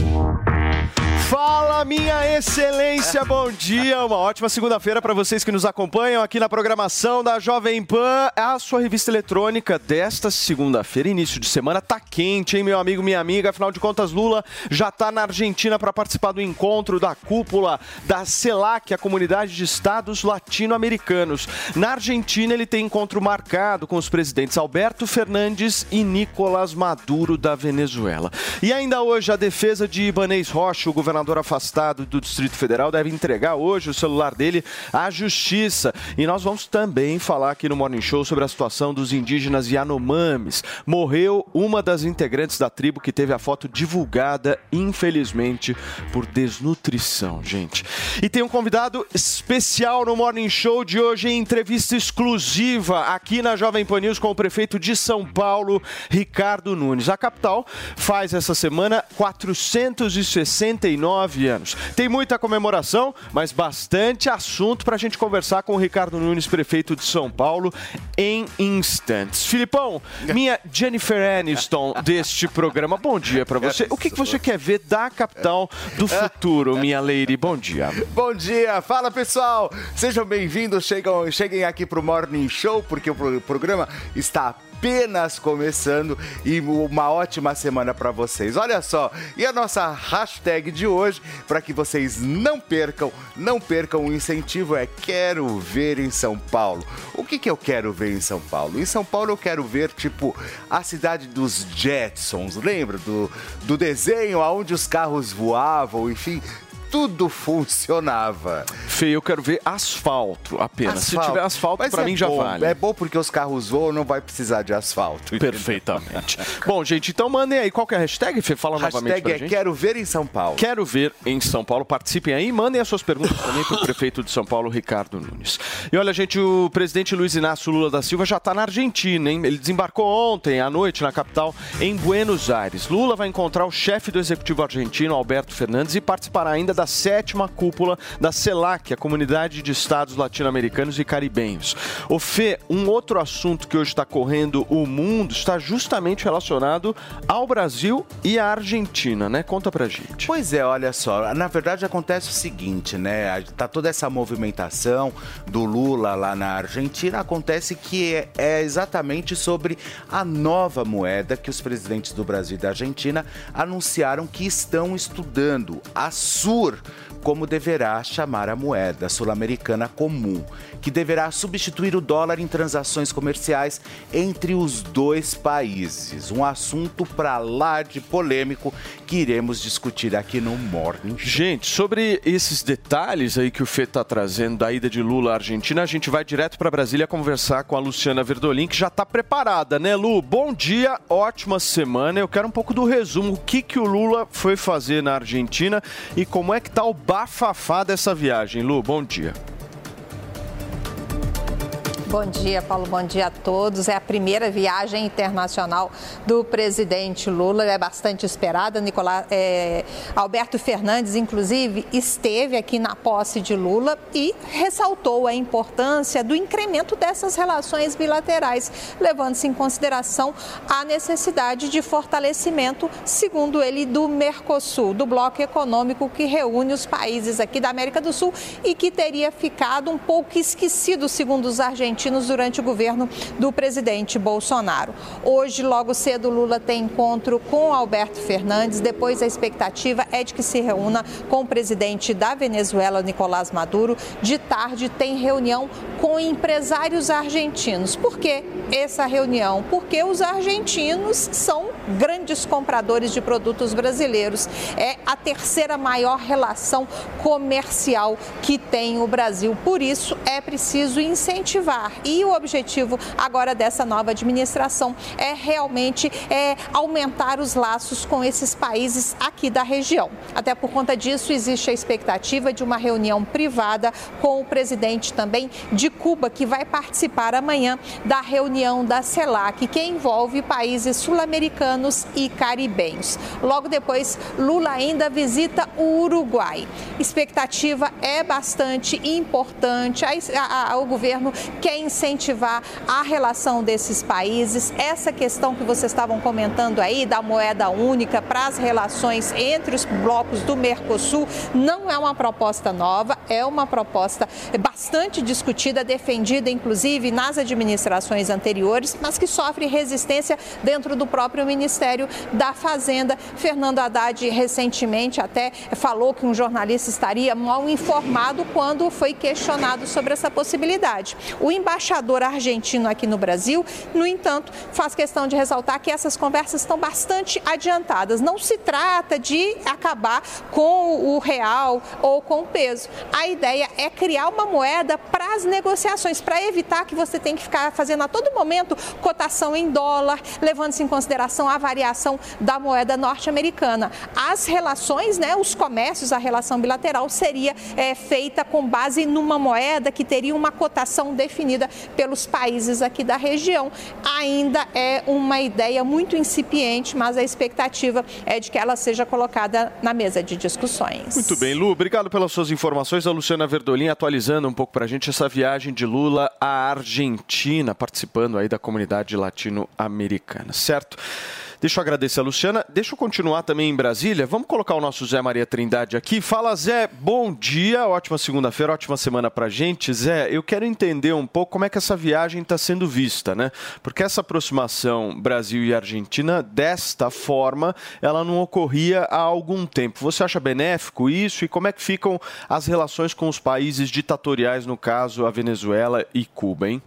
Música Fala, minha excelência, bom dia. Uma ótima segunda-feira para vocês que nos acompanham aqui na programação da Jovem Pan. A sua revista eletrônica desta segunda-feira, início de semana, tá quente, hein, meu amigo, minha amiga? Afinal de contas, Lula já tá na Argentina para participar do encontro da cúpula da CELAC, a Comunidade de Estados Latino-Americanos. Na Argentina, ele tem encontro marcado com os presidentes Alberto Fernandes e Nicolás Maduro da Venezuela. E ainda hoje, a defesa de Ibanez Rocha, o governador afastado do Distrito Federal, deve entregar hoje o celular dele à Justiça. E nós vamos também falar aqui no Morning Show sobre a situação dos indígenas Yanomamis. Morreu uma das integrantes da tribo que teve a foto divulgada, infelizmente, por desnutrição, gente. E tem um convidado especial no Morning Show de hoje, em entrevista exclusiva aqui na Jovem Pan News com o prefeito de São Paulo, Ricardo Nunes. A capital faz essa semana 469 anos. Tem muita comemoração, mas bastante assunto para a gente conversar com o Ricardo Nunes, prefeito de São Paulo, em instantes. Filipão, minha Jennifer Aniston deste programa, bom dia para você. O que, que você quer ver da capital do futuro, minha lady? Bom dia. Bom dia, fala pessoal, sejam bem-vindos, cheguem aqui pro Morning Show, porque o pro- programa está apenas começando e uma ótima semana para vocês. Olha só, e a nossa hashtag de hoje, para que vocês não percam, não percam o incentivo é Quero Ver em São Paulo. O que, que eu quero ver em São Paulo? Em São Paulo eu quero ver, tipo, a cidade dos Jetsons, lembra do, do desenho onde os carros voavam, enfim, tudo funcionava. Fê, eu quero ver asfalto apenas. Se tiver asfalto, para é mim já bom, vale. É bom porque os carros voam, não vai precisar de asfalto. Perfeitamente. Bom, gente, então mandem aí. Qual que é a hashtag, Fê? Fala novamente Hashtag pra é gente. Quero Ver em São Paulo. Quero ver em São Paulo. Participem aí, mandem as suas perguntas também para o prefeito de São Paulo, Ricardo Nunes. E olha, gente, o presidente Luiz Inácio Lula da Silva já está na Argentina, hein? Ele desembarcou ontem à noite na capital, em Buenos Aires. Lula vai encontrar o chefe do executivo argentino, Alberto Fernandes, e participará ainda da sétima cúpula da CELAC, a Comunidade de Estados Latino-Americanos e Caribenhos. O Fê, um outro assunto que hoje está correndo o mundo está justamente relacionado ao Brasil e à Argentina, né? Conta pra gente. Pois é, olha só, na verdade acontece o seguinte, né? Tá toda essa movimentação do Lula lá na Argentina, acontece que é, é exatamente sobre a nova moeda que os presidentes do Brasil e da Argentina anunciaram que estão estudando, a SUR, como deverá chamar a moeda sul-americana comum, que deverá substituir o dólar em transações comerciais entre os dois países. Um assunto para lá de polêmico que iremos discutir aqui no Morning Show. Gente, sobre esses detalhes aí que o Fê está trazendo da ida de Lula à Argentina, a gente vai direto para Brasília conversar com a Luciana Verdolim, que já está preparada, né, Lu? Bom dia, ótima semana. Eu quero um pouco do resumo. O que, que o Lula foi fazer na Argentina e como é que tá o bafafá dessa viagem, Lu? Bom dia. Bom dia, Paulo. Bom dia a todos. É a primeira viagem internacional do presidente Lula. É bastante esperada. É, Alberto Fernandes, inclusive, esteve aqui na posse de Lula e ressaltou a importância do incremento dessas relações bilaterais, levando-se em consideração a necessidade de fortalecimento, segundo ele, do Mercosul, do bloco econômico que reúne os países aqui da América do Sul e que teria ficado um pouco esquecido, segundo os argentinos durante o governo do presidente Bolsonaro. Hoje, logo cedo, Lula tem encontro com Alberto Fernandes. Depois, a expectativa é de que se reúna com o presidente da Venezuela, Nicolás Maduro. De tarde, tem reunião com empresários argentinos. Por que essa reunião? Porque os argentinos são grandes compradores de produtos brasileiros. É a terceira maior relação comercial que tem o Brasil. Por isso, é preciso incentivar. E o objetivo agora dessa nova administração é realmente é, aumentar os laços com esses países aqui da região. Até por conta disso, existe a expectativa de uma reunião privada com o presidente também de Cuba, que vai participar amanhã da reunião da CELAC, que envolve países sul-americanos e caribenhos. Logo depois, Lula ainda visita o Uruguai. Expectativa é bastante importante. O governo quer incentivar a relação desses países. Essa questão que vocês estavam comentando aí da moeda única para as relações entre os blocos do Mercosul não é uma proposta nova, é uma proposta bastante discutida, defendida inclusive nas administrações anteriores, mas que sofre resistência dentro do próprio Ministério da Fazenda. Fernando Haddad recentemente até falou que um jornalista estaria mal informado quando foi questionado sobre essa possibilidade. O embaixador argentino aqui no Brasil, no entanto, faz questão de ressaltar que essas conversas estão bastante adiantadas. Não se trata de acabar com o real ou com o peso. A ideia é criar uma moeda para as negociações, para evitar que você tenha que ficar fazendo a todo momento cotação em dólar, levando-se em consideração a variação da moeda norte-americana. As relações, né, os comércios, a relação bilateral seria é, feita com base numa moeda que teria uma cotação definida pelos países aqui da região. Ainda é uma ideia muito incipiente, mas a expectativa é de que ela seja colocada na mesa de discussões. Muito bem, Lu, obrigado pelas suas informações. A Luciana Verdolim atualizando um pouco para a gente essa viagem de Lula à Argentina, participando aí da comunidade latino-americana, certo? Deixa eu agradecer a Luciana. Deixa eu continuar também em Brasília. Vamos colocar o nosso Zé Maria Trindade aqui. Fala, Zé, bom dia, ótima segunda-feira, ótima semana pra gente. Zé, eu quero entender um pouco como é que essa viagem está sendo vista, né? Porque essa aproximação Brasil e Argentina, desta forma, ela não ocorria há algum tempo. Você acha benéfico isso? E como é que ficam as relações com os países ditatoriais, no caso, a Venezuela e Cuba, hein?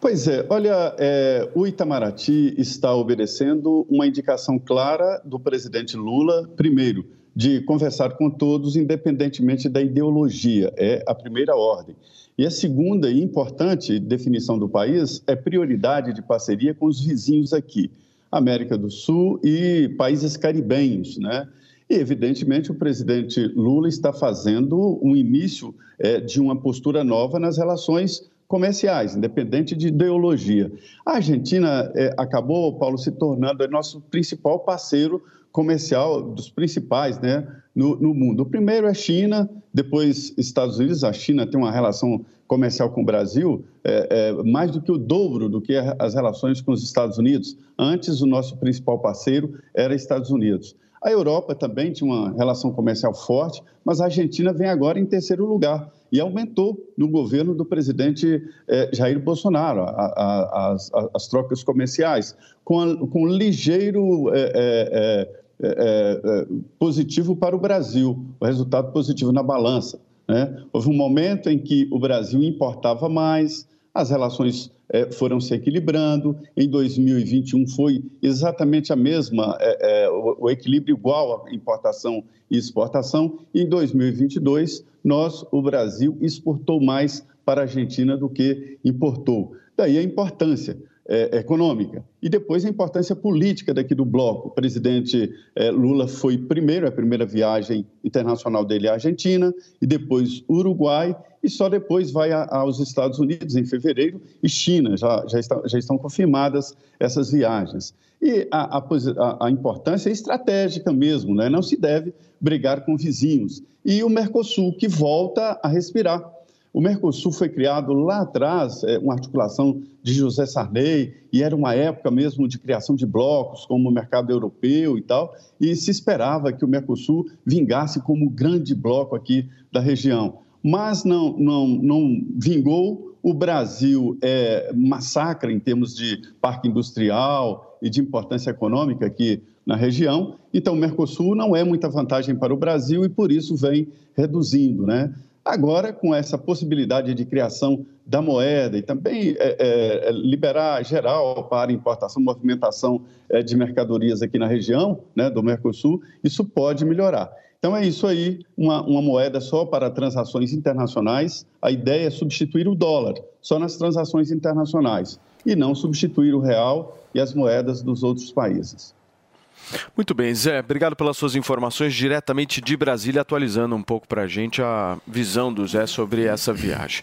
Pois é, olha, é, o Itamaraty está obedecendo uma indicação clara do presidente Lula, primeiro, de conversar com todos, independentemente da ideologia, é a primeira ordem. E a segunda e importante definição do país é prioridade de parceria com os vizinhos aqui, América do Sul e países caribenhos, né? E, evidentemente, o presidente Lula está fazendo um início é, de uma postura nova nas relações comerciais, independente de ideologia. A Argentina é, acabou, Paulo, se tornando nosso principal parceiro comercial, dos principais né, no, no, mundo. O primeiro é China, depois Estados Unidos. A China tem uma relação comercial com o Brasil é, é, mais do que o dobro do que as relações com os Estados Unidos. Antes, o nosso principal parceiro era Estados Unidos. A Europa também tinha uma relação comercial forte, mas a Argentina vem agora em terceiro lugar e aumentou no governo do presidente eh, Jair Bolsonaro a, a, as, as, trocas comerciais, com, a, com um ligeiro eh, eh, positivo para o Brasil, o resultado positivo na balança. Né? Houve um momento em que o Brasil importava mais, as relações foram se equilibrando. Em 2021 foi exatamente a mesma, é, é, o, o, equilíbrio igual à importação e exportação. Em 2022, nós, o Brasil, exportou mais para a Argentina do que importou. Daí a importância é, econômica. E depois a importância política daqui do bloco. O presidente é, Lula foi primeiro, a primeira viagem internacional dele à Argentina, e depois Uruguai, e só depois vai a, aos Estados Unidos em fevereiro e China. Já, já, está, já estão confirmadas essas viagens. E a, a, a importância é estratégica mesmo, né? não se deve brigar com vizinhos. E o Mercosul, que volta a respirar o Mercosul foi criado lá atrás, é, uma articulação de José Sarney, e era uma época mesmo de criação de blocos, como o mercado europeu e tal, e se esperava que o Mercosul vingasse como grande bloco aqui da região. Mas não, não, não vingou. O Brasil é massacra em termos de parque industrial e de importância econômica aqui na região. Então, o Mercosul não é muita vantagem para o Brasil e, por isso, vem reduzindo, né? Agora, com essa possibilidade de criação da moeda e também é, é, liberar geral para importação, movimentação é, de mercadorias aqui na região né, do Mercosul, isso pode melhorar. Então é isso aí, uma, uma moeda só para transações internacionais. A ideia é substituir o dólar só nas transações internacionais e não substituir o real e as moedas dos outros países. Muito bem, Zé, obrigado pelas suas informações diretamente de Brasília, atualizando um pouco para a gente a visão do Zé sobre essa viagem.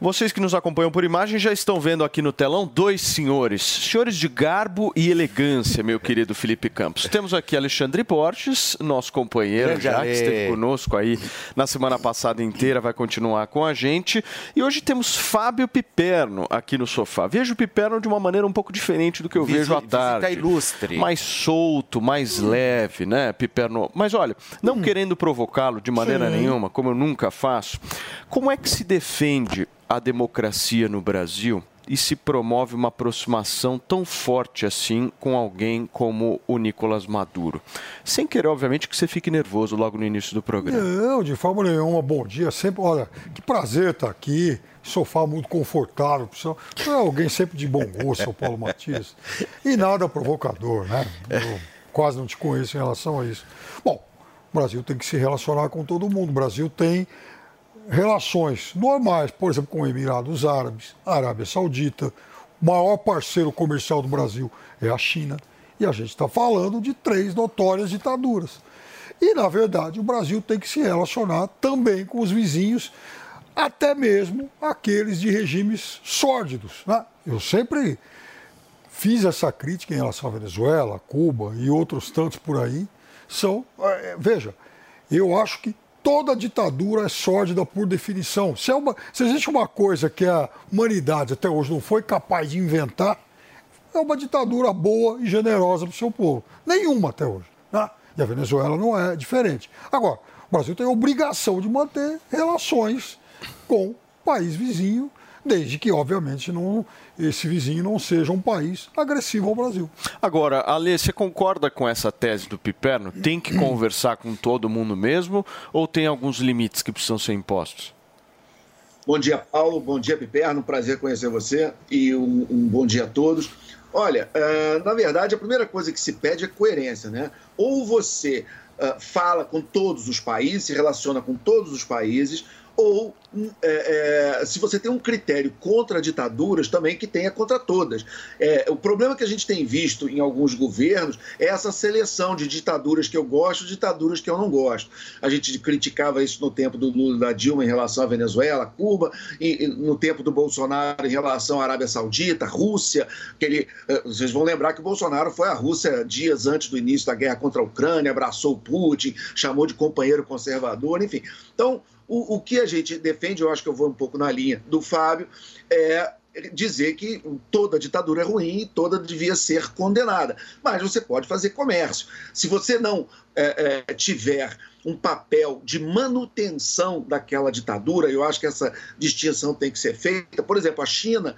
Vocês que nos acompanham por imagem já estão vendo aqui no telão dois senhores, senhores de garbo e elegância, meu querido Felipe Campos. Temos aqui Alexandre Borges, nosso companheiro, já que esteve conosco aí na semana passada inteira, vai continuar com a gente. E hoje temos Fábio Piperno aqui no sofá. Vejo o Piperno de uma maneira um pouco diferente do que eu Visi, vejo à tarde. ilustre. Mais solto, mais leve, né, Piperno? Mas olha, não hum. querendo provocá-lo de maneira Sim. nenhuma, como eu nunca faço, como é que se defende a democracia no Brasil e se promove uma aproximação tão forte assim com alguém como o Nicolás Maduro. Sem querer, obviamente, que você fique nervoso logo no início do programa. Não, de forma nenhuma. Bom dia. Sempre, olha, que prazer estar aqui. Sofá muito confortável. É alguém sempre de bom gosto, o Paulo Matias. E nada provocador, né? Eu quase não te conheço em relação a isso. Bom, o Brasil tem que se relacionar com todo mundo. O Brasil tem relações normais, por exemplo, com Emirados Árabes, Arábia Saudita. O maior parceiro comercial do Brasil é a China. E a gente está falando de três notórias ditaduras. E, na verdade, o Brasil tem que se relacionar também com os vizinhos, até mesmo aqueles de regimes sórdidos. Né? Eu sempre fiz essa crítica em relação à Venezuela, Cuba e outros tantos por aí. São, é, veja, eu acho que toda ditadura é sórdida por definição. Se, é uma, se existe uma coisa que a humanidade até hoje não foi capaz de inventar, é uma ditadura boa e generosa para o seu povo. Nenhuma até hoje. Né? E a Venezuela não é diferente. Agora, o Brasil tem a obrigação de manter relações com o país vizinho desde que, obviamente, não, esse vizinho não seja um país agressivo ao Brasil. Agora, Ale, você concorda com essa tese do Piperno? Tem que conversar com todo mundo mesmo ou tem alguns limites que precisam ser impostos? Bom dia, Paulo. Bom dia, Piperno. Prazer conhecer você e um, um bom dia a todos. Olha, uh, na verdade, a primeira coisa que se pede é coerência, né? Ou você uh, fala com todos os países, se relaciona com todos os países, ou é, é, se você tem um critério contra ditaduras, também que tenha contra todas. É, o problema que a gente tem visto em alguns governos é essa seleção de ditaduras que eu gosto, ditaduras que eu não gosto. A gente criticava isso no tempo do Lula da Dilma em relação à Venezuela, Cuba, e, e no tempo do Bolsonaro em relação à Arábia Saudita, Rússia. Que ele, é, vocês vão lembrar que o Bolsonaro foi à Rússia dias antes do início da guerra contra a Ucrânia, abraçou Putin, chamou de companheiro conservador, enfim. Então, o, o que a gente defende, eu acho que eu vou um pouco na linha do Fábio, é dizer que toda ditadura é ruim e toda devia ser condenada. Mas você pode fazer comércio. Se você não é, é, tiver um papel de manutenção daquela ditadura, eu acho que essa distinção tem que ser feita. Por exemplo, a China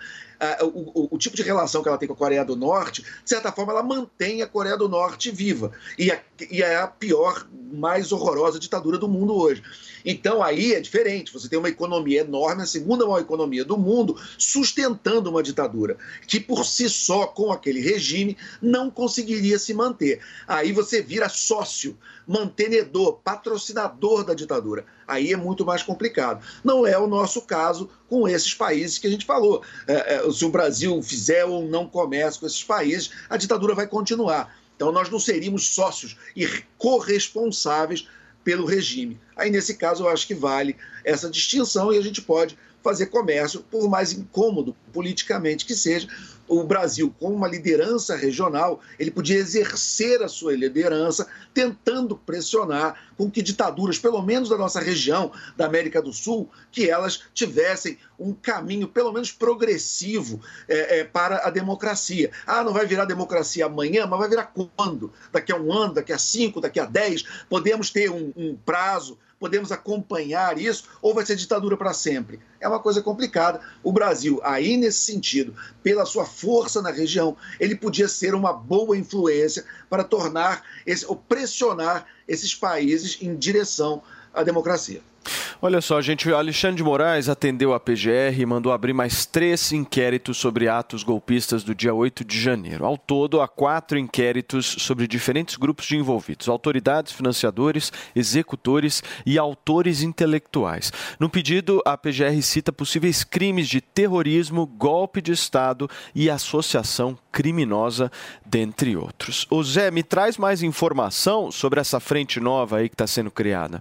o, o, tipo de relação que ela tem com a Coreia do Norte, de certa forma, ela mantém a Coreia do Norte viva. E, a, e é a pior, mais horrorosa ditadura do mundo hoje. Então aí é diferente. Você tem uma economia enorme, a segunda maior economia do mundo, sustentando uma ditadura que por si só, com aquele regime, não conseguiria se manter. Aí você vira sócio, mantenedor, patrocinador da ditadura. Aí é muito mais complicado. Não é o nosso caso com esses países que a gente falou. É, é, se o Brasil fizer ou não comércio com esses países, a ditadura vai continuar. Então nós não seríamos sócios e corresponsáveis pelo regime. Aí, nesse caso, eu acho que vale essa distinção e a gente pode fazer comércio, por mais incômodo politicamente que seja. O Brasil, com uma liderança regional, ele podia exercer a sua liderança, tentando pressionar com que ditaduras, pelo menos da nossa região, da América do Sul, que elas tivessem um caminho, pelo menos progressivo, é, é, para a democracia. Ah, não vai virar democracia amanhã, mas vai virar quando? Daqui a um ano, daqui a cinco, daqui a dez? Podemos ter um, um prazo podemos acompanhar isso ou vai ser ditadura para sempre? É uma coisa complicada. O Brasil, aí nesse sentido, pela sua força na região, ele podia ser uma boa influência para tornar esse, ou pressionar esses países em direção à democracia. Olha só, gente, o Alexandre de Moraes atendeu a PGR e mandou abrir mais três inquéritos sobre atos golpistas do dia 8 de janeiro. Ao todo, há quatro inquéritos sobre diferentes grupos de envolvidos: autoridades, financiadores, executores e autores intelectuais. No pedido, a PGR cita possíveis crimes de terrorismo, golpe de Estado e associação criminosa, dentre outros. O Zé, me traz mais informação sobre essa frente nova aí que está sendo criada.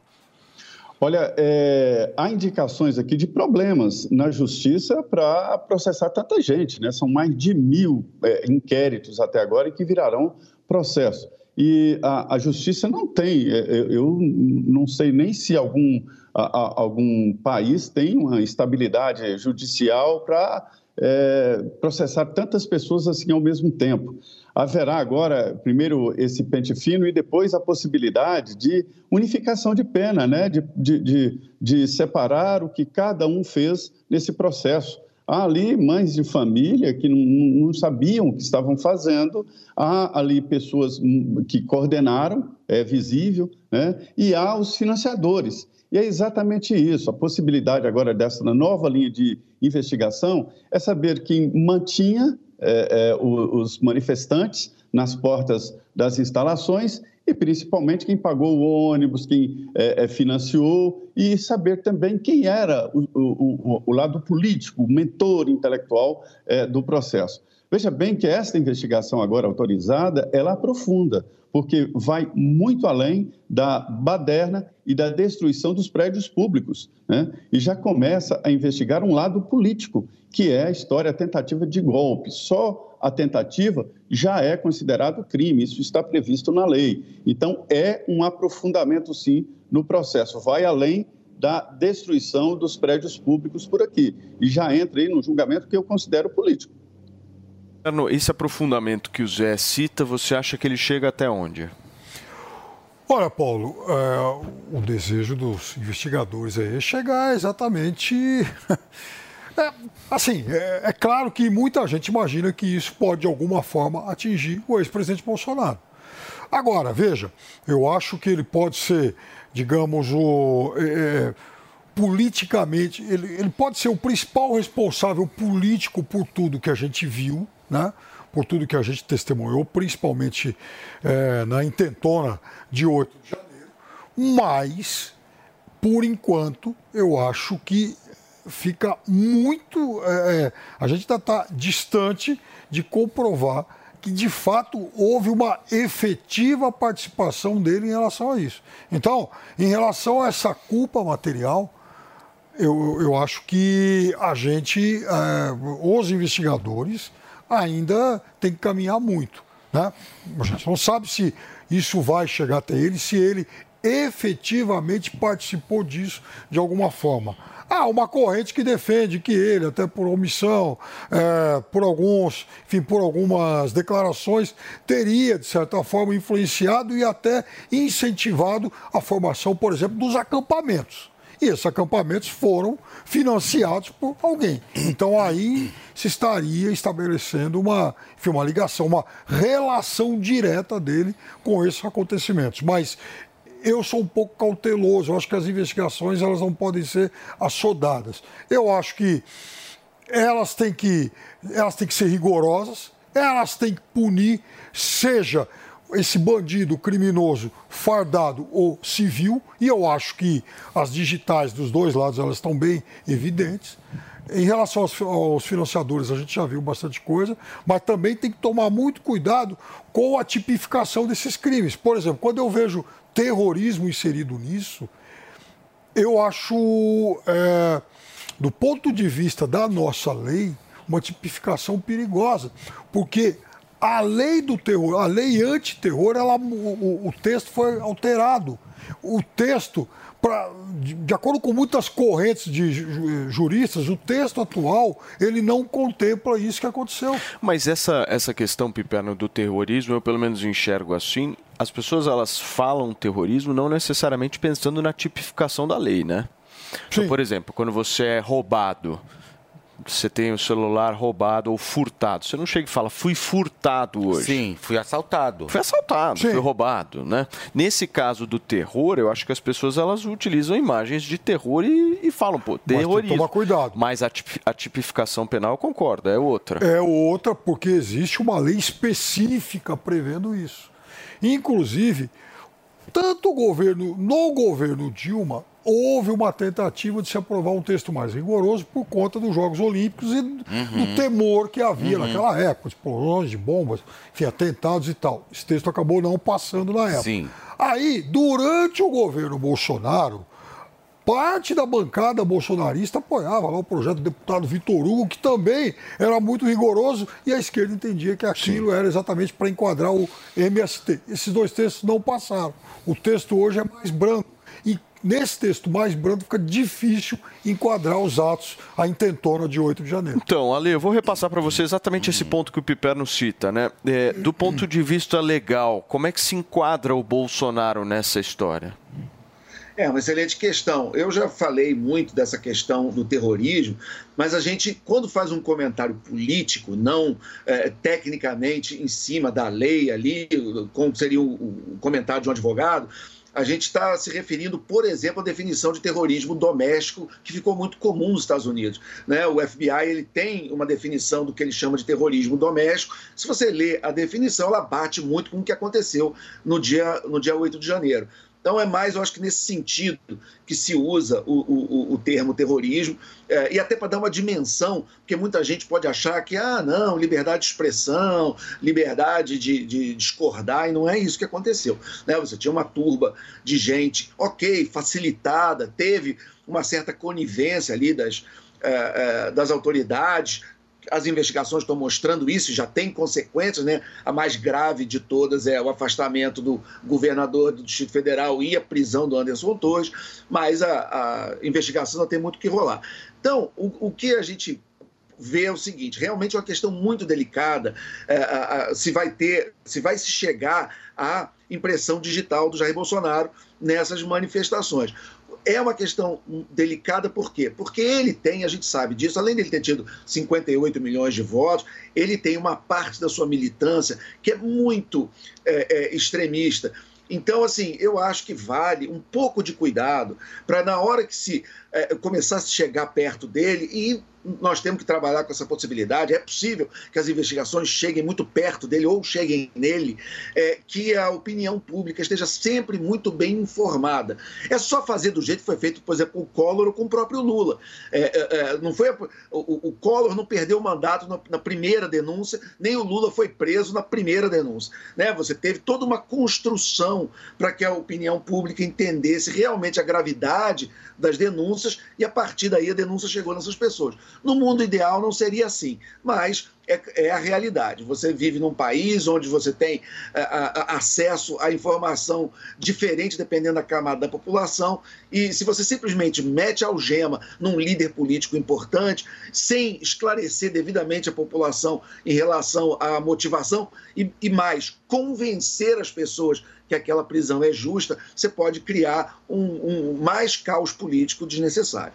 Olha, é, há indicações aqui de problemas na justiça para processar tanta gente, né? São mais de mil é, inquéritos até agora e que virarão processo. E a, a justiça não tem, é, é, eu não sei nem se algum, a, a, algum país tem uma estabilidade judicial para é, processar tantas pessoas assim ao mesmo tempo. Haverá agora, primeiro, esse pente fino e depois a possibilidade de unificação de pena, né? de, de, de, de separar o que cada um fez nesse processo. Há ali mães de família que não, não, sabiam o que estavam fazendo, há ali pessoas que coordenaram, é visível, né? e há os financiadores. E é exatamente isso. A possibilidade agora dessa nova linha de investigação é saber quem mantinha é, é, os manifestantes nas portas das instalações e principalmente quem pagou o ônibus, quem é, é financiou e saber também quem era o, o, o, lado político, o mentor intelectual é, do processo. Veja bem que esta investigação agora autorizada, ela aprofunda, porque vai muito além da baderna e da destruição dos prédios públicos, né? e já começa a investigar um lado político, que é a história a tentativa de golpe. Só a tentativa já é considerado crime, isso está previsto na lei. Então, é um aprofundamento, sim, no processo. Vai além da destruição dos prédios públicos por aqui. E já entra aí no julgamento que eu considero político. Esse aprofundamento que o Zé cita, você acha que ele chega até onde? Olha, Paulo, é, o desejo dos investigadores é chegar exatamente. É, assim, é, é, claro que muita gente imagina que isso pode, de alguma forma, atingir o ex-presidente Bolsonaro. Agora, veja, eu acho que ele pode ser, digamos, o. É, é politicamente, ele, ele pode ser o principal responsável político por tudo que a gente viu, né? por tudo que a gente testemunhou, principalmente é, na intentona de 8 de janeiro. Mas, por enquanto, eu acho que fica muito. É, é a gente ainda está distante de comprovar que de fato houve uma efetiva participação dele em relação a isso. Então, em relação a essa culpa material, eu, eu acho que a gente, é, os investigadores, ainda tem que caminhar muito. Né? A gente não sabe se isso vai chegar até ele, se ele efetivamente participou disso de alguma forma. Há uma corrente que defende que ele, até por omissão, é, por alguns, enfim, por algumas declarações, teria, de certa forma, influenciado e até incentivado a formação, por exemplo, dos acampamentos. E esses acampamentos foram financiados por alguém. Então aí se estaria estabelecendo uma, enfim, uma ligação, uma relação direta dele com esses acontecimentos. Mas eu sou um pouco cauteloso. Eu acho que as investigações elas não podem ser assodadas. Eu acho que elas têm que, elas têm que ser rigorosas, elas têm que punir, seja esse bandido criminoso fardado ou civil, e eu acho que as digitais dos dois lados elas estão bem evidentes. Em relação aos, aos, financiadores, a gente já viu bastante coisa, mas também tem que tomar muito cuidado com a tipificação desses crimes. Por exemplo, quando eu vejo terrorismo inserido nisso, eu acho, é, do ponto de vista da nossa lei, uma tipificação perigosa, porque a lei do terror, a lei antiterror, ela, o, o texto foi alterado. O texto, pra, de, de, acordo com muitas correntes de juristas, o texto atual ele não contempla isso que aconteceu. Mas essa, essa questão, Piperno, do terrorismo, eu pelo menos enxergo assim. As pessoas elas falam terrorismo não necessariamente pensando na tipificação da lei, né? Então, por exemplo, quando você é roubado, você tem o celular roubado ou furtado. Você não chega e fala, fui furtado hoje. Sim, fui assaltado. Foi assaltado, Sim. foi roubado, né? Nesse caso do terror, eu acho que as pessoas elas utilizam imagens de terror e, e falam, pô, tem que terrorismo. tomar cuidado. Mas a, tipi- a tipificação penal, eu concordo, é outra. É outra, porque existe uma lei específica prevendo isso. Inclusive, tanto o governo, no governo Dilma, houve uma tentativa de se aprovar um texto mais rigoroso por conta dos Jogos Olímpicos e do temor que havia naquela época, explosões de bombas, enfim, atentados e tal. Esse texto acabou não passando na época. Sim. Aí, durante o governo Bolsonaro, parte da bancada bolsonarista apoiava lá o projeto do deputado Vitor Hugo, que também era muito rigoroso, e a esquerda entendia que aquilo era exatamente para enquadrar o MST. Esses dois textos não passaram. O texto hoje é mais branco. Nesse texto mais branco fica difícil enquadrar os atos, a intentona de 8 de janeiro. Então, Ale, eu vou repassar para você exatamente esse ponto que o Piperno cita, né? É, do ponto de vista legal, como é que se enquadra o Bolsonaro nessa história? É uma excelente questão. Eu já falei muito dessa questão do terrorismo, mas a gente, quando faz um comentário político, não é, tecnicamente em cima da lei ali, como seria o, o comentário de um advogado, a gente está se referindo, por exemplo, à definição de terrorismo doméstico, que ficou muito comum nos Estados Unidos. Né? O FBI ele tem uma definição do que ele chama de terrorismo doméstico. Se você lê a definição, ela bate muito com o que aconteceu no dia, no dia 8 de janeiro. Então é mais, eu acho que nesse sentido que se usa o, o, o termo terrorismo, é, e até para dar uma dimensão, porque muita gente pode achar que, ah, não, liberdade de expressão, liberdade de, de discordar, e não é isso que aconteceu. Né? Você tinha uma turba de gente, ok, facilitada, teve uma certa conivência ali das, é, é, das autoridades, as investigações estão mostrando isso, já tem consequências, né? A mais grave de todas é o afastamento do governador do Distrito Federal e a prisão do Anderson Torres, mas a, a investigação ainda tem muito que rolar. Então, o, o que a gente vê é o seguinte: realmente é uma questão muito delicada é, a- a- se vai ter, se vai se chegar à impressão digital do Jair Bolsonaro nessas manifestações. É uma questão delicada, por quê? Porque ele tem, a gente sabe disso, além dele ter tido 58 milhões de votos, ele tem uma parte da sua militância que é muito é, é, extremista. Então, assim, eu acho que vale um pouco de cuidado para, na hora que se é, começar a chegar perto dele, e nós temos que trabalhar com essa possibilidade, é possível que as investigações cheguem muito perto dele ou cheguem nele, é, que a opinião pública esteja sempre muito bem informada. É só fazer do jeito que foi feito, por exemplo, com o Collor ou com o próprio Lula. É, é, é, não foi o, o Collor não perdeu o mandato na, na primeira denúncia, nem o Lula foi preso na primeira denúncia. Né? Você teve toda uma construção para que a opinião pública entendesse realmente a gravidade das denúncias e a partir daí a denúncia chegou nessas pessoas. No mundo ideal não seria assim, mas é, é a realidade. Você vive num país onde você tem a- a- a- acesso à informação diferente dependendo da camada da população e se você simplesmente mete algema num líder político importante sem esclarecer devidamente a população em relação à motivação e, e mais convencer as pessoas que aquela prisão é justa, você pode criar um, um mais caos político desnecessário.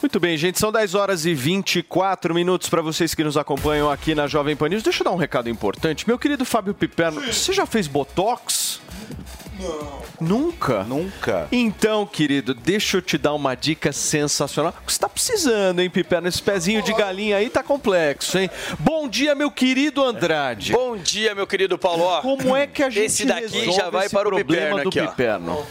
Muito bem, gente, são 10 horas e 24 minutos para vocês que nos acompanham aqui na Jovem Pan News. Deixa eu dar um recado importante. Meu querido Fábio Piperno, você já fez Botox? Não. Nunca? Nunca. Então, querido, deixa eu te dar uma dica sensacional. Você tá precisando, hein, Piperno? Esse pezinho de galinha aí tá complexo, hein? Bom dia, meu querido Andrade. Bom dia, meu querido Paulo. Ó, Como é que a gente Esse daqui resolve já vai esse para o problema piperno do aqui, ó. Piperno?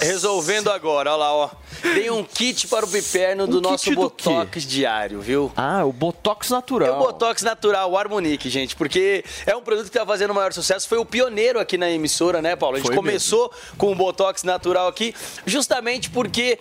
Resolvendo agora, olha lá, ó. Tem um kit para o piperno do Um kit nosso do Botox diário, viu? Ah, o Botox É natural. o Botox natural, o Harmonique, gente, porque é um produto que tá fazendo o maior sucesso. Foi o pioneiro aqui na emissora, né, Paulo? A gente Foi começou com o Botox natural aqui, justamente porque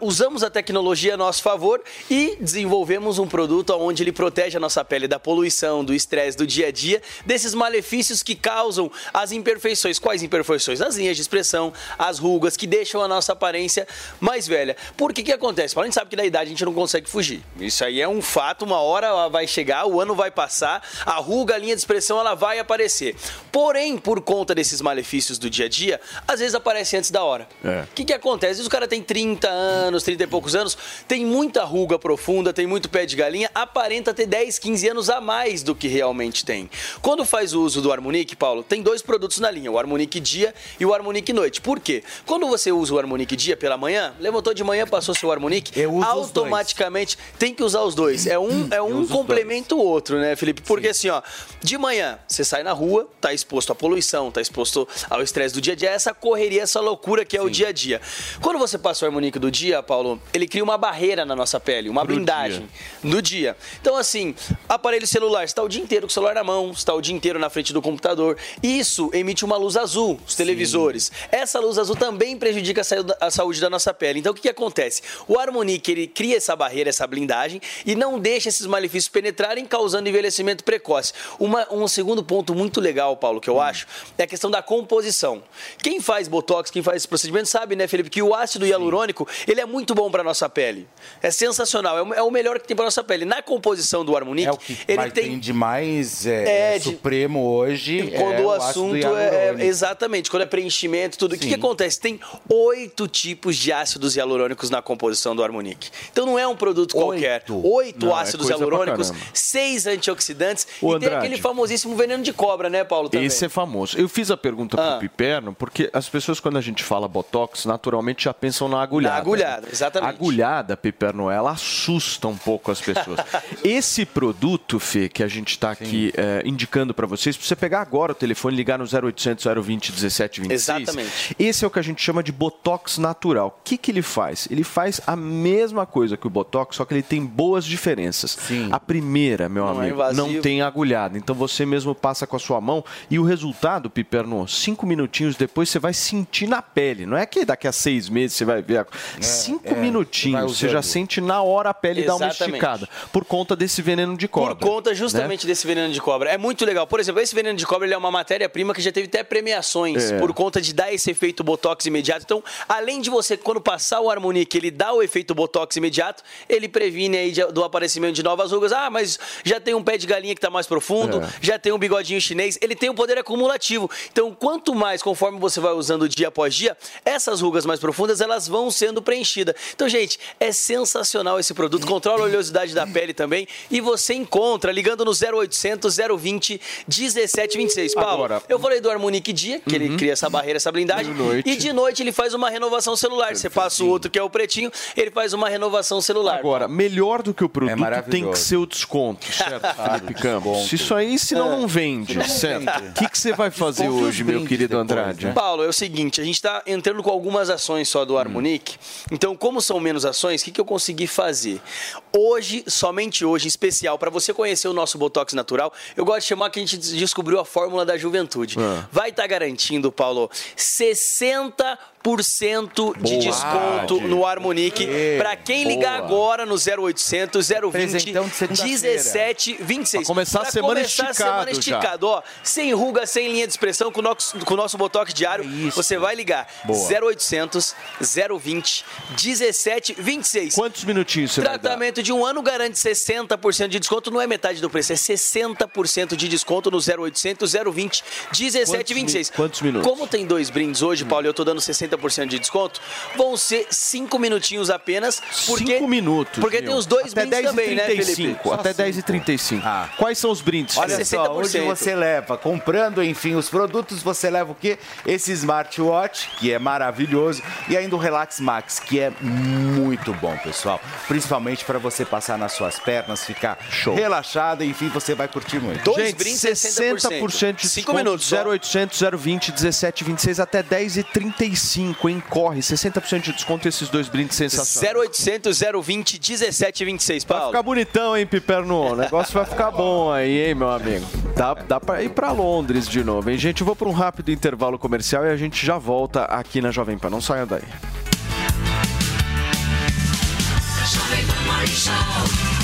usamos a tecnologia a nosso favor e desenvolvemos um produto onde ele protege a nossa pele da poluição, do estresse do dia a dia desses malefícios que causam as imperfeições. Quais imperfeições? As linhas de expressão, as rugas, que deixam a nossa aparência mais velha. Por que que acontece? A gente sabe que da idade a gente não consegue fugir. Isso aí é um fato, uma hora ela vai chegar, o ano vai passar, a ruga, a linha de expressão, ela vai aparecer. Porém, por conta desses malefícios do dia a dia, às vezes aparece antes da hora. É. O que, que acontece? Às vezes o cara tem 30 anos, 30 e poucos anos, tem muita ruga profunda, tem muito pé de galinha, aparenta ter 10, 15 anos a mais do que realmente tem. Quando faz o uso do Harmonique, Paulo, tem dois produtos na linha, o Harmonique Dia e o Harmonique Noite. Por quê? Quando você usa o Harmonique Dia pela manhã, levantou de manhã, passou seu dois. automaticamente tem que usar os dois. É um, é um complementa o outro, né, Felipe? Porque assim, ó, de manhã você sai na rua, tá exposto à poluição, tá exposto ao estresse do dia a dia, essa correria, essa loucura que é o dia a dia. Quando você passa o harmonico do dia, Paulo, ele cria uma barreira na nossa pele, uma Pro blindagem no dia. Então, assim, aparelho celular, está o dia inteiro com o celular na mão, está o dia inteiro na frente do computador. Isso emite uma luz azul, os televisores. Essa luz azul também prejudica a saúde- da nossa pele. Então, o que, que acontece? O Harmonique, ele cria essa barreira, essa blindagem e não deixa esses malefícios penetrarem, causando envelhecimento precoce. Uma- um segundo ponto muito legal, Paulo, que eu acho, é a questão da composição. Quem faz Botox, quem faz esse procedimento, sabe, né, Felipe, que o ácido hialurônico, ele é muito bom para nossa pele. É sensacional, é o- é o melhor que tem para nossa pele. Na composição do Harmonique, É o que ele tem tem de mais é, É, de- supremo hoje. quando é o assunto é, exatamente, quando é preenchimento, tudo. O que, que Sim. acontece? Tem oito tipos de ácidos hialurônicos na composição do Harmonique. Então não é um produto qualquer. Oito? Oito Não, é ácidos hialurônicos, seis antioxidantes Ô, e tem Andrade. aquele famosíssimo veneno de cobra, né, Paulo? Também. Esse é famoso. Eu fiz a pergunta Ah. pro Piperno, porque as pessoas, quando a gente fala Botox, naturalmente já pensam na agulhada. Na agulhada, né? exatamente. A agulhada, Piperno, ela assusta um pouco as pessoas. Esse produto, Fê, que a gente está aqui é, indicando para vocês, pra você pegar agora o telefone e ligar no 0800 020 1726. Exatamente. Esse é o que a gente chama de Botox natural. O que, que ele faz? Ele faz a mesma coisa que o Botox, só que ele tem boas diferenças. Sim. A primeira, meu Não é amigo, invasivo. não tem agulhada. Então você mesmo passa com a sua mão e o resultado, Piperno, cinco minutinhos depois você vai sentir na pele. Não é que daqui a seis meses você vai ver. A... cinco é, minutinhos você já sente na hora a pele dar uma esticada. Por conta desse veneno de cobra. Por conta né? justamente desse veneno de cobra. É muito legal. Por exemplo, esse veneno de cobra ele é uma matéria-prima que já teve até premiações É. por conta de dar esse efeito botox imediato. Então, além de você, quando passar o Harmonique, ele dá o efeito botox imediato, ele previne aí do aparecimento de novas rugas. Ah, mas já tem um pé de galinha que está mais profundo, É. já tem um bigodinho chinês. Ele tem um poder acumulativo. Então, quanto mais, conforme você vai usando dia após dia, essas rugas mais profundas, elas vão sendo preenchidas. Então, gente, é sensacional esse produto. Controla a oleosidade da pele também. E você encontra ligando no 0800 020 1726. Paulo, Agora- eu falei do Harmonique Dia, que ele cria essa barreira, essa blindagem. De. E de noite ele faz uma renovação celular. Você passa o outro que é o pretinho, ele faz uma renovação celular. Agora, melhor do que o produto tem maravilhoso. que ser o desconto, certo, Felipe Campos? Isso aí, senão É. não vende, certo? O que, você vai fazer hoje, meu querido depois, Andrade? né? Paulo, é o seguinte, a gente está entrando com algumas ações só do Harmonique. Então, como são menos ações, o que, que eu consegui fazer? Hoje, somente hoje, em especial, para você conhecer o nosso Botox natural, eu gosto de chamar que a gente descobriu a fórmula da juventude. Ah. Vai estar garantindo, Paulo, 60% de Boa. desconto no Harmonique. Ê, Para quem ligar boa. agora no 0800 020 Presentão de segunda-feira. 1726. Pra começar a semana começar a semana esticado esticado, ó. Sem ruga, sem linha de expressão, com o nosso, com o nosso Botox diário. É. Você vai ligar Boa. 0800 020 1726. Quantos minutinhos você? Tratamento de um ano garante 60% de desconto, não é metade do preço, é 60% de desconto no 0800 020 1726. mi- quantos minutos? Como tem dois brindes hoje, Paulo, eu tô dando 60% 50% de desconto, vão ser 5 minutinhos apenas. 5 minutos. Porque meu. tem os dois até brindes também, 35, né, Felipe? Até 10h35. Ah. Quais são os brindes? Olha só, hoje você leva, comprando, enfim, os produtos, você leva o quê? Esse smartwatch, que é maravilhoso, e ainda o Relax Max, que é muito bom, pessoal. Principalmente para você passar nas suas pernas, ficar Show. relaxado, enfim, você vai curtir muito. Dois Gente, brindes, 60%, 60 de desconto. 5 minutos. 0800 020 17 26 até 10h35. 5, hein? Corre, 60% de desconto esses dois brindes sensacionais. 0800 020 1726, Paulo. Vai ficar bonitão, hein, Piperno? O negócio vai ficar bom aí, hein, meu amigo? Dá, dá pra ir pra Londres de novo, hein? Gente, eu vou pra um rápido intervalo comercial e a gente já volta aqui na Jovem Pan. Não saia daí. Jovem Pan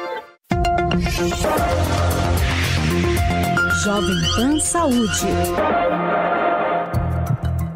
Jovem Pan Saúde.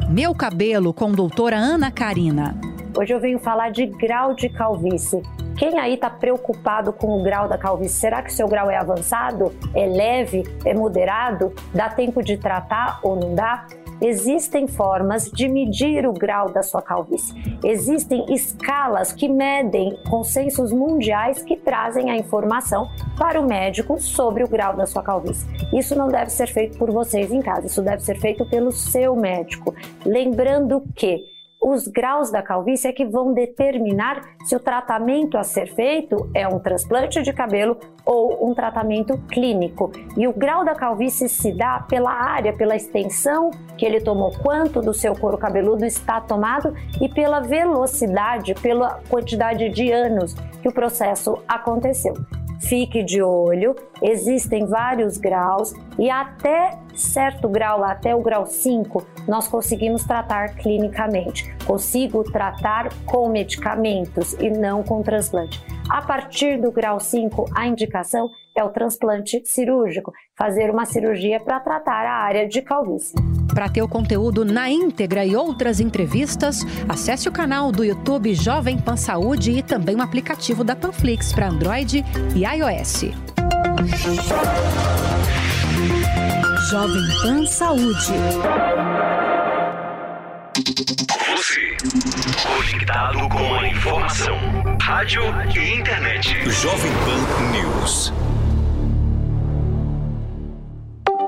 Meu cabelo com doutora Ana Karina. Hoje eu venho falar de grau de calvície. Quem aí está preocupado com o grau da calvície? Será que seu grau é avançado? É leve? É moderado? Dá tempo de tratar ou não dá? Existem formas de medir o grau da sua calvície. Existem escalas que medem consensos mundiais que trazem a informação para o médico sobre o grau da sua calvície. Isso não deve ser feito por vocês em casa, isso deve ser feito pelo seu médico. Lembrando que os graus da calvície é que vão determinar se o tratamento a ser feito é um transplante de cabelo ou um tratamento clínico. E o grau da calvície se dá pela área, pela extensão que ele tomou, quanto do seu couro cabeludo está tomado e pela velocidade, pela quantidade de anos que o processo aconteceu. Fique de olho, existem vários graus e até certo grau, até o grau 5, nós conseguimos tratar clinicamente. Consigo tratar com medicamentos e não com transplante. A partir do grau 5, a indicação é o transplante cirúrgico, fazer uma cirurgia para tratar a área de calvície. Para ter o conteúdo na íntegra e outras entrevistas, acesse o canal do YouTube Jovem Pan Saúde e também o aplicativo da Panflix para Android e iOS. Jovem Pan Saúde. Você, conectado com a informação, rádio e internet. Jovem Pan News.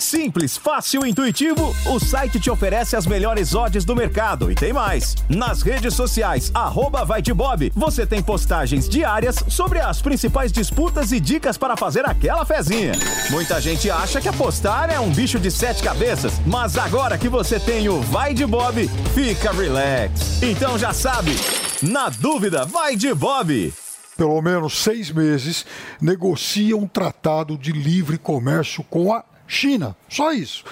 Simples, fácil e intuitivo, o site te oferece as melhores odds do mercado e tem mais. Nas redes sociais, arroba vai de Bob, você tem postagens diárias sobre as principais disputas e dicas para fazer aquela fezinha. Muita gente acha que apostar é um bicho de sete cabeças, mas agora que você tem o Vai de Bob, fica relax. Então já sabe, na dúvida, vai de Bob pelo menos seis meses, negocia um tratado de livre comércio com a China. Só isso.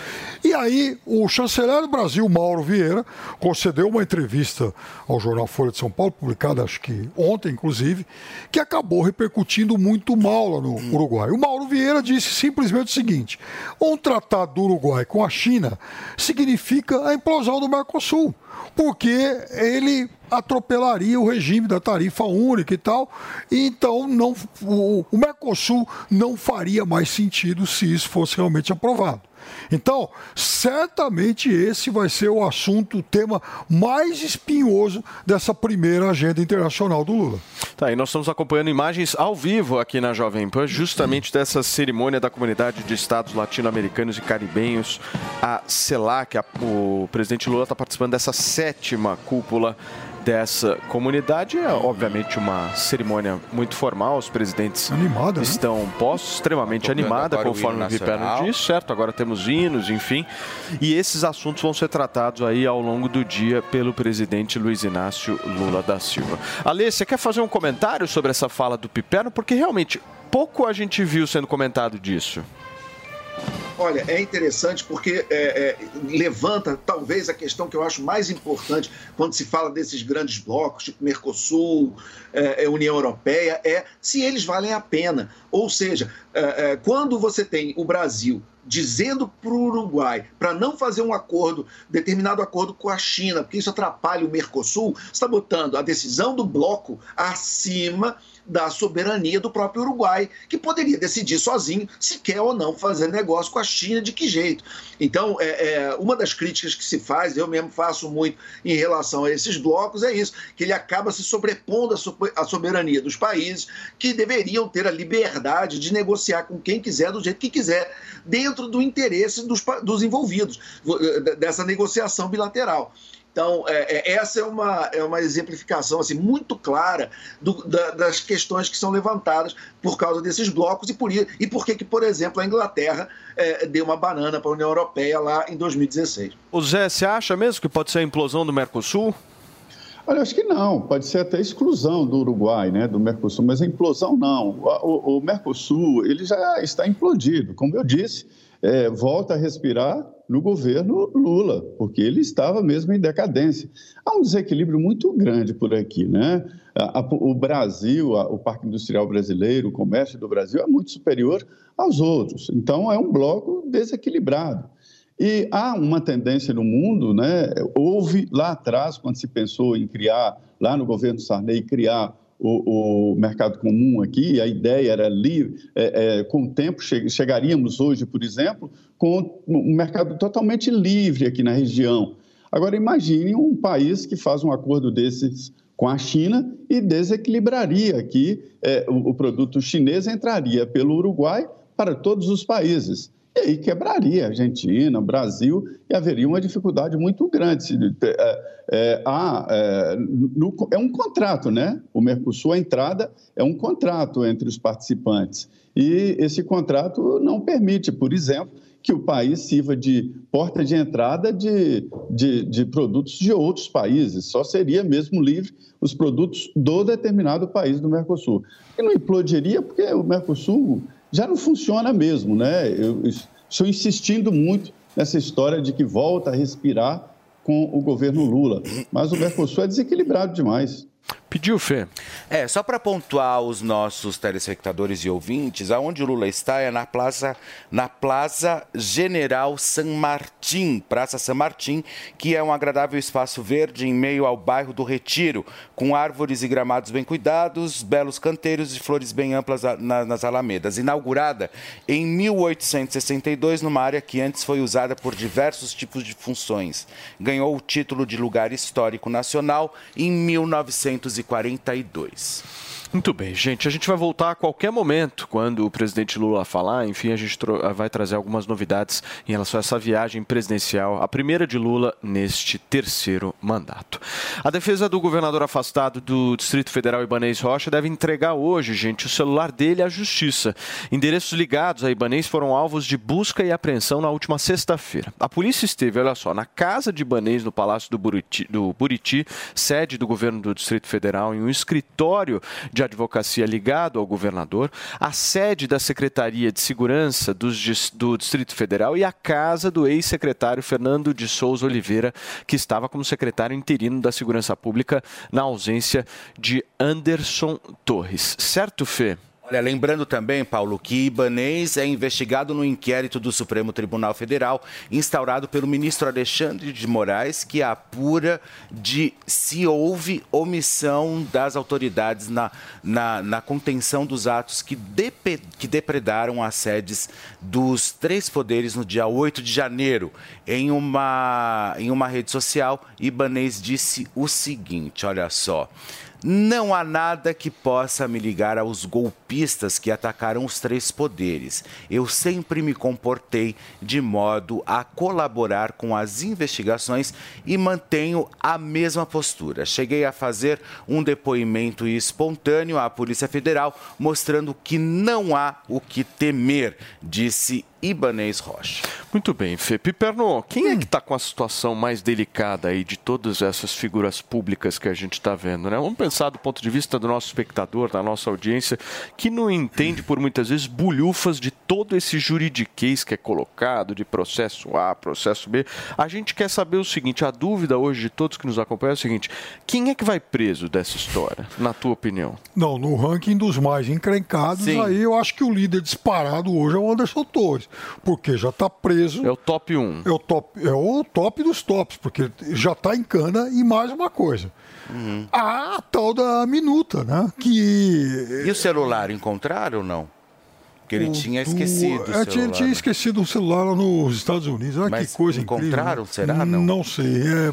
E aí, o chanceler do Brasil, Mauro Vieira, concedeu uma entrevista ao jornal Folha de São Paulo, publicada acho que ontem, inclusive, que acabou repercutindo muito mal lá no Uruguai. O Mauro Vieira disse simplesmente o seguinte: um tratado do Uruguai com a China significa a implosão do Mercosul porque ele atropelaria o regime da tarifa única e tal. E então não, o, o Mercosul não faria mais sentido se isso fosse realmente aprovado. Então, certamente esse vai ser o assunto, o tema mais espinhoso dessa primeira agenda internacional do Lula. Tá, e nós estamos acompanhando imagens ao vivo aqui na Jovem Pan, justamente dessa cerimônia da comunidade de estados latino-americanos e caribenhos, a CELAC. O presidente Lula está participando dessa sétima cúpula dessa comunidade. É, obviamente, uma cerimônia muito formal. Os presidentes Animada, né? estão postos, extremamente animada, conforme o Viperno disse, certo? Agora temos hinos, enfim. E esses assuntos vão ser tratados aí ao longo do dia pelo presidente Luiz Inácio Lula da Silva. Alê, você quer fazer um comentário sobre essa fala do Piperno? Porque realmente pouco a gente viu sendo comentado disso. Olha, é interessante porque é, é, levanta talvez a questão que eu acho mais importante quando se fala desses grandes blocos, tipo Mercosul, é, é União Europeia, é se eles valem a pena. Ou seja, é, é, quando você tem o Brasil dizendo para o Uruguai para não fazer um acordo, determinado acordo com a China, porque isso atrapalha o Mercosul, está botando a decisão do bloco acima da soberania do próprio Uruguai, que poderia decidir sozinho se quer ou não fazer negócio com a China, de que jeito. Então, é, é, uma das críticas que se faz, eu mesmo faço muito em relação a esses blocos, é isso, que ele acaba se sobrepondo à soberania dos países que deveriam ter a liberdade de negociar com quem quiser, do jeito que quiser, dentro do interesse dos, dos envolvidos, dessa negociação bilateral. Então, é, é, essa é uma, é uma exemplificação assim, muito clara do, da, das questões que são levantadas por causa desses blocos e por, e por que, por exemplo, a Inglaterra é, deu uma banana para a União Europeia lá em 2016. O Zé, você acha mesmo que pode ser a implosão do Mercosul? Olha, acho que não. Pode ser até exclusão do Uruguai, né, do Mercosul, mas a implosão não. O, o, o Mercosul ele já está implodido, como eu disse é, volta a respirar no governo Lula, porque ele estava mesmo em decadência. Há um desequilíbrio muito grande por aqui, né? O Brasil, o Parque Industrial Brasileiro, o comércio do Brasil é muito superior aos outros. Então, é um bloco desequilibrado. E há uma tendência no mundo, né? Houve lá atrás, quando se pensou em criar, lá no governo Sarney, criar o, o, mercado comum aqui, a ideia era livre, é, é, com o tempo che chegaríamos hoje, por exemplo, com um mercado totalmente livre aqui na região. Agora imagine um país que faz um acordo desses com a China e desequilibraria aqui, é, o, o produto chinês entraria pelo Uruguai para todos os países. E aí quebraria a Argentina, Brasil, e haveria uma dificuldade muito grande. É, é, há, é, no, é um contrato, né? O Mercosul, a entrada é um contrato entre os participantes. E esse contrato não permite, por exemplo, que o país sirva de porta de entrada de, de, de, produtos de outros países. Só seria mesmo livre os produtos do determinado país do Mercosul. E não implodiria porque o Mercosul já não funciona mesmo, né? Eu estou insistindo muito nessa história de que volta a respirar com o governo Lula, mas o Mercosul é desequilibrado demais. Pediu, Fê. É, só para pontuar os nossos telespectadores e ouvintes, aonde o Lula está é na Plaza, na Plaza General San Martín, Praça San Martín, que é um agradável espaço verde em meio ao bairro do Retiro, com árvores e gramados bem cuidados, belos canteiros e flores bem amplas nas alamedas. Inaugurada em 1862 numa área que antes foi usada por diversos tipos de funções. Ganhou o título de lugar histórico nacional em 1900 1942. Muito bem, gente. A gente vai voltar a qualquer momento quando o presidente Lula falar. Enfim, a gente vai trazer algumas novidades em relação a essa viagem presidencial, a primeira de Lula neste terceiro mandato. A defesa do governador afastado do Distrito Federal Ibanês Rocha deve entregar hoje, gente, o celular dele à justiça. Endereços ligados a Ibanês foram alvos de busca e apreensão na última sexta-feira. A polícia esteve, olha só, na casa de Ibanês, no Palácio do Buriti, do Buriti sede do governo do Distrito Federal, em um escritório de advocacia ligado ao governador, a sede da Secretaria de Segurança do, do Distrito Federal e a casa do ex-secretário Fernando de Souza Oliveira, que estava como secretário interino da Segurança Pública na ausência de Anderson Torres. Certo, Fê? Olha, lembrando também, Paulo, que Ibanês é investigado no inquérito do Supremo Tribunal Federal, instaurado pelo ministro Alexandre de Moraes, que apura de se houve omissão das autoridades na, na, na contenção dos atos que, depe, que depredaram as sedes dos três poderes no dia 8 de janeiro. Em uma, em uma rede social, Ibanês disse o seguinte: olha só. Não há nada que possa me ligar aos golpistas que atacaram os três poderes. Eu sempre me comportei de modo a colaborar com as investigações e mantenho a mesma postura. Cheguei a fazer um depoimento espontâneo à Polícia Federal, mostrando que não há o que temer, disse Ibanez Rocha. Muito bem, Fê. Piperno, quem é que está com a situação mais delicada aí de todas essas figuras públicas que a gente está vendo, né? Vamos pensar do ponto de vista do nosso espectador, da nossa audiência, que não entende por muitas vezes bulhufas de todo esse juridiquês que é colocado, de processo A, processo B. A gente quer saber o seguinte, a dúvida hoje de todos que nos acompanham é o seguinte, quem é que vai preso dessa história, na tua opinião? Não, no ranking dos mais encrencados, Sim. aí eu acho que o líder disparado hoje é o Anderson Torres, porque já está preso. É o top 1. É o top, é o top dos tops, porque já está em cana e mais uma coisa. A tal da minuta, né? Que E o celular encontraram ou não? Porque ele o tinha do- esquecido o É, celular. tinha, tinha esquecido o celular lá nos Estados Unidos. Olha Mas que coisa encontraram, incrível. né? será? Não. Não sei. é.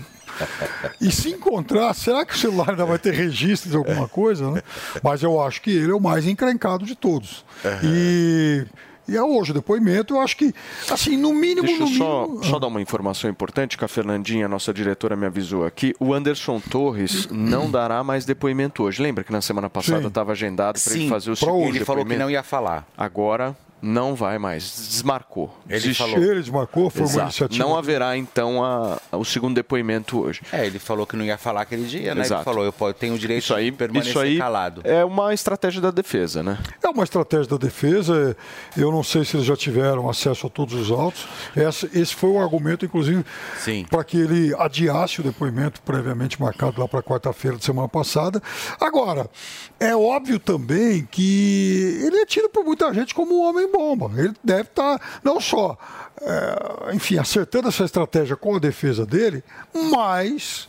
E se encontrar, será que o celular ainda vai ter registro de alguma coisa? Né? Mas eu acho que ele é o mais encrencado de todos. E, e é hoje o depoimento, eu acho que, assim, no mínimo, Deixa eu no só, mínimo. só dar uma informação importante que a Fernandinha, nossa diretora, me avisou aqui. O Anderson Torres não dará mais depoimento hoje. Lembra que na semana passada estava agendado para ele fazer o segundo. Ele falou que não ia falar. Agora não vai mais. Desmarcou. Ele Desistiu. falou. Ele desmarcou, foi uma Exato. iniciativa. Não haverá, então, a- o segundo depoimento hoje. É, ele falou que não ia falar aquele dia, né? Exato. Ele falou, eu tenho o direito Isso aí, de permanecer isso aí calado. é uma estratégia da defesa, né? É uma estratégia da defesa. Eu não sei se eles já tiveram acesso a todos os autos. Essa- esse foi o argumento, inclusive, para que ele adiasse o depoimento previamente marcado lá para quarta-feira de semana passada. Agora, é óbvio também que ele é tido por muita gente como um homem-bomba. Ele deve estar, não só, é, enfim, acertando essa estratégia com a defesa dele, mas.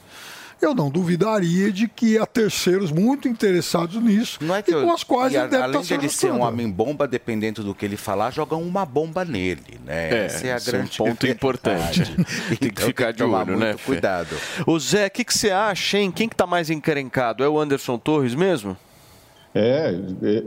Eu não duvidaria de que há terceiros muito interessados nisso Não é e que eu- com as quais e ele a- deve além estar de ele ser um ajustando. homem-bomba, dependendo do que ele falar, jogam uma bomba nele, né? É, Essa é a esse é um grande ponto verdade. importante. Tem que Então, ficar de olho, né? Cuidado. Ô Zé, o que, que você acha, hein? Quem que tá mais encrencado? É o Anderson Torres mesmo? É,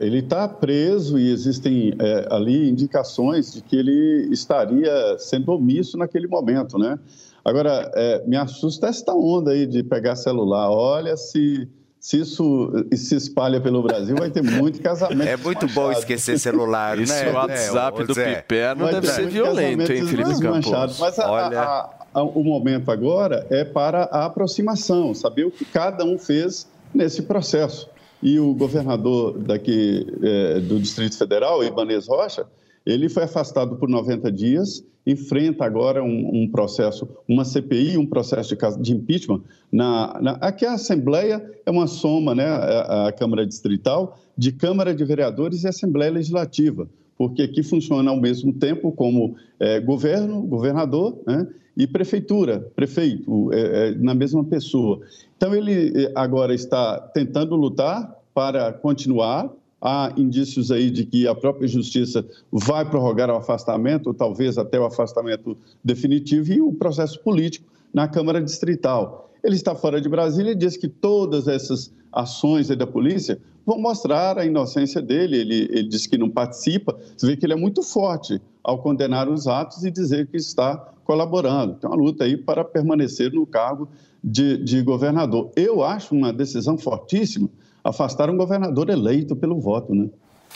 ele está preso e existem é, ali indicações de que ele estaria sendo omisso naquele momento, né? Agora, é, me assusta essa onda aí de pegar celular. Olha, se, se isso se espalha pelo Brasil, vai ter muito casamento. É muito bom esquecer celular, Esse né? WhatsApp né, do Zé? Piperno deve ser violento, hein, Felipe. Campos? Mas a- Olha. a- a- o momento agora é para a aproximação, saber o que cada um fez nesse processo. E o governador daqui eh, do Distrito Federal, Ibanez Rocha, ele foi afastado por 90 dias, enfrenta agora um, um processo, uma CPI, um processo de, de impeachment. Na, na, aqui a Assembleia é uma soma, né, a, a Câmara Distrital, de Câmara de Vereadores e Assembleia Legislativa porque aqui funciona ao mesmo tempo como eh, governo, governador, né, e prefeitura, prefeito, eh, eh, na mesma pessoa. Então, ele eh, agora está tentando lutar para continuar. Há indícios aí de que a própria justiça vai prorrogar o afastamento, ou talvez até o afastamento definitivo, e o processo político na Câmara Distrital. Ele está fora de Brasília e diz que todas essas ações da polícia vão mostrar a inocência dele. Ele, ele diz que não participa. Você vê que ele é muito forte ao condenar os atos e dizer que está colaborando. Tem uma luta aí para permanecer no cargo de, de governador. Eu acho uma decisão fortíssima afastar um governador eleito pelo voto, né?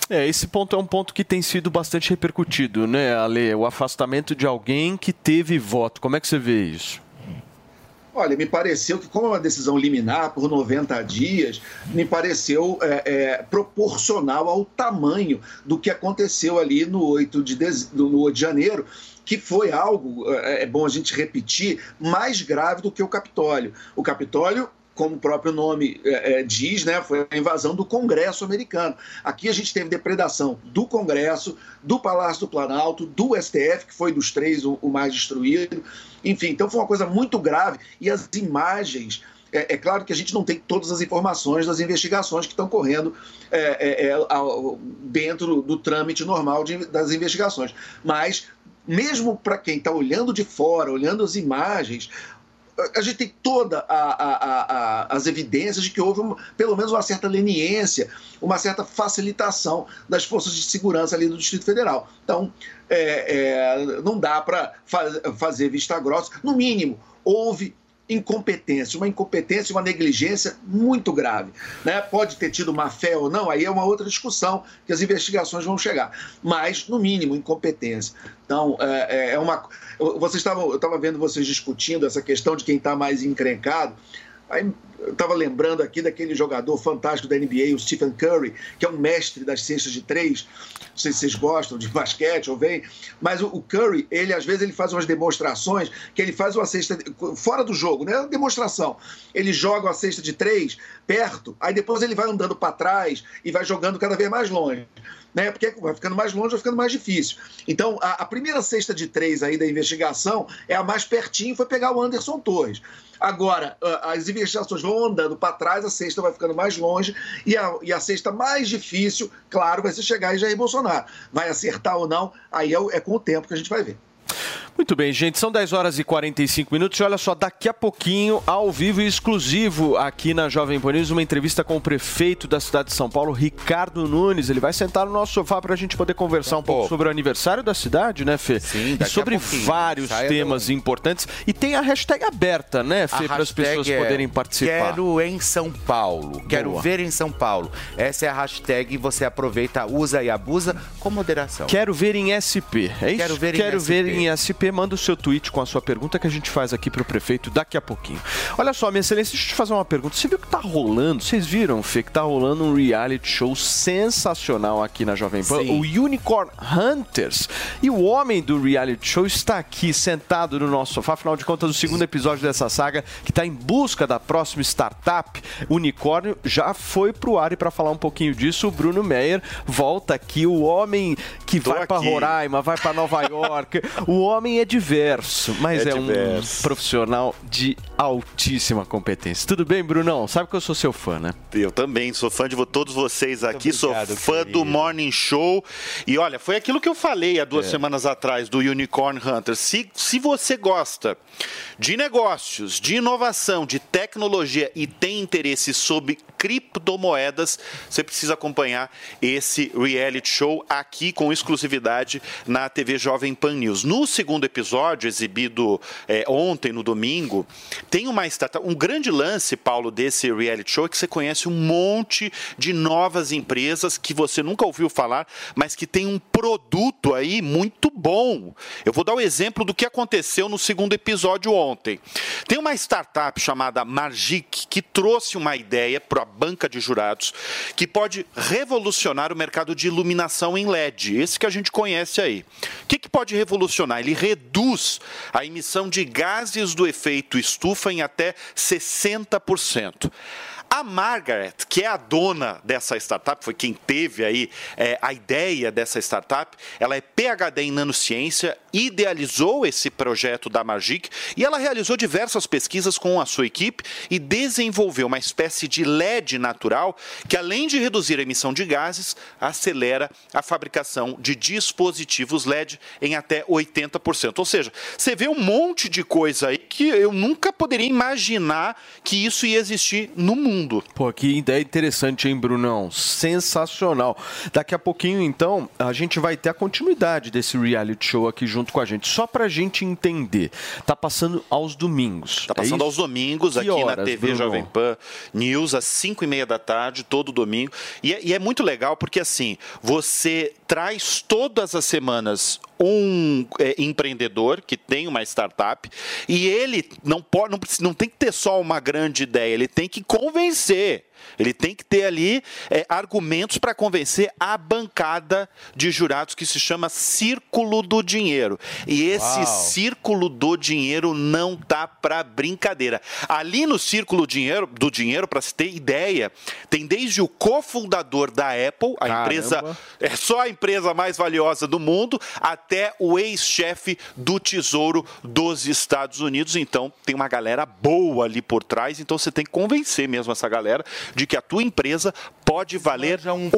É, esse ponto é um ponto que tem sido bastante repercutido, né, Ale? O afastamento de alguém que teve voto. Como é que você vê isso? Olha, me pareceu que, como é uma decisão liminar por 90 dias, me pareceu é, é, proporcional ao tamanho do que aconteceu ali no 8 de, dez... no 8 de janeiro, que foi algo, é, é bom a gente repetir, mais grave do que o Capitólio. O Capitólio como o próprio nome é, é, diz, né, foi a invasão do Congresso americano. Aqui a gente teve depredação do Congresso, do Palácio do Planalto, do STF, que foi dos três o, o mais destruído. Enfim, então foi uma coisa muito grave. E as imagens. É, é claro que a gente não tem todas as informações das investigações que estão correndo é, ao, dentro do trâmite normal de, das investigações. Mas, mesmo para quem está olhando de fora, olhando as imagens, a gente tem todas as evidências de que houve uma, pelo menos uma certa leniência, uma certa facilitação das forças de segurança ali do Distrito Federal. Então, é, é, não dá para faz, fazer vista grossa. No mínimo, houve incompetência, uma incompetência, uma negligência muito grave. Né? Pode ter tido má fé ou não, aí é uma outra discussão que as investigações vão chegar. Mas, no mínimo, incompetência. Então, é, é uma. Vocês estavam, eu estava vendo vocês discutindo essa questão de quem está mais encrencado. Aí eu estava lembrando aqui daquele jogador fantástico da NBA, o Stephen Curry, que é um mestre das cestas de três. Não sei se vocês gostam de basquete ou vem, mas o, Curry, ele às vezes ele faz umas demonstrações que ele faz uma cesta fora do jogo, né? Demonstração. Ele joga uma cesta de três perto, aí depois ele vai andando para trás e vai jogando cada vez mais longe né? Porque vai ficando mais longe, vai ficando mais difícil. Então, a, a, primeira cesta de três aí da investigação é a mais pertinho, foi pegar o Anderson Torres. Agora, as investigações vão andando para trás, a cesta vai ficando mais longe, e a, e a cesta mais difícil, claro, vai ser chegar em Jair Bolsonaro. Vai acertar ou não, aí é, é com o tempo que a gente vai ver. Muito bem, gente, são 10 horas e 45 minutos. E olha só, daqui a pouquinho, ao vivo e exclusivo aqui na Jovem Pan News, uma entrevista com o prefeito da cidade de São Paulo, Ricardo Nunes. Ele vai sentar no nosso sofá para a gente poder conversar um pouco sobre o aniversário da cidade, né, Fê? Sim, e sobre vários Saia temas do... importantes. E tem a hashtag aberta, né, Fê, para as pessoas é poderem participar. Quero em São Paulo. Quero Boa. ver em São Paulo. Essa é a hashtag, você aproveita, usa e abusa com moderação. Quero ver em SP. É isso? Quero ver Quero em ver SP. em SP manda o seu tweet com a sua pergunta que a gente faz aqui para o prefeito daqui a pouquinho. Olha só, minha excelência, deixa eu te fazer uma pergunta. Você viu que tá rolando? Vocês viram, Fê, que tá rolando um reality show sensacional aqui na Jovem Pan, Sim. o Unicorn Hunters. E o homem do reality show está aqui sentado no nosso sofá, afinal de contas, o segundo episódio dessa saga que está em busca da próxima startup, unicórnio, já foi pro ar e para falar um pouquinho disso, o Bruno Meyer volta aqui, o homem que Tô vai para Roraima, vai para Nova York. o homem é diverso, mas é, é diverso. um profissional de altíssima competência. Tudo bem, Brunão? Sabe que eu sou seu fã, né? Eu também, sou fã de todos vocês aqui, obrigado, sou fã querido. do Morning Show. E olha, foi aquilo que eu falei há duas é. semanas atrás do Unicorn Hunter. Se, se você gosta de negócios, de inovação, de tecnologia e tem interesse sobre criptomoedas, você precisa acompanhar esse reality show aqui com exclusividade na TV Jovem Pan News. No segundo episódio, exibido é, ontem, no domingo, tem uma um grande lance, Paulo, desse reality show é que você conhece um monte de novas empresas que você nunca ouviu falar, mas que tem um produto aí muito bom. Eu vou dar o um exemplo do que aconteceu no segundo episódio ontem. Tem uma startup chamada Margic que trouxe uma ideia para banca de jurados que pode revolucionar o mercado de iluminação em LED, esse que a gente conhece aí. O que, que pode revolucionar? Ele reduz a emissão de gases do efeito estufa em até 60%. A Margaret, que é a dona dessa startup, foi quem teve aí é, a ideia dessa startup, ela é PhD em nanociência, idealizou esse projeto da Magic e ela realizou diversas pesquisas com a sua equipe e desenvolveu uma espécie de LED natural que, além de reduzir a emissão de gases, acelera a fabricação de dispositivos LED em até 80%. Ou seja, você vê um monte de coisa aí que eu nunca poderia imaginar que isso ia existir no mundo mundo. Pô, que ideia interessante, hein, Brunão? Sensacional. Daqui a pouquinho, então, a gente vai ter a continuidade desse reality show aqui junto com a gente. Só pra gente entender. Tá passando aos domingos. Tá passando é aos domingos, que aqui horas, na TV Bruno? Jovem Pan News, às 5 e meia da tarde, todo domingo. E é, e é muito legal porque, assim, você traz todas as semanas um é, empreendedor que tem uma startup e ele não pode, não, não tem que ter só uma grande ideia, ele tem que convencer ele tem que ter ali é, argumentos para convencer a bancada de jurados que se chama Círculo do Dinheiro. E esse Uau. Círculo do Dinheiro não tá para brincadeira. Ali no Círculo Dinheiro, do Dinheiro, para se ter ideia, tem desde o cofundador da Apple, a Caramba. empresa é só a empresa mais valiosa do mundo, até o ex-chefe do Tesouro dos Estados Unidos. Então tem uma galera boa ali por trás. Então você tem que convencer mesmo essa galera de que a tua empresa pode valer um,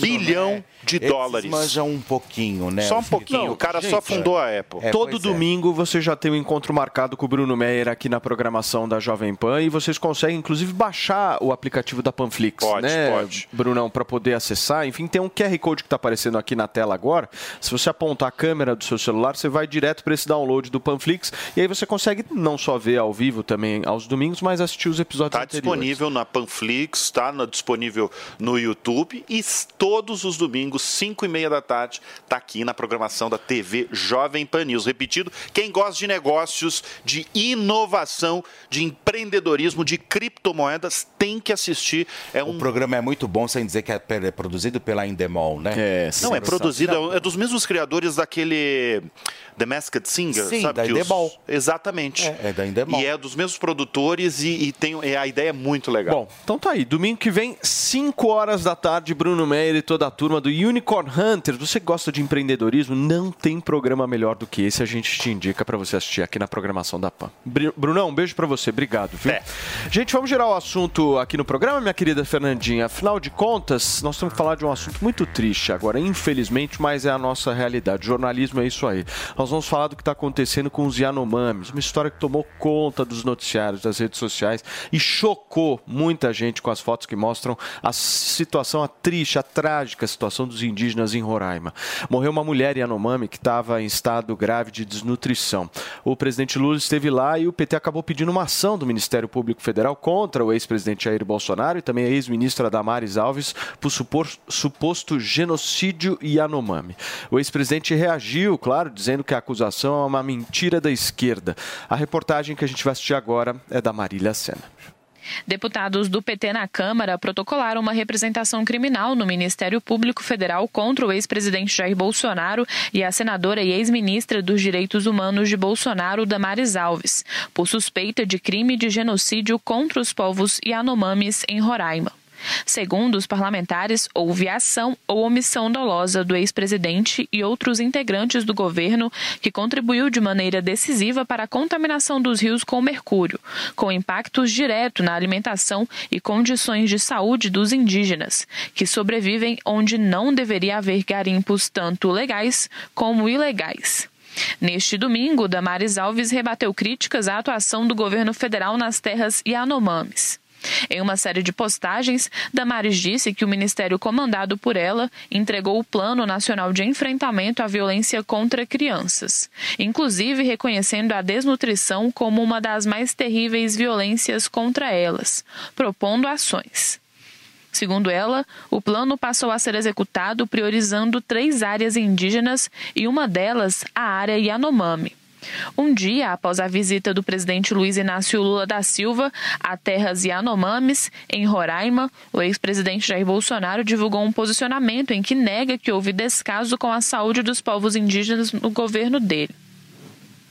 bilhão de Eles dólares. manjam um pouquinho, né? Só um pouquinho. o cara só fundou a Apple. É, Todo é. domingo você já tem um encontro marcado com o Bruno Meyer aqui na programação da Jovem Pan e vocês conseguem inclusive baixar o aplicativo da Panflix, Pode, né, pode. Brunão, para poder acessar. Enfim, tem um QR Code que está aparecendo aqui na tela agora. Se você apontar a câmera do seu celular, você vai direto para esse download do Panflix e aí você consegue não só ver ao vivo também aos domingos, mas assistir os episódios Está anteriores. disponível na Panflix, está disponível no YouTube e todos os domingos, 5 e meia da tarde, está aqui na programação da TV Jovem Pan News. Repetido, quem gosta de negócios, de inovação, de empreendedorismo, de criptomoedas, tem que assistir. É um O programa é muito bom, sem dizer que é é produzido pela Indemol, né? É, Não, é produzido, é dos mesmos criadores daquele The Masked Singer, Sim, sabe? da os- Endemol. Exatamente. É, é da Endemol. E é dos mesmos produtores e, e tem, é, a ideia é muito legal. Bom, então tá aí. Domingo que vem, 5 horas da tarde, Bruno Meyer e toda a turma do Unicorn Hunters. Você que gosta de empreendedorismo? Não tem programa melhor do que esse. A gente te indica para você assistir aqui na programação da PAN. Bri- Brunão, um beijo para você. Obrigado, viu? É. Gente, vamos girar o assunto aqui no programa, minha querida Fernandinha. Afinal de contas, nós temos que falar de um assunto muito triste agora, infelizmente, mas é a nossa realidade. Jornalismo é isso aí. Nós vamos falar do que está acontecendo com os Yanomamis, uma história que tomou conta dos noticiários, das redes sociais e chocou muita gente com as fotos que mostram a situação, a triste, a trágica situação dos indígenas em Roraima. Morreu uma mulher Yanomami que estava em estado grave de desnutrição. O presidente Lula esteve lá e o PT acabou pedindo uma ação do Ministério Público Federal contra o ex-presidente Jair Bolsonaro e também a ex-ministra Damares Alves por suposto genocídio Yanomami. O ex-presidente reagiu, claro, dizendo que a acusação é uma mentira da esquerda. A reportagem que a gente vai assistir agora é da Marília Sena. Deputados do PT na Câmara protocolaram uma representação criminal no Ministério Público Federal contra o ex-presidente Jair Bolsonaro e a senadora e ex-ministra dos Direitos Humanos de Bolsonaro, Damares Alves, por suspeita de crime de genocídio contra os povos Yanomamis em Roraima. Segundo os parlamentares, houve ação ou omissão dolosa do ex-presidente e outros integrantes do governo que contribuiu de maneira decisiva para a contaminação dos rios com mercúrio, com impactos diretos na alimentação e condições de saúde dos indígenas, que sobrevivem onde não deveria haver garimpos tanto legais como ilegais. Neste domingo, Damares Alves rebateu críticas à atuação do governo federal nas terras Yanomamis. Em uma série de postagens, Damares disse que o ministério comandado por ela entregou o Plano Nacional de Enfrentamento à Violência contra Crianças, inclusive reconhecendo a desnutrição como uma das mais terríveis violências contra elas, propondo ações. Segundo ela, o plano passou a ser executado priorizando três áreas indígenas e uma delas a área Yanomami. Um dia após a visita do presidente Luiz Inácio Lula da Silva a terras Yanomamis, em Roraima, o ex-presidente Jair Bolsonaro divulgou um posicionamento em que nega que houve descaso com a saúde dos povos indígenas no governo dele.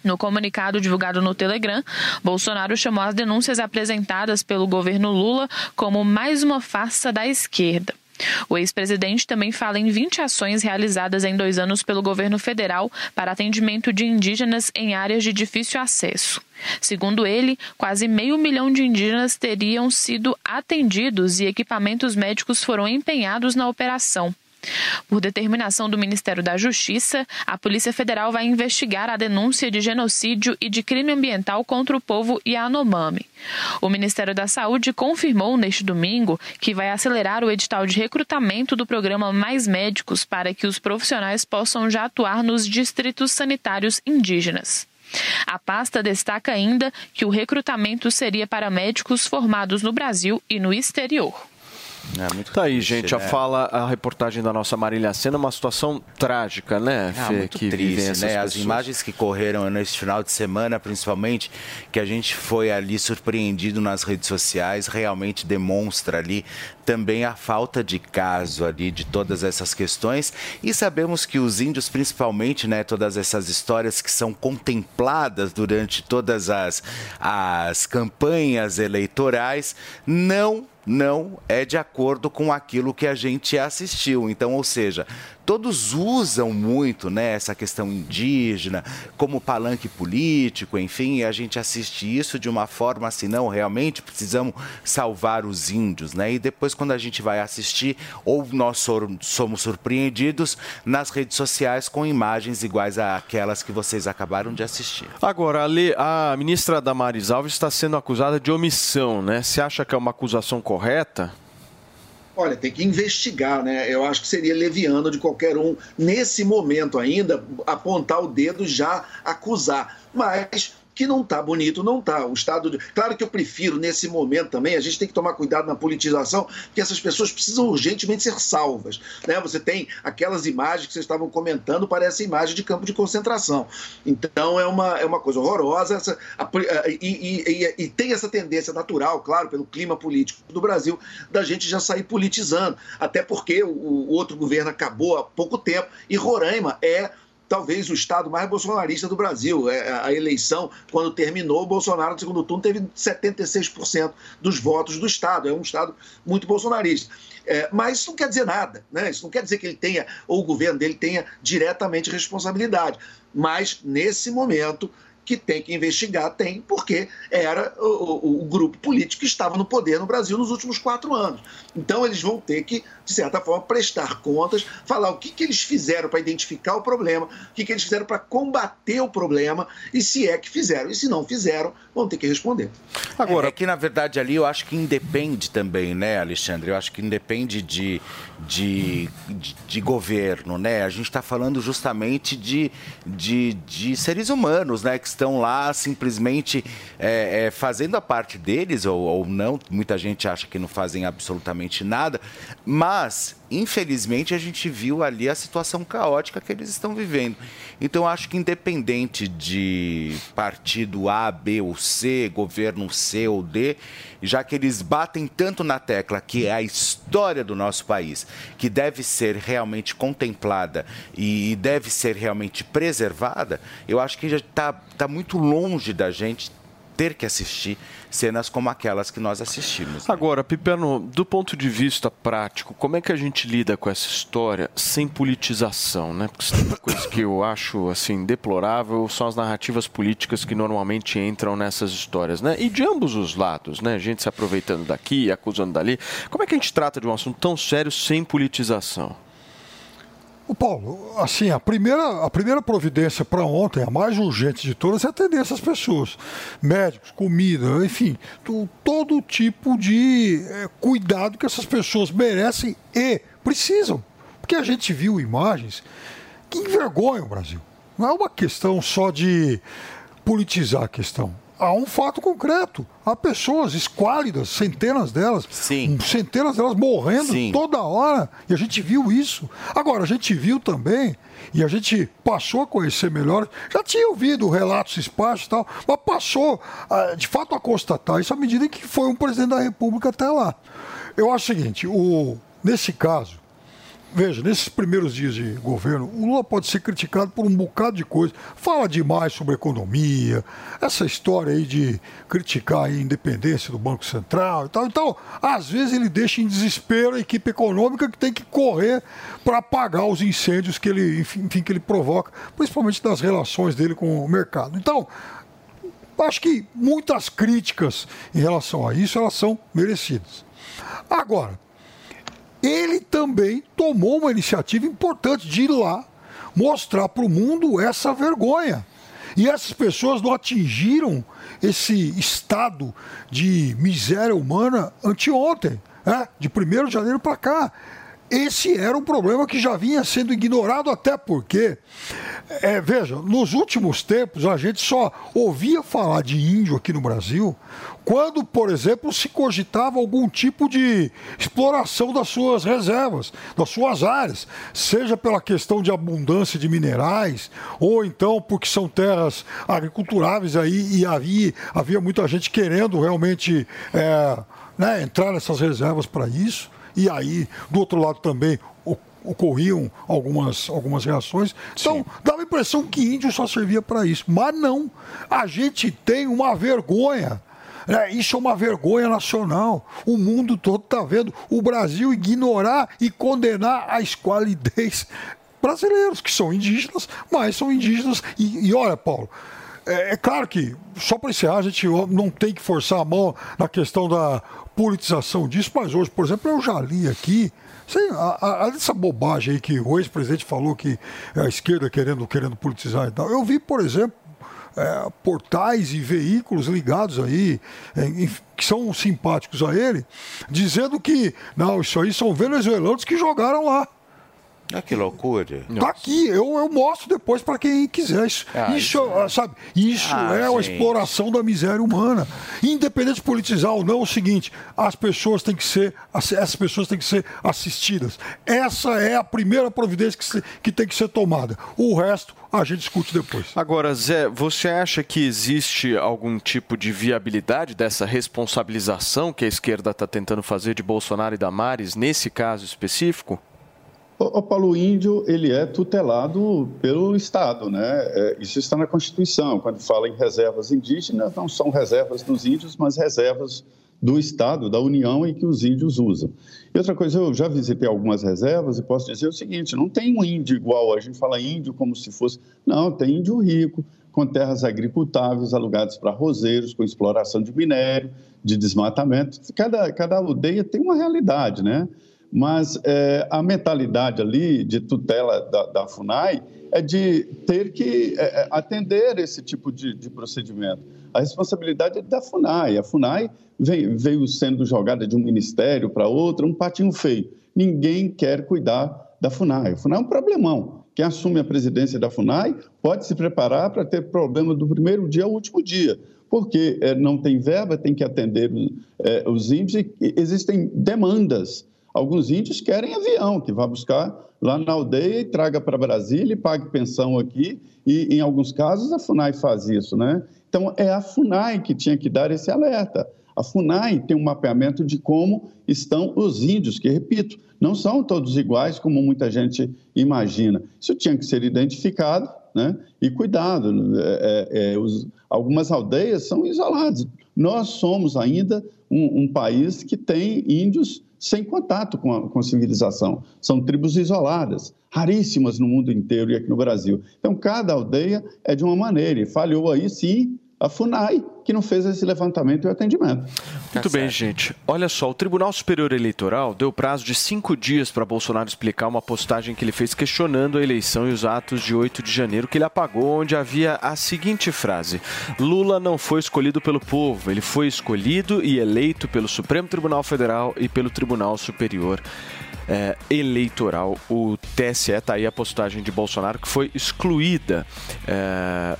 No comunicado divulgado no Telegram, Bolsonaro chamou as denúncias apresentadas pelo governo Lula como mais uma farsa da esquerda. O ex-presidente também fala em 20 ações realizadas em dois anos pelo governo federal para atendimento de indígenas em áreas de difícil acesso. Segundo ele, quase meio milhão de indígenas teriam sido atendidos e equipamentos médicos foram empenhados na operação. Por determinação do Ministério da Justiça, a Polícia Federal vai investigar a denúncia de genocídio e de crime ambiental contra o povo Yanomami. O Ministério da Saúde confirmou neste domingo que vai acelerar o edital de recrutamento do programa Mais Médicos para que os profissionais possam já atuar nos distritos sanitários indígenas. A pasta destaca ainda que o recrutamento seria para médicos formados no Brasil e no exterior. É Tá aí, triste, gente, a né? fala, a reportagem da nossa Marília Sena, uma situação trágica, né, Ah, Fê, muito que triste, né? As imagens que correram nesse final de semana, principalmente, que a gente foi ali surpreendido nas redes sociais, realmente demonstra ali também a falta de caso ali de todas essas questões. E sabemos que os índios, principalmente, né, todas essas histórias que são contempladas durante todas as, as campanhas eleitorais, não não é de acordo com aquilo que a gente assistiu. Então, ou seja, todos usam muito né, essa questão indígena como palanque político, enfim, a gente assiste isso de uma forma assim, não, realmente precisamos salvar os índios, né? E depois quando a gente vai assistir, ou nós somos surpreendidos nas redes sociais com imagens iguais àquelas que vocês acabaram de assistir. Agora, a, a ministra Damares Alves está sendo acusada de omissão, né? Você acha que é uma acusação correta? Olha, tem que investigar, né? Eu acho que seria leviano de qualquer um, nesse momento ainda, apontar o dedo já acusar. Mas que não está bonito, não está. O Estado. De... Claro que eu prefiro, nesse momento também, a gente tem que tomar cuidado na politização, porque essas pessoas precisam urgentemente ser salvas. Né? Você tem aquelas imagens que vocês estavam comentando, parece imagem de campo de concentração. Então é uma, é uma coisa horrorosa essa, a, e, e, e, tem essa tendência natural, claro, pelo clima político do Brasil, da gente já sair politizando. Até porque o, o outro governo acabou há pouco tempo e Roraima é talvez o estado mais bolsonarista do Brasil. É, a eleição, quando terminou, o Bolsonaro, no segundo turno, teve 76% dos votos do estado. É um estado muito bolsonarista. É, mas isso não quer dizer nada, né? Isso não quer dizer que ele tenha, ou o governo dele tenha diretamente responsabilidade. Mas, nesse momento, que tem que investigar, tem, porque era o, o, o, grupo político que estava no poder no Brasil nos últimos quatro anos. Então, eles vão ter que, de certa forma, prestar contas, falar o que, que eles fizeram para identificar o problema, o que, que eles fizeram para combater o problema, e se é que fizeram. E se não fizeram, vão ter que responder. Agora, é que, na verdade, ali eu acho que independe também, né, Alexandre? Eu acho que independe de, de, de, governo, né? A gente está falando justamente de, de, de seres humanos, né? Que estão lá simplesmente é, é, fazendo a parte deles, ou, ou não. Muita gente acha que não fazem absolutamente nada, mas infelizmente a gente viu ali a situação caótica que eles estão vivendo. Então acho que independente de partido A, B ou C, governo C ou D, já que eles batem tanto na tecla que é a história do nosso país, que deve ser realmente contemplada e deve ser realmente preservada, eu acho que já está tá muito longe da gente ter que assistir cenas como aquelas que nós assistimos. Né? Agora, Piperno, do ponto de vista prático, como é que a gente lida com essa história sem politização, né? Porque uma coisa que eu acho assim deplorável são as narrativas políticas que normalmente entram nessas histórias, né? E de ambos os lados, né? Gente se aproveitando daqui, acusando dali. Como é que a gente trata de um assunto tão sério sem politização? Paulo, assim, a primeira, a primeira providência para ontem, a mais urgente de todas, é atender essas pessoas. Médicos, comida, enfim, todo tipo de é, cuidado que essas pessoas merecem e precisam. Porque a gente viu imagens que envergonham o Brasil. Não é uma questão só de politizar a questão há um fato concreto. Há pessoas esquálidas, centenas delas, Sim. centenas delas morrendo Sim. toda hora. E a gente viu isso. Agora, a gente viu também, e a gente passou a conhecer melhor, já tinha ouvido relatos esparsos e tal, mas passou, ah, de fato, a constatar isso à medida que foi um presidente da República até lá. Eu acho o seguinte, o, nesse caso, Veja, nesses primeiros dias de governo, o Lula pode ser criticado por um bocado de coisa. Fala demais sobre economia, essa história aí de criticar a independência do Banco Central e tal. Então, às vezes ele deixa em desespero a equipe econômica que tem que correr para apagar os incêndios que ele, enfim, que ele provoca, principalmente das relações dele com o mercado. Então, acho que muitas críticas em relação a isso, elas são merecidas. Agora, ele também tomou uma iniciativa importante de ir lá mostrar para o mundo essa vergonha. E essas pessoas não atingiram esse estado de miséria humana anteontem, né? de 1 de janeiro para cá. Esse era um problema que já vinha sendo ignorado, até porque, é, veja, nos últimos tempos a gente só ouvia falar de índio aqui no Brasil quando, por exemplo, se cogitava algum tipo de exploração das suas reservas, das suas áreas, seja pela questão de abundância de minerais, ou então porque são terras agriculturáveis aí e havia, havia muita gente querendo realmente é, né, entrar nessas reservas para isso e aí, do outro lado também, ocorriam algumas, algumas reações. Então, Sim. dava a impressão que índio só servia para isso. Mas não. A gente tem uma vergonha Né? Isso é uma vergonha nacional. O mundo todo está vendo o Brasil ignorar e condenar a esqualidez brasileiros, que são indígenas, mas são indígenas. E, e olha, Paulo, é, é, claro que, só para encerrar, a gente não tem que forçar a mão na questão da politização disso, mas hoje, por exemplo, eu já li aqui. Sim, a, a, essa bobagem aí que o ex-presidente falou que a esquerda querendo, querendo politizar e tal. Eu vi, por exemplo, é, portais e veículos ligados aí, é, que são simpáticos a ele, dizendo que, não, isso aí são venezuelanos que jogaram lá. Ah, que loucura. Tá aqui, eu, eu mostro depois para quem quiser. Isso, ah, isso, isso é... sabe, isso ah, é a exploração da miséria humana. Independente de politizar ou não, é o seguinte, as pessoas têm que ser, essas pessoas têm que ser assistidas. Essa é a primeira providência que, se, que tem que ser tomada. O resto a gente discute depois. Agora, Zé, você acha que existe algum tipo de viabilidade dessa responsabilização que a esquerda está tentando fazer de Bolsonaro e Damares nesse caso específico? O Paulo Índio ele é tutelado pelo Estado, né? É, isso está na Constituição. Quando fala em reservas indígenas, não são reservas dos índios, mas reservas do Estado, da União em que os índios usam. E outra coisa, eu já visitei algumas reservas e posso dizer o seguinte: não tem um índio igual. A gente fala índio como se fosse. Não, tem índio rico, com terras agricultáveis alugadas para roseiros, com exploração de minério, de desmatamento. Cada, cada aldeia tem uma realidade, né? Mas é, a mentalidade ali de tutela da, da, FUNAI é de ter que é, é, atender esse tipo de, de, procedimento. A responsabilidade é da FUNAI. A FUNAI veio, veio sendo jogada de um ministério para outro, um patinho feio. Ninguém quer cuidar da FUNAI. A FUNAI é um problemão. Quem assume a presidência da FUNAI pode se preparar para ter problema do primeiro dia ao último dia, porque é, não tem verba, tem que atender é, os índios e existem demandas Alguns índios querem avião, que vá buscar lá na aldeia e traga para Brasília e pague pensão aqui. E, em alguns casos, a FUNAI faz isso, né? Então, é a FUNAI que tinha que dar esse alerta. A FUNAI tem um mapeamento de como estão os índios, que, repito, não são todos iguais, como muita gente imagina. Isso tinha que ser identificado né? e cuidado. É, é, é os, algumas aldeias são isoladas. Nós somos ainda um, um país que tem índios sem contato com a, com a civilização. São tribos isoladas, raríssimas no mundo inteiro e aqui no Brasil. Então, cada aldeia é de uma maneira, e falhou aí, sim, a FUNAI, que não fez esse levantamento e atendimento. Muito bem, gente. Olha só, o Tribunal Superior Eleitoral deu prazo de cinco dias para Bolsonaro explicar uma postagem que ele fez questionando a eleição e os atos de 8 de janeiro que ele apagou, onde havia a seguinte frase: Lula não foi escolhido pelo povo, ele foi escolhido e eleito pelo Supremo Tribunal Federal e pelo Tribunal Superior. É, eleitoral. O TSE está aí a postagem de Bolsonaro que foi excluída. É,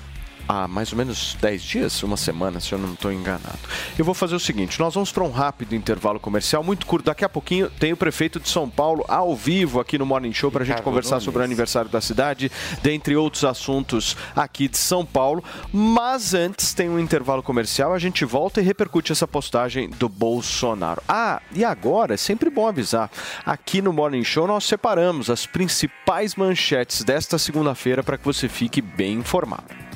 há mais ou menos 10 dias, uma semana, se eu não estou enganado. Eu vou fazer o seguinte: nós vamos para um rápido intervalo comercial, muito curto. Daqui a pouquinho tem o prefeito de São Paulo ao vivo aqui no Morning Show para a gente conversar sobre o aniversário da cidade, dentre outros assuntos aqui de São Paulo. Mas antes tem um intervalo comercial, a gente volta e repercute essa postagem do Bolsonaro. Ah, e agora é sempre bom avisar: aqui no Morning Show nós separamos as principais manchetes desta segunda-feira para que você fique bem informado.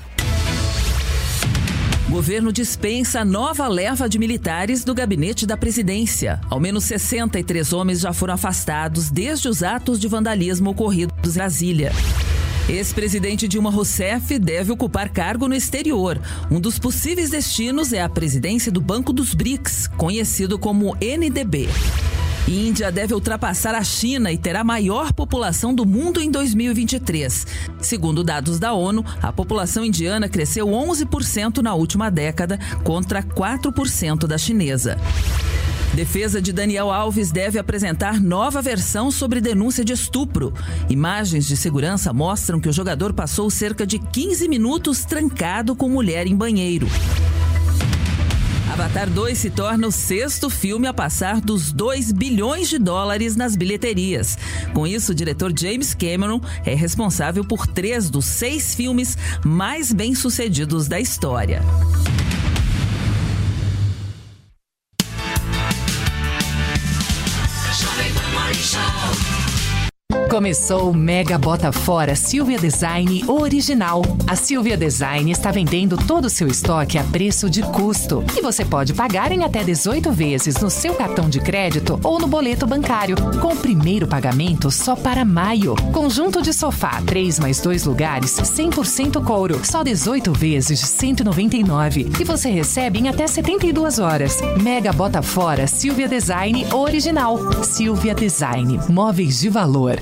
Governo dispensa nova leva de militares do gabinete da presidência. Ao menos 63 homens já foram afastados desde os atos de vandalismo ocorridos em Brasília. Ex-presidente Dilma Rousseff deve ocupar cargo no exterior. Um dos possíveis destinos é a presidência do Banco dos BRICS, conhecido como NDB. Índia deve ultrapassar a China e terá a maior população do mundo em 2023. Segundo dados da ONU, a população indiana cresceu 11% na última década, contra 4% da chinesa. Defesa de Daniel Alves deve apresentar nova versão sobre denúncia de estupro. Imagens de segurança mostram que o jogador passou cerca de 15 minutos trancado com mulher em banheiro. Avatar 2 se torna o sexto filme a passar dos 2 bilhões de dólares nas bilheterias. Com isso, o diretor James Cameron é responsável por três dos seis filmes mais bem-sucedidos da história. Começou o Mega Bota Fora Silvia Design Original. A Silvia Design está vendendo todo o seu estoque a preço de custo. E você pode pagar em até 18 vezes no seu cartão de crédito ou no boleto bancário, com o primeiro pagamento só para maio. Conjunto de sofá, 3 mais 2 lugares, 100% couro, só 18 vezes de 199. E você recebe em até 72 horas. Mega Bota Fora Silvia Design Original. Silvia Design. Móveis de valor.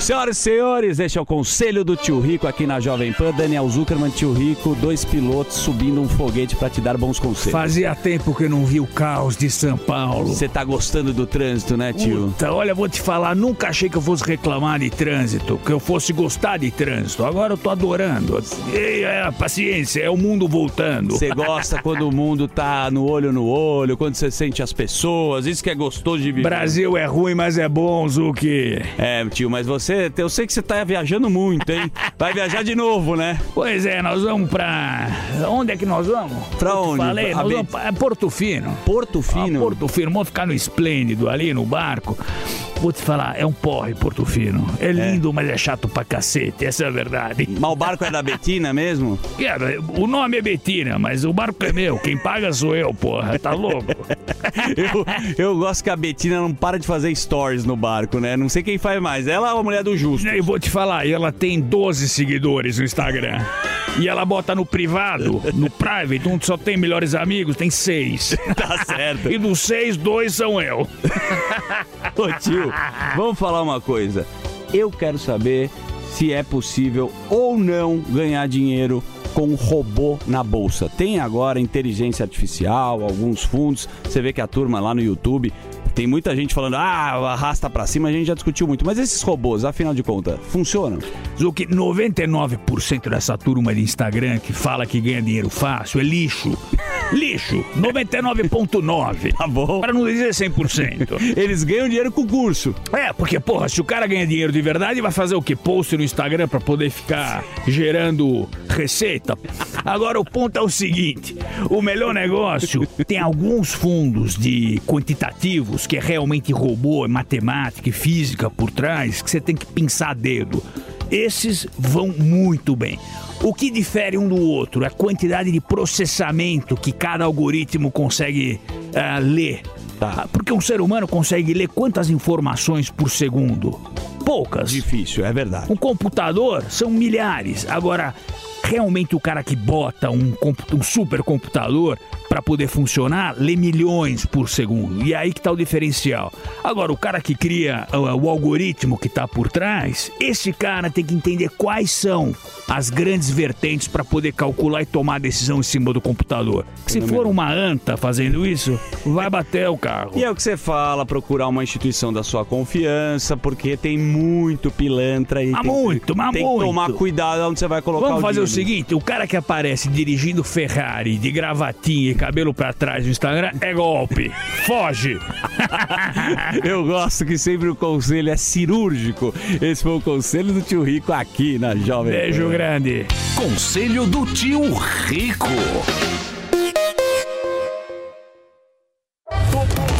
Senhoras e senhores, este é o Conselho do Tio Rico aqui na Jovem Pan. Daniel Zuckerman, Tio Rico, dois pilotos subindo um foguete para te dar bons conselhos. Fazia tempo que eu não vi o caos de São Paulo. Você tá gostando do trânsito, né, tio? Puta, olha, vou te falar, nunca achei que eu fosse reclamar de trânsito, que eu fosse gostar de trânsito. Agora eu tô adorando. E, é, paciência, é o mundo voltando. Você gosta quando o mundo tá no olho no olho, quando você sente as pessoas, isso que é gostoso de viver. Brasil é ruim, mas é bom, Zuki. É, tio, mas você, eu sei que você tá viajando muito, hein? Vai viajar de novo, né? Pois é, nós vamos pra. Onde é que nós vamos? Pra Eu onde? Falei, nós vamos pra é Porto Fino. Porto Fino? Ah, Porto Fino, vamos ficar no Esplêndido ali no barco. Vou te falar, é um porre Porto Fino. É lindo, mas é chato pra cacete, essa é a verdade. Mas o barco é da Betina mesmo? Cara, o nome é Betina, mas o barco é meu. Quem paga sou eu, porra. Tá louco? Eu, eu gosto que a Betina não para de fazer stories no barco, né? Não sei quem faz mais, ela ou a mulher do Justo? Eu vou te falar, ela tem 12 seguidores no Instagram. E ela bota no privado, no private, onde só tem melhores amigos, tem seis. Tá certo. E dos seis, dois são eu. Ô tio, vamos falar uma coisa. Eu quero saber se é possível ou não ganhar dinheiro com robô na bolsa. Tem agora inteligência artificial, alguns fundos. Você vê que a turma lá no YouTube tem muita gente falando, ah, arrasta pra cima, a gente já discutiu muito. Mas esses robôs, afinal de contas, funcionam? Zuki, 99% dessa turma de Instagram que fala que ganha dinheiro fácil é lixo. Lixo. 99,9. Tá bom. Pra não dizer 100%. Eles ganham dinheiro com o curso. É, porque, porra, se o cara ganha dinheiro de verdade, vai fazer o quê? Post no Instagram pra poder ficar gerando receita. Agora, o ponto é o seguinte: o melhor negócio tem alguns fundos de quantitativos que é realmente robô, é matemática e física por trás, que você tem que pensar a dedo. Esses vão muito bem. O que difere um do outro é a quantidade de processamento que cada algoritmo consegue ah, ler. Tá? Porque um ser humano consegue ler quantas informações por segundo? Poucas. Difícil, é verdade. Um computador são milhares. Agora, realmente o cara que bota um, um supercomputador para poder funcionar lê milhões por segundo. E é aí que tá o diferencial. Agora, o cara que cria o algoritmo que tá por trás, esse cara tem que entender quais são as grandes vertentes para poder calcular e tomar decisão em cima do computador. Se for uma anta fazendo isso, vai bater o carro. E é o que você fala, procurar uma instituição da sua confiança, porque tem muito pilantra aí. Mas tem, muito, mas tem muito. que tomar cuidado onde você vai colocar Vamos o fazer o dinheiro. seguinte: o cara que aparece dirigindo Ferrari de gravatinha cabelo pra trás no Instagram é golpe. Foge. Eu gosto que sempre o conselho é cirúrgico. Esse foi o conselho do tio Rico aqui na Jovem Beijo Pan. grande. Conselho do Tio Rico.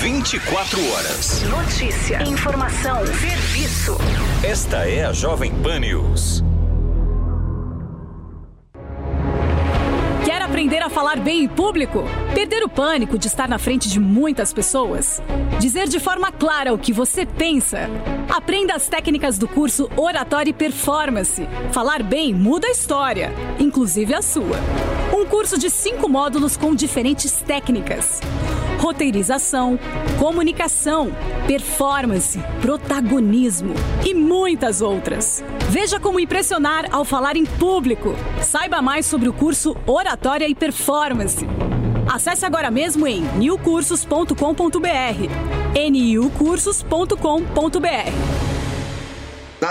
24 horas. Notícia, informação, serviço. Esta é a Jovem Pan News. Quer aprender a falar bem em público? Perder o pânico de estar na frente de muitas pessoas? Dizer de forma clara o que você pensa? Aprenda as técnicas do curso Oratória e Performance. Falar bem muda a história, inclusive a sua. Um curso de cinco módulos com diferentes técnicas. Roteirização, comunicação, performance, protagonismo e muitas outras. Veja como impressionar ao falar em público. Saiba mais sobre o curso Oratória e Performance. Acesse agora mesmo em newcursos.com.br. niucursos.com.br.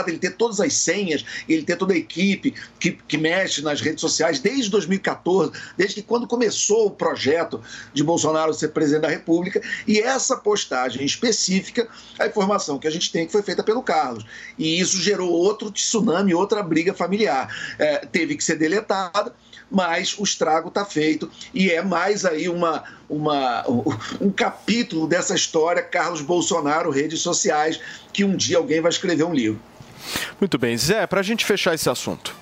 Ele ter todas as senhas, ele ter toda a equipe que, que mexe nas redes sociais desde 2014, desde que quando começou o projeto de Bolsonaro ser presidente da República, e essa postagem específica, a informação que a gente tem que foi feita pelo Carlos. E isso gerou outro tsunami, outra briga familiar. É, teve que ser deletada, mas o estrago está feito e é mais aí uma, uma, um capítulo dessa história, Carlos Bolsonaro, redes sociais, que um dia alguém vai escrever um livro. Muito bem. Zé, para a gente fechar esse assunto.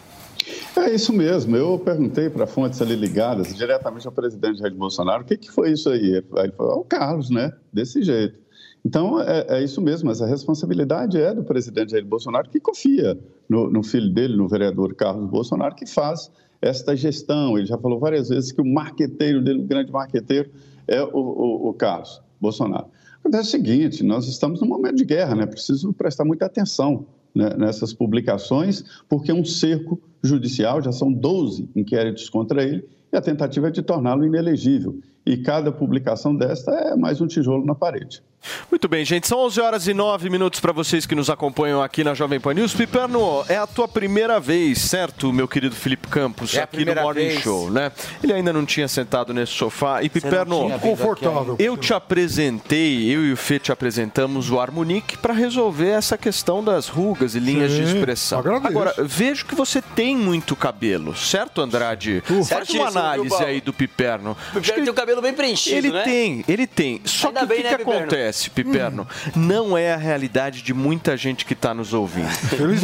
É isso mesmo. Eu perguntei para fontes ali ligadas diretamente ao presidente Jair Bolsonaro o que, que foi isso aí. Ele falou: é o Carlos, né? Desse jeito. Então, é, é, isso mesmo, mas a responsabilidade é do presidente Jair Bolsonaro, que confia no, no, filho dele, no vereador Carlos Bolsonaro, que faz esta gestão. Ele já falou várias vezes que o marqueteiro dele, o grande marqueteiro, é o, o, o Carlos Bolsonaro. Acontece o seguinte, nós estamos num momento de guerra, né? Preciso prestar muita atenção né, nessas publicações, porque é um cerco judicial, já são 12 inquéritos contra ele, e a tentativa é de torná-lo inelegível. E cada publicação desta é mais um tijolo na parede. Muito bem, gente. São 11 horas e 9 minutos para vocês que nos acompanham aqui na Jovem Pan News. Piperno, é a tua primeira vez, certo, meu querido Felipe Campos, É a aqui no primeira Morning vez. Show, né? Ele ainda não tinha sentado nesse sofá. E Piperno, Confortável. eu te apresentei, eu e o Fê te apresentamos o Harmonique para resolver essa questão das rugas e linhas de Sim, expressão. agradeço. Agora, vejo que você tem muito cabelo, certo, Andrade? Faz uma análise aí do Piperno. O Piperno tem o cabelo bem preenchido, Ele né? tem, ele tem. Só Ainda que o que, né, que Piperno? Acontece, Piperno? Não é a realidade de muita gente que está nos ouvindo.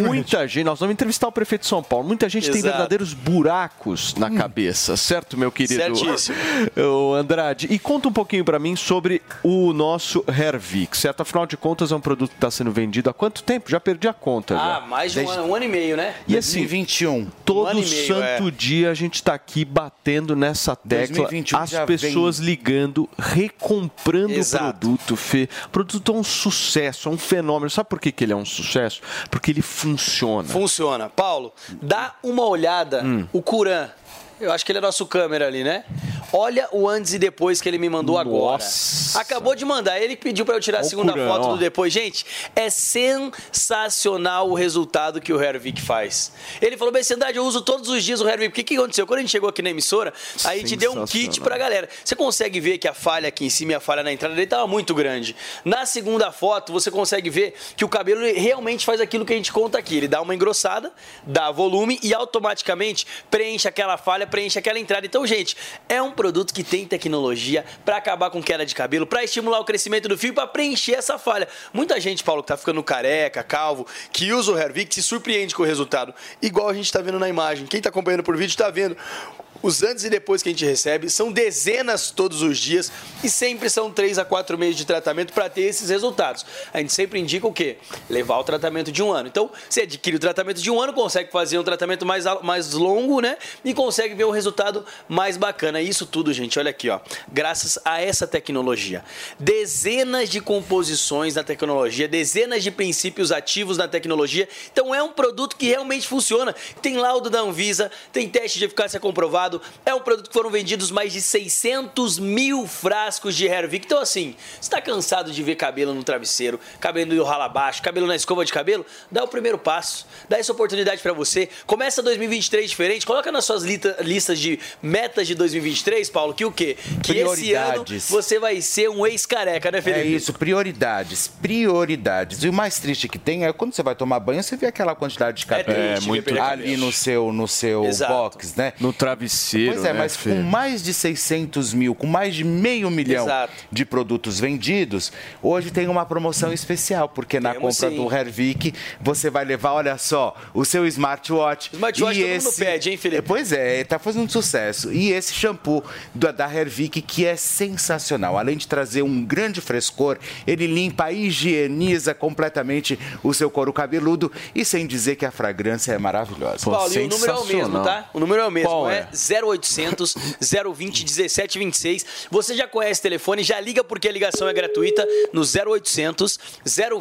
Muita gente, nós vamos entrevistar o prefeito de São Paulo. Muita gente tem Exato. verdadeiros buracos na cabeça, certo, meu querido Certíssimo. o Andrade? E conta um pouquinho para mim sobre o nosso Hervix, certo? Afinal de contas, é um produto que está sendo vendido há quanto tempo? Já perdi a conta. Ah, já. mais de um, ano, um ano e meio, né? E assim, 2021. todo Um meio, santo é. dia a gente está aqui batendo nessa tecla, 2021 as pessoas ligando, recomprando Exato. o produto, Fê. O produto é um sucesso, é um fenômeno. Sabe por que, que ele é um sucesso? Porque ele funciona. Funciona. Paulo, dá uma olhada. Hum. O Curan. Eu acho que ele é nosso câmera ali, né? Olha o antes e depois que ele me mandou agora. Acabou de mandar. Ele pediu pra eu tirar a segunda Curan, foto ó. do depois. Gente, é sensacional o resultado que o Hervik faz. Ele falou, bem, Cidade, eu uso todos os dias o Hervik. O que, que aconteceu? Quando a gente chegou aqui na emissora, a gente deu um kit pra galera. Você consegue ver que a falha aqui em cima e a falha na entrada dele tava muito grande. Na segunda foto, você consegue ver que o cabelo realmente faz aquilo que a gente conta aqui. Ele dá uma engrossada, dá volume e automaticamente preenche aquela falha, preenche aquela entrada. Então, gente, é um produto que tem tecnologia pra acabar com queda de cabelo, pra estimular o crescimento do fio, pra preencher essa falha. Muita gente, Paulo, que tá ficando careca, calvo, que usa o Hervik se surpreende com o resultado. Igual a gente tá vendo na imagem. Quem tá acompanhando por vídeo tá vendo. Os antes e depois que a gente recebe são dezenas todos os dias e sempre são três a quatro meses de tratamento para ter esses resultados. A gente sempre indica o quê? Levar o tratamento de um ano. Então, você adquire o tratamento de um ano, consegue fazer um tratamento mais, mais longo, né? E consegue ver um resultado mais bacana. Isso tudo, gente, olha aqui, ó. Graças a essa tecnologia. Dezenas de composições na tecnologia, dezenas de princípios ativos na tecnologia. Então, é um produto que realmente funciona. Tem laudo da Anvisa, tem teste de eficácia comprovado. É um produto que foram vendidos mais de 600 mil frascos de Hervik. Então, assim, você está cansado de ver cabelo no travesseiro, cabelo no rala abaixo, cabelo na escova de cabelo? Dá o primeiro passo. Dá essa oportunidade para você. Começa 2023 diferente. Coloca nas suas lita- listas de metas de 2023, Paulo, que o quê? Que esse ano Prioridades. você vai ser um ex-careca, né, Felipe? É isso, prioridades, prioridades. E o mais triste que tem é quando você vai tomar banho, você vê aquela quantidade de cabelo triste ver muito perder ali no seu, no seu Exato. box, né? No travesseiro, Pois é, né, mas Fê? com mais de 600 mil, com mais de meio milhão Exato. de produtos vendidos, hoje tem uma promoção especial, porque na Temos compra sim. do Hervik você vai levar, olha só, o seu smartwatch. Smartwatch e todo mundo pede, hein, Felipe? Pois é, tá fazendo sucesso. E esse shampoo da, da Hervik, que é sensacional. Além de trazer um grande frescor, ele limpa, higieniza completamente o seu couro cabeludo e sem dizer que a fragrância é maravilhosa. Paulo, e o número é o mesmo, tá? O número é o mesmo. Qual é é? 0800 020 1726. Você já conhece o telefone, já liga porque a ligação é gratuita no 0800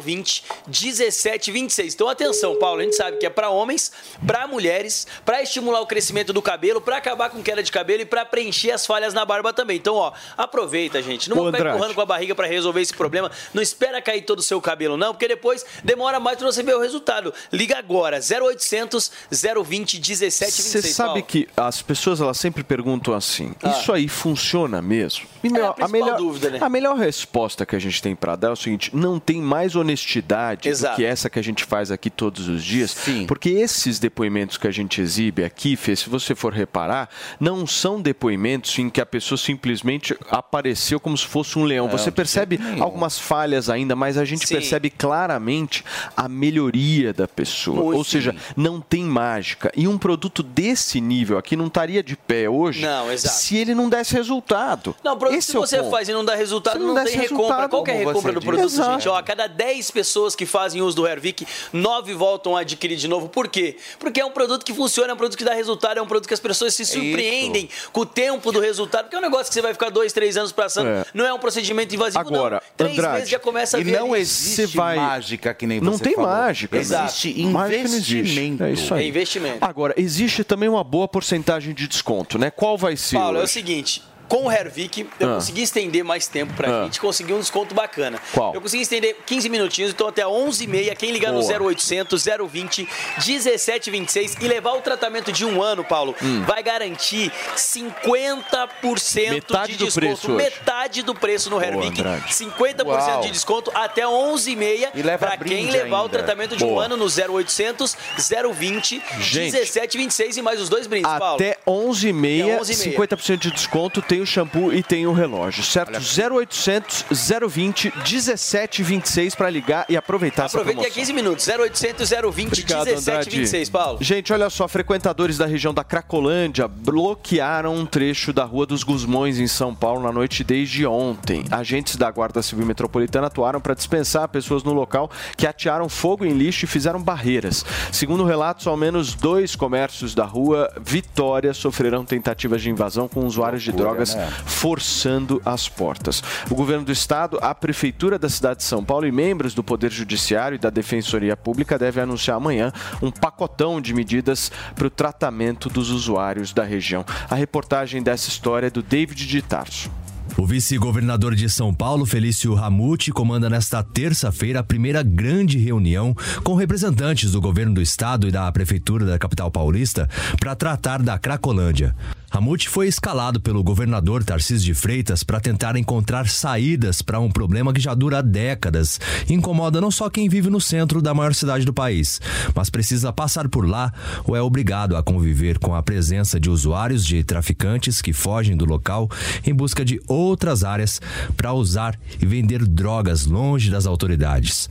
020 1726. Então atenção, Paulo, a gente sabe que é para homens, para mulheres, para estimular o crescimento do cabelo, para acabar com queda de cabelo e para preencher as falhas na barba também. Então, ó, aproveita, gente. Não Andrade. empurrando com a barriga para resolver esse problema. Não espera cair todo o seu cabelo, não, porque depois demora mais para você ver o resultado. Liga agora, 0800 020 1726. Você sabe Paulo. que as pessoas elas sempre perguntam assim: Ah. isso aí funciona mesmo? É a a, melhor, dúvida, né? a melhor resposta que a gente tem para dar é o seguinte: não tem mais honestidade Exato. do que essa que a gente faz aqui todos os dias. Porque esses depoimentos que a gente exibe aqui, Fê, se você for reparar, não são depoimentos em que a pessoa simplesmente apareceu como se fosse um leão. Você percebe algumas falhas ainda, mas a gente Sim. percebe claramente a melhoria da pessoa. Muito Ou seja, não tem mágica. E um produto desse nível aqui não estaria de pé hoje Não, exato. se ele não desse resultado. Não, produto Esse que é você ponto. faz e não dá resultado, Se não, não tem recompra. Qual que é a recompra do produto, Exato. gente? Ó, a cada 10 pessoas que fazem uso do Hervik, 9 voltam a adquirir de novo. Por quê? Porque é um produto que funciona, é um produto que dá resultado, é um produto que as pessoas se surpreendem com o tempo do resultado, porque é um negócio que você vai ficar dois, três anos passando. É. Não é um procedimento invasivo, Agora, não. Três Andrade, meses já começa a E ver não ali. existe vai- mágica que nem Não você tem falou. mágica. né? Existe Mágica não existe. investimento. É isso aí. É investimento. Agora, existe também uma boa porcentagem de desconto, né? Qual vai ser? Paulo, é o hoje? seguinte. Com o Hervik, eu Ah. consegui estender mais tempo pra Ah. gente, consegui um desconto bacana. Qual? Eu consegui estender 15 minutinhos, então até 11h30. Quem ligar no Boa. 0800 020 1726 e levar o tratamento de um ano, Paulo, Hum. vai garantir 50% Metade de do desconto. preço hoje. metade do preço no Hervik. Andrade. 50% Uau. de desconto até 11h30 E leva pra quem levar o ainda. tratamento de um Boa. ano no 0800 020 Gente. 1726 e mais os dois brindes, Paulo. Até 11h30, Até 11h30. 50% de desconto, tem o shampoo e tem o relógio, certo? 0800 020 1726 para ligar e aproveitar essa Aproveita que é promoção. 15 minutos. 0800 020 Obrigado, 1726, Paulo. Gente, olha só, frequentadores da região da Cracolândia bloquearam um trecho da Rua dos Gusmões, em São Paulo, na noite desde ontem. Agentes da Guarda Civil Metropolitana atuaram para dispensar pessoas no local que atearam fogo em lixo e fizeram barreiras. Segundo relatos, ao menos dois comércios da rua Vitória sofrerão tentativas de invasão com usuários de Loucura, né? forçando as portas. O governo do estado, a prefeitura da cidade de São Paulo e membros do Poder Judiciário e da Defensoria Pública devem anunciar amanhã um pacotão de medidas para o tratamento dos usuários da região. A reportagem dessa história é do David de Tarso. O vice-governador de São Paulo, Felício Ramute, comanda nesta terça-feira a primeira grande reunião com representantes do governo do estado e da prefeitura da capital paulista para tratar da Cracolândia. Ramute foi escalado pelo governador Tarcísio de Freitas para tentar encontrar saídas para um problema que já dura décadas e incomoda não só quem vive no centro da maior cidade do país, mas precisa passar por lá ou é obrigado a conviver com a presença de usuários de traficantes que fogem do local em busca de outras áreas para usar e vender drogas longe das autoridades.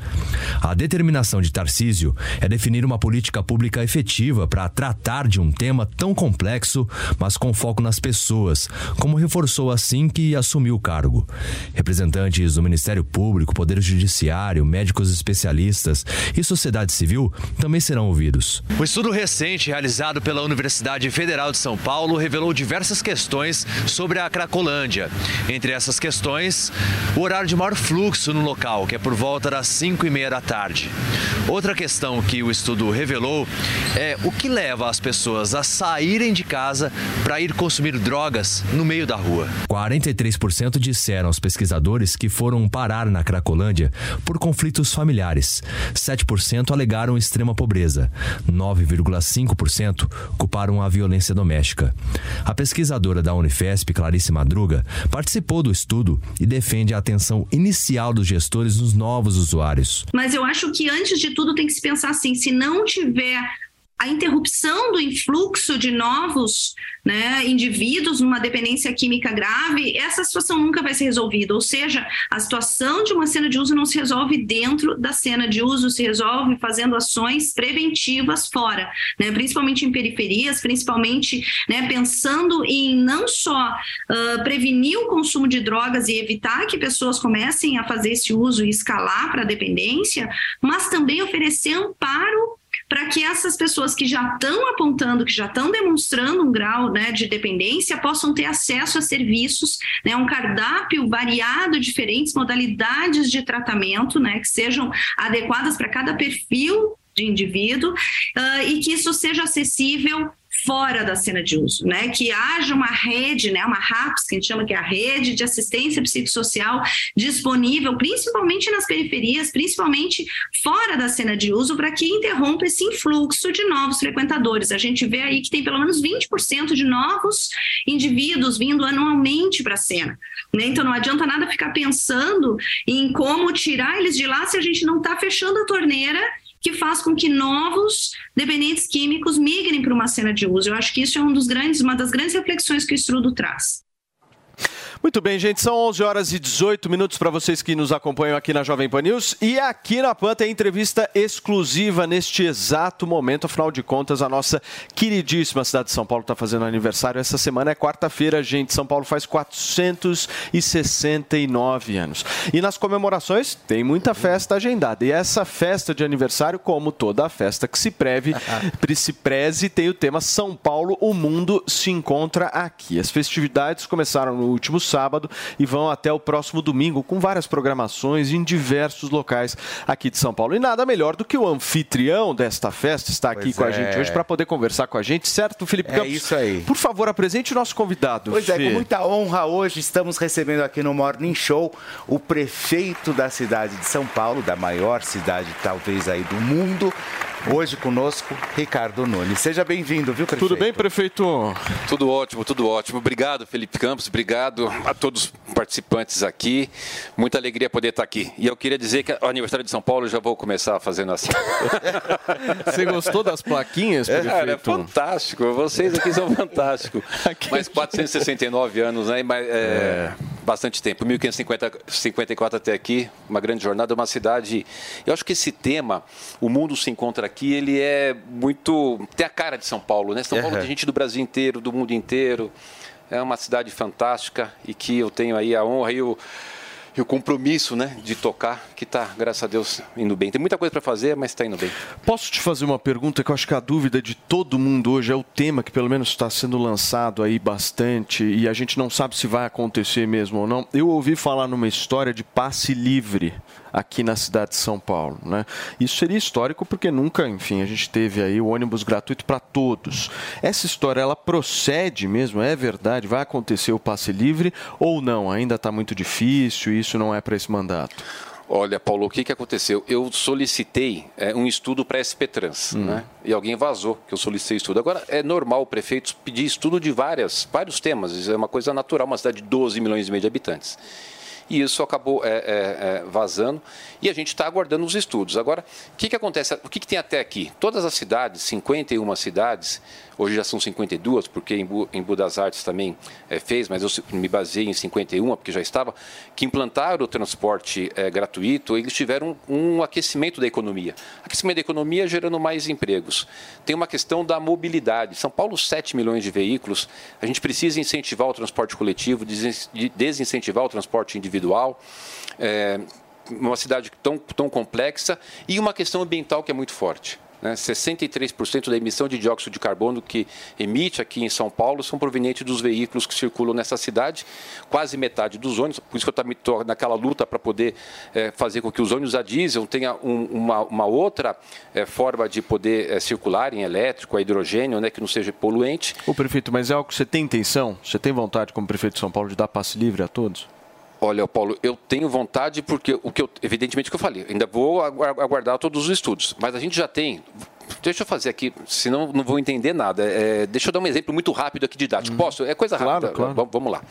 A determinação de Tarcísio é definir uma política pública efetiva para tratar de um tema tão complexo, mas com foco nas pessoas, como reforçou assim que assumiu o cargo. Representantes do Ministério Público, Poder Judiciário, médicos especialistas e sociedade civil também serão ouvidos. Um estudo recente realizado pela Universidade Federal de São Paulo revelou diversas questões sobre a Cracolândia. Entre essas questões, o horário de maior fluxo no local, que é por volta das 5 e meia da tarde. Outra questão que o estudo revelou é o que leva as pessoas a saírem de casa para ir consumir drogas no meio da rua. 43% disseram aos pesquisadores que foram parar na Cracolândia por conflitos familiares. 7% alegaram extrema pobreza. 9,5% culparam a violência doméstica. A pesquisadora da Unifesp, Clarice Madruga, participou do estudo e defende a atenção inicial dos gestores nos novos usuários. Mas eu acho que antes de tudo tem que se pensar assim: se não tiver a interrupção do influxo de novos né, indivíduos numa dependência química grave, essa situação nunca vai ser resolvida. Ou seja, a situação de uma cena de uso não se resolve dentro da cena de uso, se resolve fazendo ações preventivas fora, né, principalmente em periferias, principalmente né, pensando em não só uh, prevenir o consumo de drogas e evitar que pessoas comecem a fazer esse uso e escalar para a dependência, mas também oferecer amparo para que essas pessoas que já estão apontando, que já estão demonstrando um grau né, de dependência, possam ter acesso a serviços, né, um cardápio variado, diferentes modalidades de tratamento, né, que sejam adequadas para cada perfil de indivíduo uh, e que isso seja acessível fora da cena de uso, né? Que haja uma rede, né? Uma RAPS, que a gente chama que é a rede de assistência psicossocial disponível, principalmente nas periferias, principalmente fora da cena de uso, para que interrompa esse influxo de novos frequentadores. A gente vê aí que tem pelo menos 20% de novos indivíduos vindo anualmente para a cena. Né? Então não adianta nada ficar pensando em como tirar eles de lá se a gente não está fechando a torneira que faz com que novos dependentes químicos migrem para uma cena de uso. Eu acho que isso é um dos grandes, uma das grandes reflexões que o estudo traz. Muito bem, gente, são 11 horas e 18 minutos para vocês que nos acompanham aqui na Jovem Pan News. E aqui na PAN tem entrevista exclusiva neste exato momento. Afinal de contas, a nossa queridíssima cidade de São Paulo está fazendo aniversário. Essa semana é quarta-feira, gente. São Paulo faz 469 anos. E nas comemorações tem muita festa agendada. E essa festa de aniversário, como toda a festa que se preve, se preze, tem o tema São Paulo, o mundo se encontra aqui. As festividades começaram no último sábado e vão até o próximo domingo com várias programações em diversos locais aqui de São Paulo. E nada melhor do que o anfitrião desta festa estar aqui Pois com a é. gente hoje para poder conversar com a gente, certo, Felipe É Campos? isso aí. Por favor, apresente o nosso convidado. Pois é, Fê. com muita honra hoje estamos recebendo aqui no Morning Show o prefeito da cidade de São Paulo, da maior cidade talvez aí do mundo. Hoje conosco, Ricardo Nunes. Seja bem-vindo, viu, prefeito? Tudo bem, prefeito? Tudo ótimo, tudo ótimo. Obrigado, Felipe Campos. Obrigado a todos os participantes aqui. Muita alegria poder estar aqui. E eu queria dizer que o aniversário de São Paulo eu já vou começar fazendo assim. Você gostou das plaquinhas, prefeito? Cara, é fantástico. Vocês aqui são fantásticos. Mais 469 anos, né? Mas, é, Bastante tempo. 1554 até aqui, uma grande jornada, uma cidade. Eu acho que esse tema, o mundo se encontra aqui, ele é muito. tem a cara de São Paulo, né? São Paulo Aham. tem gente do Brasil inteiro, do mundo inteiro. É uma cidade fantástica e que eu tenho aí a honra e o, e o compromisso, né, de tocar, que está, graças a Deus, indo bem. Tem muita coisa para fazer, mas está indo bem. Posso te fazer uma pergunta que eu acho que a dúvida de todo mundo hoje é o tema que pelo menos está sendo lançado aí bastante e a gente não sabe se vai acontecer mesmo ou não. Eu ouvi falar numa história de passe livre aqui na cidade de São Paulo, né? Isso seria histórico porque nunca, enfim, a gente teve aí o ônibus gratuito para todos. Essa história ela procede mesmo? É verdade? Vai acontecer o passe livre ou não? Ainda está muito difícil isso não é para esse mandato. Olha, Paulo, o que, que aconteceu? Eu solicitei é, um estudo para SP Trans, né? E alguém vazou que eu solicitei estudo. Agora, é normal o prefeito pedir estudo de várias, vários temas. Isso é uma coisa natural, uma cidade de 12 milhões e meio de habitantes. E isso acabou é, é, é, vazando e a gente está aguardando os estudos. Agora, o que, que acontece? O que, que tem até aqui? Todas as cidades, 51 cidades, hoje já são 52, porque em, Bu, em Budas Artes também é, fez, mas eu me baseei em 51, porque já estava, que implantaram o transporte é, gratuito, eles tiveram um, um aquecimento da economia. Aquecimento da economia gerando mais empregos. Tem uma questão da mobilidade. São Paulo, 7 milhões de veículos. A gente precisa incentivar o transporte coletivo, desincentivar o transporte individual. É, uma cidade tão, tão complexa e uma questão ambiental que é muito forte. Né? 63% da emissão de dióxido de carbono que emite aqui em São Paulo são provenientes dos veículos que circulam nessa cidade, quase metade dos ônibus. Por isso que eu também estou naquela luta para poder eh, fazer com que os ônibus a diesel tenham um- uma, uma outra eh, forma de poder eh, circular em elétrico, a hidrogênio, né, que não seja poluente. Ô prefeito, mas é algo que você tem intenção? Você tem vontade como prefeito de São Paulo de dar passe livre a todos? Olha, Paulo, eu tenho vontade porque o que eu, evidentemente o que eu falei, ainda vou agu- aguardar todos os estudos, mas a gente já tem. Deixa eu fazer aqui, senão não vou entender nada. É, deixa eu dar um exemplo muito rápido aqui didático. Posso? É coisa Claro, rápida. claro. Va- Vamos lá.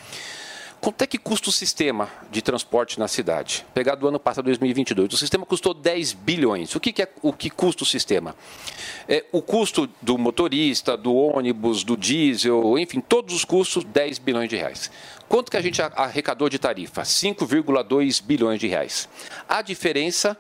Quanto é que custa o sistema de transporte na cidade? Pegar do ano passado, 2022. O sistema custou 10 bilhões. O que, que é o que custa o sistema? É, o custo do motorista, do ônibus, do diesel, enfim, todos os custos, 10 bilhões de reais. Quanto que a gente arrecadou de tarifa? 5,2 bilhões de reais. A diferença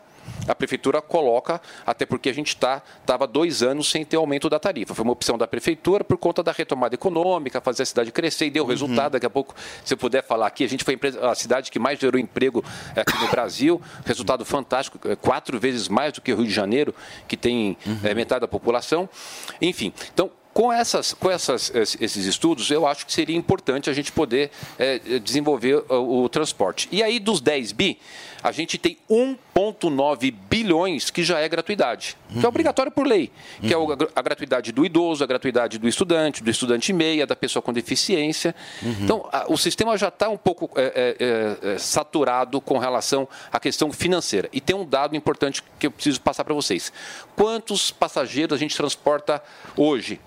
a prefeitura coloca, até porque a gente tá, estava dois anos sem ter aumento da tarifa. Foi uma opção da prefeitura por conta da retomada econômica, fazer a cidade crescer e deu Uhum. resultado. Daqui a pouco, se eu puder falar aqui, a gente foi a cidade que mais gerou emprego eh, aqui no Brasil. Resultado fantástico, eh, quatro vezes mais do que o Rio de Janeiro, que tem Uhum. eh, metade da população. Enfim, então com, essas, com essas, es- esses estudos, eu acho que seria importante a gente poder eh, desenvolver o, o transporte. E aí, dos 10 bi, a gente tem 1,9 bilhões que já é gratuidade, que é obrigatório por lei, que é o- a gratuidade do idoso, a gratuidade do estudante, do estudante meia, da pessoa com deficiência. Então, a- o sistema já está um pouco é, é, é, saturado com relação à questão financeira. E tem um dado importante que eu preciso passar para vocês. Quantos passageiros a gente transporta hoje?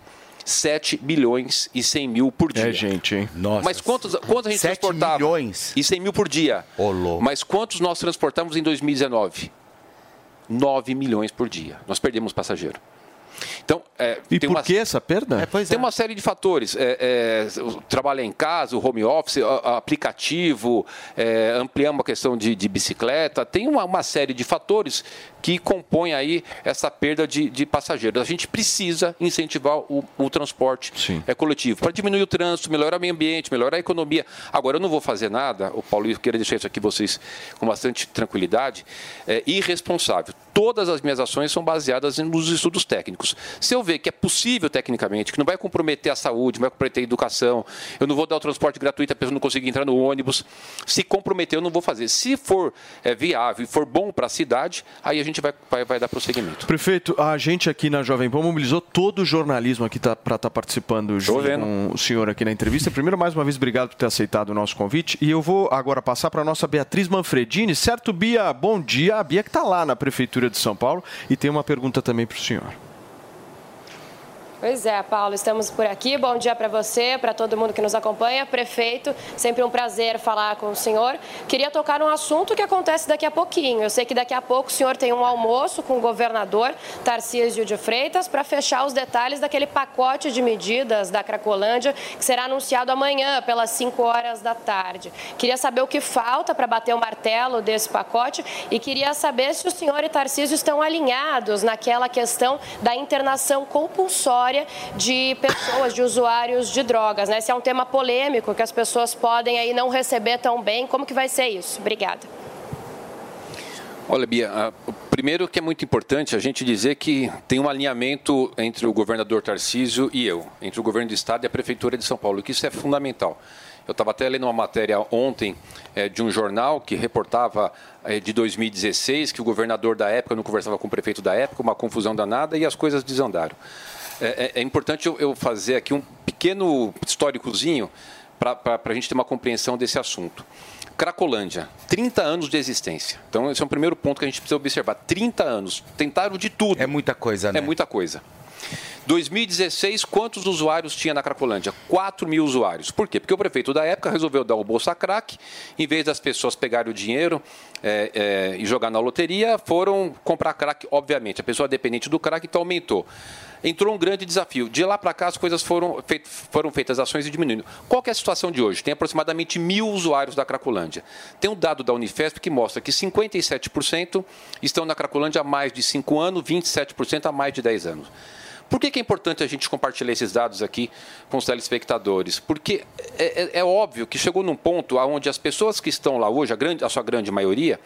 7 bilhões e 100 mil por dia. É gente, hein? Nossa. Mas quantos, quantos a gente 7 transportava? milhões? E 100 mil por dia. Mas quantos nós transportamos em 2019? 9 milhões por dia. Nós perdemos passageiro. Então, é, E tem por uma, que essa perda? tem uma série de fatores. É, é, o trabalho em casa, o home office, a- a- aplicativo, é, ampliamos a questão de, de bicicleta. Tem uma, uma série de fatores que compõem aí essa perda de, de passageiros. A gente precisa incentivar o, o transporte é, coletivo para diminuir o trânsito, melhorar o meio ambiente, melhorar a economia. Agora, eu não vou fazer nada, o Paulo, eu queria deixar isso aqui vocês com bastante tranquilidade, é irresponsável. Todas as minhas ações são baseadas nos estudos técnicos. Se eu ver que é possível tecnicamente, que não vai comprometer a saúde, não vai comprometer a educação, eu não vou dar o transporte gratuito, a pessoa não conseguir entrar no ônibus, se comprometer, eu não vou fazer. Se for é, viável e for bom para a cidade, aí a gente vai, vai, vai dar prosseguimento. Prefeito, a gente aqui na Jovem Pan mobilizou todo o jornalismo aqui tá, para estar participando junto com o senhor aqui na entrevista. Primeiro, mais uma vez, obrigado por ter aceitado o nosso convite. E eu vou agora passar para a nossa Beatriz Manfredini. Certo, Bia? Bom dia. A Bia que está lá na Prefeitura de São Paulo e tem uma pergunta também para o senhor. Pois é, Paulo, estamos por aqui. Bom dia para você, para todo mundo que nos acompanha. Prefeito, sempre um prazer falar com o senhor. Queria tocar num assunto que acontece daqui a pouquinho. Eu sei que daqui a pouco o senhor tem um almoço com o governador Tarcísio de Freitas para fechar os detalhes daquele pacote de medidas da Cracolândia que será anunciado amanhã pelas 5 horas da tarde. Queria saber o que falta para bater o martelo desse pacote e queria saber se o senhor e Tarcísio estão alinhados naquela questão da internação compulsória de pessoas, de usuários de drogas, né? Esse é um tema polêmico que as pessoas podem aí não receber tão bem. Como que vai ser isso? Obrigada. Olha, Bia, primeiro que é muito importante a gente dizer que tem um alinhamento entre o governador Tarcísio e eu, entre o governo do estado e a prefeitura de São Paulo, que isso é fundamental. Eu estava até lendo uma matéria ontem eh, de um jornal que reportava eh, de 2016 que o governador da época não conversava com o prefeito da época, uma confusão danada e as coisas desandaram. É, é- é importante eu, eu fazer aqui um pequeno históricozinho para a gente ter uma compreensão desse assunto. Cracolândia, 30 anos de existência. Então, esse é um primeiro ponto que a gente precisa observar. 30 anos, tentaram de tudo. É muita coisa, né? É muita coisa. 2016, quantos usuários tinha na Cracolândia? 4 mil usuários. Por quê? Porque o prefeito da época resolveu dar o Bolsa Crack, em vez das pessoas pegarem o dinheiro é, é, e jogar na loteria, foram comprar crack, obviamente. A pessoa dependente do crack, então aumentou. Entrou um grande desafio. De lá para cá, as coisas foram, feit- foram feitas, ações e diminuindo. Qual é a situação de hoje? Tem aproximadamente mil usuários da Cracolândia. Tem um dado da Unifesp que mostra que 57% estão na Cracolândia há mais de 5 anos, 27% há mais de 10 anos. Por que, que é importante a gente compartilhar esses dados aqui com os telespectadores? Porque é, é- é óbvio que chegou num ponto onde as pessoas que estão lá hoje, a, grande, a sua grande maioria,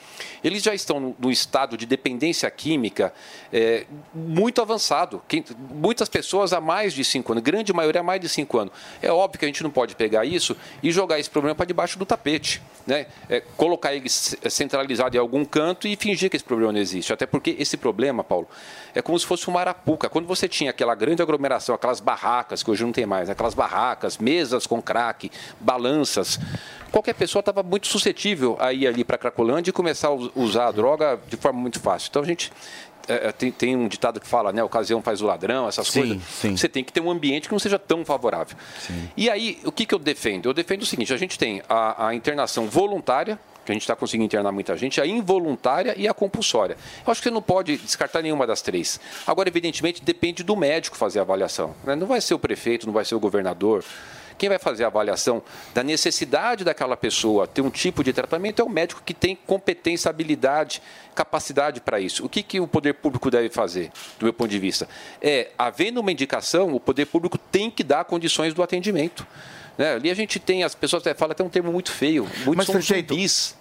eles já estão no estado de dependência química é, muito avançado. Quem- muitas pessoas há mais de cinco anos, grande maioria há mais de cinco anos. É óbvio que a gente não pode pegar isso e jogar esse problema para debaixo do tapete. Né? É, colocar ele c- centralizado em algum canto e fingir que esse problema não existe. Até porque esse problema, Paulo, é como se fosse uma arapuca. Quando você tinha aquela grande aglomeração, aquelas barracas, que hoje não tem mais, aquelas barracas, mesas com crack, balanças, qualquer pessoa estava muito suscetível a ir ali para a Cracolândia e começar a us- usar a droga de forma muito fácil. Então a gente. é, é, tem, tem um ditado que fala, né? Ocasião faz o ladrão, essas Sim, coisas. sim. Você tem que ter um ambiente que não seja tão favorável. E aí, o que, que eu defendo? Eu defendo o seguinte: a gente tem a, a internação voluntária, que a gente está conseguindo internar muita gente, a involuntária e a compulsória. Eu acho que você não pode descartar nenhuma das três. Agora, evidentemente, depende do médico fazer a avaliação. né? Não vai ser o prefeito, não vai ser o governador Quem vai fazer a avaliação da necessidade daquela pessoa ter um tipo de tratamento é o médico que tem competência, habilidade, capacidade para isso. O que, que o poder público deve fazer, do meu ponto de vista? É, havendo uma indicação, o poder público tem que dar condições do atendimento. Né? Ali a gente tem, as pessoas até falam até um termo muito feio, muitos Mas, são prefeito, zumbis.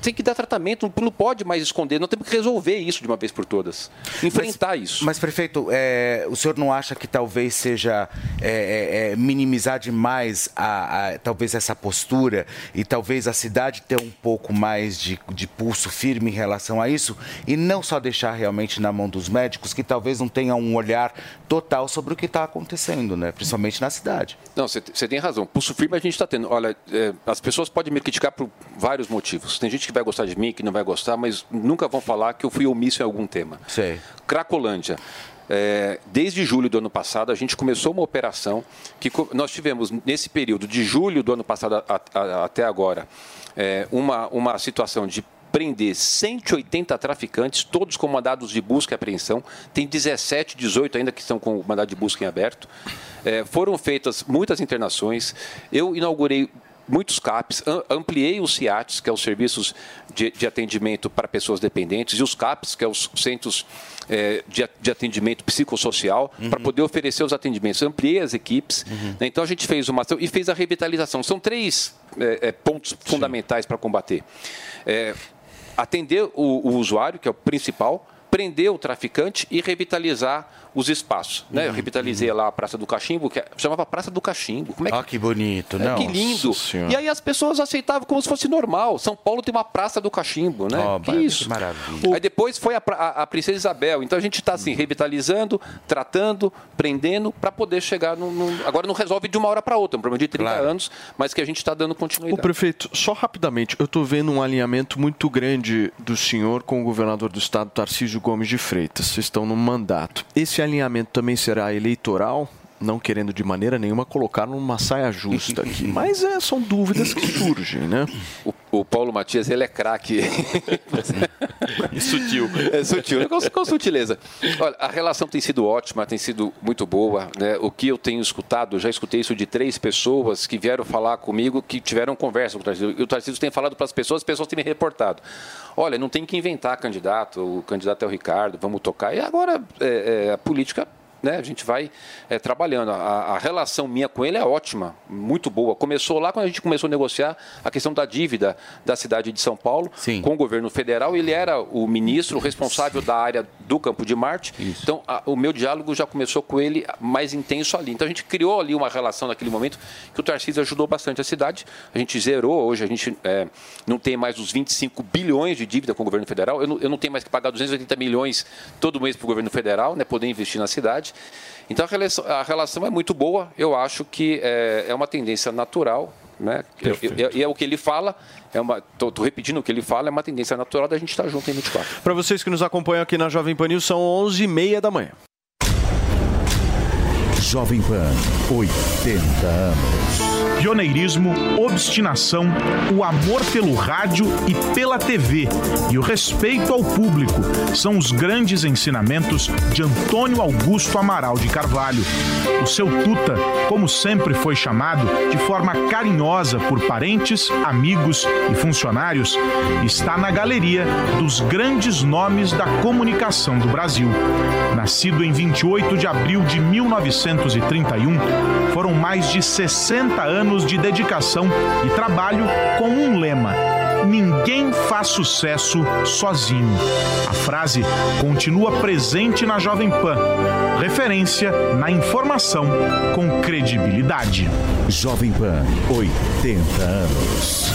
Tem que dar tratamento, não pode mais esconder, nós temos que resolver isso de uma vez por todas. Enfrentar isso. Mas, prefeito, é, o senhor não acha que talvez seja é, é, é, minimizar demais a, a- talvez essa postura e talvez a cidade ter um pouco mais de, de pulso firme em relação a isso e não só deixar realmente na mão dos médicos que talvez não tenham um olhar total sobre o que está acontecendo, né? principalmente na cidade. Não, você você tem razão. Pulso firme a gente está tendo. Olha, é, as pessoas podem me criticar por vários motivos. Tem gente que vai gostar de mim, que não vai gostar, mas nunca vão falar que eu fui omisso em algum tema. Sei. Cracolândia. É, desde julho do ano passado, a gente começou uma operação que nós tivemos, nesse período de julho do ano passado a- a- até agora, é, uma, uma situação de prender 180 traficantes, todos com mandados de busca e apreensão. Tem 17, 18 ainda que estão com mandado de busca em aberto. É, foram feitas muitas internações. Eu inaugurei muitos CAPs, am- ampliei os CIATs, que é os serviços de, de atendimento para pessoas dependentes, e os CAPs, que é os centros eh, de, de atendimento psicossocial, para poder oferecer os atendimentos. Ampliei as equipes, né? então a gente fez uma ação e fez a revitalização. São três eh, eh, pontos fundamentais para combater. Eh, atender o, o usuário, que é o principal, prender o traficante e revitalizar os espaços. Né? Eu revitalizei lá a Praça do Cachimbo, que é- chamava Praça do Cachimbo. Como é que Ah, que bonito, é, não? que lindo. E aí as pessoas aceitavam como se fosse normal. São Paulo tem uma praça do cachimbo, né? Ó, que isso? que maravilha. Aí depois foi a, a- a Princesa Isabel. Então a gente está assim, revitalizando, tratando, prendendo, para poder chegar no, no- Agora não resolve de uma hora para outra, é um problema de 30 anos, mas que a gente está dando O continuidade. prefeito, só rapidamente, eu estou vendo um alinhamento muito grande do senhor com o governador do estado, Tarcísio Gomes de Freitas. Vocês estão no mandato. Esse alinhamento também será eleitoral? Não querendo de maneira nenhuma colocar numa saia justa aqui. Mas é, são dúvidas que surgem, né? O, o Paulo Matias, ele é craque. sutil. É sutil, com, com sutileza. Olha, a relação tem sido ótima, tem sido muito boa. Né? O que eu tenho escutado, já escutei isso de três pessoas que vieram falar comigo, que tiveram conversa com o Tarcísio. E o Tarcísio tem falado para as pessoas, as pessoas têm me reportado. Olha, não tem que inventar candidato, o candidato é o Ricardo, vamos tocar. E agora é, é, a política né, a gente vai é, trabalhando. A, a relação minha com ele é ótima, muito boa. Começou lá quando a gente começou a negociar a questão da dívida da cidade de São Paulo com o governo federal. Ele era o ministro responsável da área do Campo de Marte. Então, a- o meu diálogo já começou com ele mais intenso ali. Então, a gente criou ali uma relação naquele momento que o Tarcísio ajudou bastante a cidade. A gente zerou. Hoje a gente é, não tem mais os 25 bilhões de dívida com o governo federal. Eu não, eu não tenho mais que pagar 280 milhões todo mês para o governo federal, né, poder investir na cidade. Então, a relação, a relação é muito boa. Eu acho que é, é uma tendência natural. Né? E é o que ele fala, é uma, tô, tô repetindo o que ele fala, é uma tendência natural da gente estar junto em 24. Para vocês que nos acompanham aqui na Jovem Pan News, são 11h30 da manhã. Jovem Pan, 80 anos. Pioneirismo, obstinação, o amor pelo rádio e pela TV e o respeito ao público são os grandes ensinamentos de Antônio Augusto Amaral de Carvalho. O seu Tuta, como sempre foi chamado, de forma carinhosa por parentes, amigos e funcionários, está na galeria dos grandes nomes da comunicação do Brasil. Nascido em 28 de abril de 1931, foram mais de 60 anos de dedicação e trabalho com um lema: Ninguém faz sucesso sozinho. A frase continua presente na Jovem Pan. Referência na informação com credibilidade. Jovem Pan, 80 anos.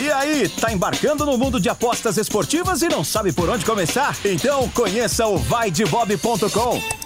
E aí, tá embarcando no mundo de apostas esportivas e não sabe por onde começar? Então conheça o vaidebob.com.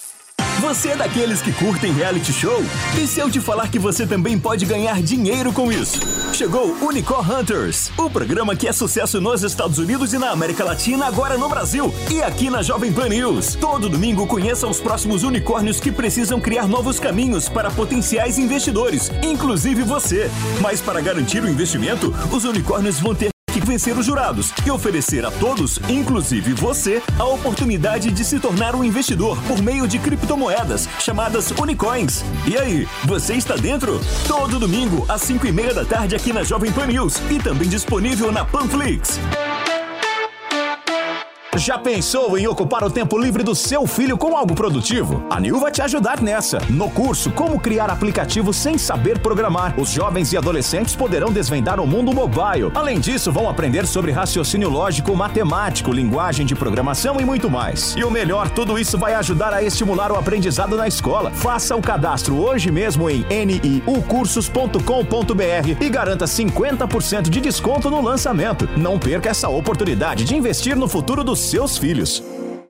Você é daqueles que curtem reality show? E se eu te falar que você também pode ganhar dinheiro com isso? Chegou Unicorn Hunters, o programa que é sucesso nos Estados Unidos e na América Latina, agora no Brasil e aqui na Jovem Pan News. Todo domingo conheça os próximos unicórnios que precisam criar novos caminhos para potenciais investidores, inclusive você. Mas para garantir o investimento, os unicórnios vão ter que vencer os jurados e oferecer a todos, inclusive você, a oportunidade de se tornar um investidor por meio de criptomoedas chamadas Unicoins. E aí, você está dentro? Todo domingo às 5 e meia da tarde aqui na Jovem Pan News e também disponível na Panflix. Já pensou em ocupar o tempo livre do seu filho com algo produtivo? A Nil vai te ajudar nessa. No curso Como Criar Aplicativos Sem Saber Programar, os jovens e adolescentes poderão desvendar o mundo mobile. Além disso, vão aprender sobre raciocínio lógico, matemático, linguagem de programação e muito mais. E o melhor, tudo isso vai ajudar a estimular o aprendizado na escola. Faça o cadastro hoje mesmo em niucursos.com.br e garanta 50% de desconto no lançamento. Não perca essa oportunidade de investir no futuro dos seus filhos.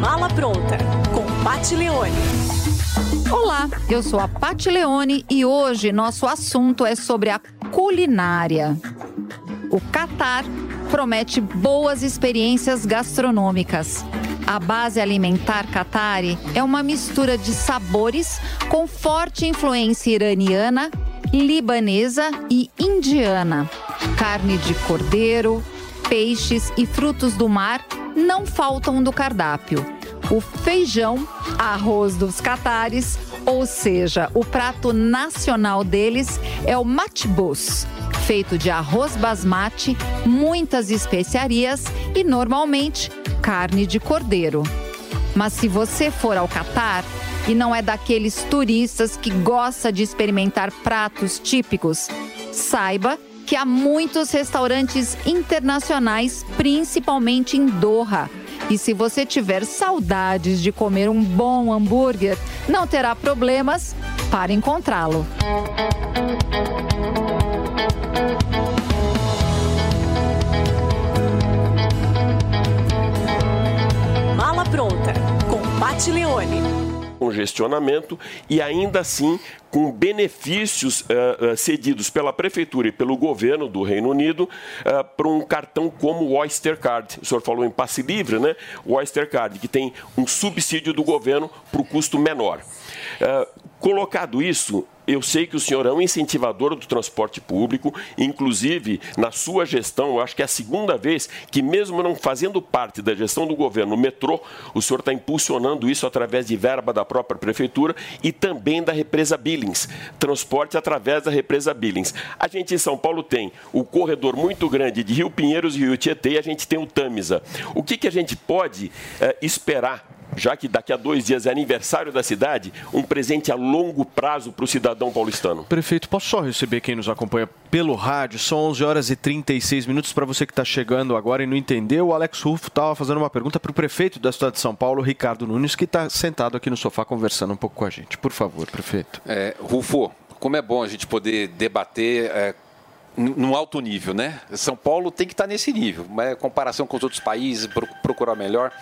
Mala pronta com Pat Leone. Olá, eu sou a Pati Leone e hoje nosso assunto é sobre a culinária. O Catar promete boas experiências gastronômicas. A base alimentar Qatari é uma mistura de sabores com forte influência iraniana, libanesa e indiana. Carne de cordeiro, peixes e frutos do mar não faltam do cardápio. O feijão, arroz dos catares, ou seja, o prato nacional deles é o matbus, feito de arroz basmati, muitas especiarias e normalmente carne de cordeiro. Mas se você for ao Catar e não é daqueles turistas que gosta de experimentar pratos típicos, saiba que há muitos restaurantes internacionais, principalmente em Doha. E se você tiver saudades de comer um bom hambúrguer, não terá problemas para encontrá-lo. Pat Leone. congestionamento e ainda assim com benefícios uh, uh, cedidos pela prefeitura e pelo governo do Reino Unido uh, para um cartão como o Oyster Card. O senhor falou em passe livre, né? O Oyster Card, que tem um subsídio do governo para o custo menor. colocado isso, eu sei que o senhor é um incentivador do transporte público, inclusive na sua gestão, eu acho que é a segunda vez que, mesmo não fazendo parte da gestão do governo, o metrô, o senhor está impulsionando isso através de verba da própria prefeitura e também da represa Billings, transporte através da represa Billings. A gente em São Paulo tem o corredor muito grande de Rio Pinheiros e Rio Tietê e a gente tem o Tamisa. O que, que a gente pode eh, esperar já que daqui a dois dias é aniversário da cidade, um presente a longo prazo para o cidadão paulistano. Prefeito, posso só receber quem nos acompanha pelo rádio? São 11 horas e 36 minutos. Para você que está chegando agora e não entendeu, o Alex Rufo estava fazendo uma pergunta para o prefeito da cidade de São Paulo, Ricardo Nunes, que está sentado aqui no sofá conversando um pouco com a gente. Por favor, prefeito. É, Rufo, como é bom a gente poder debater. É, num alto nível, né? São Paulo tem que estar nesse nível, mas comparação com os outros países, procurar melhor.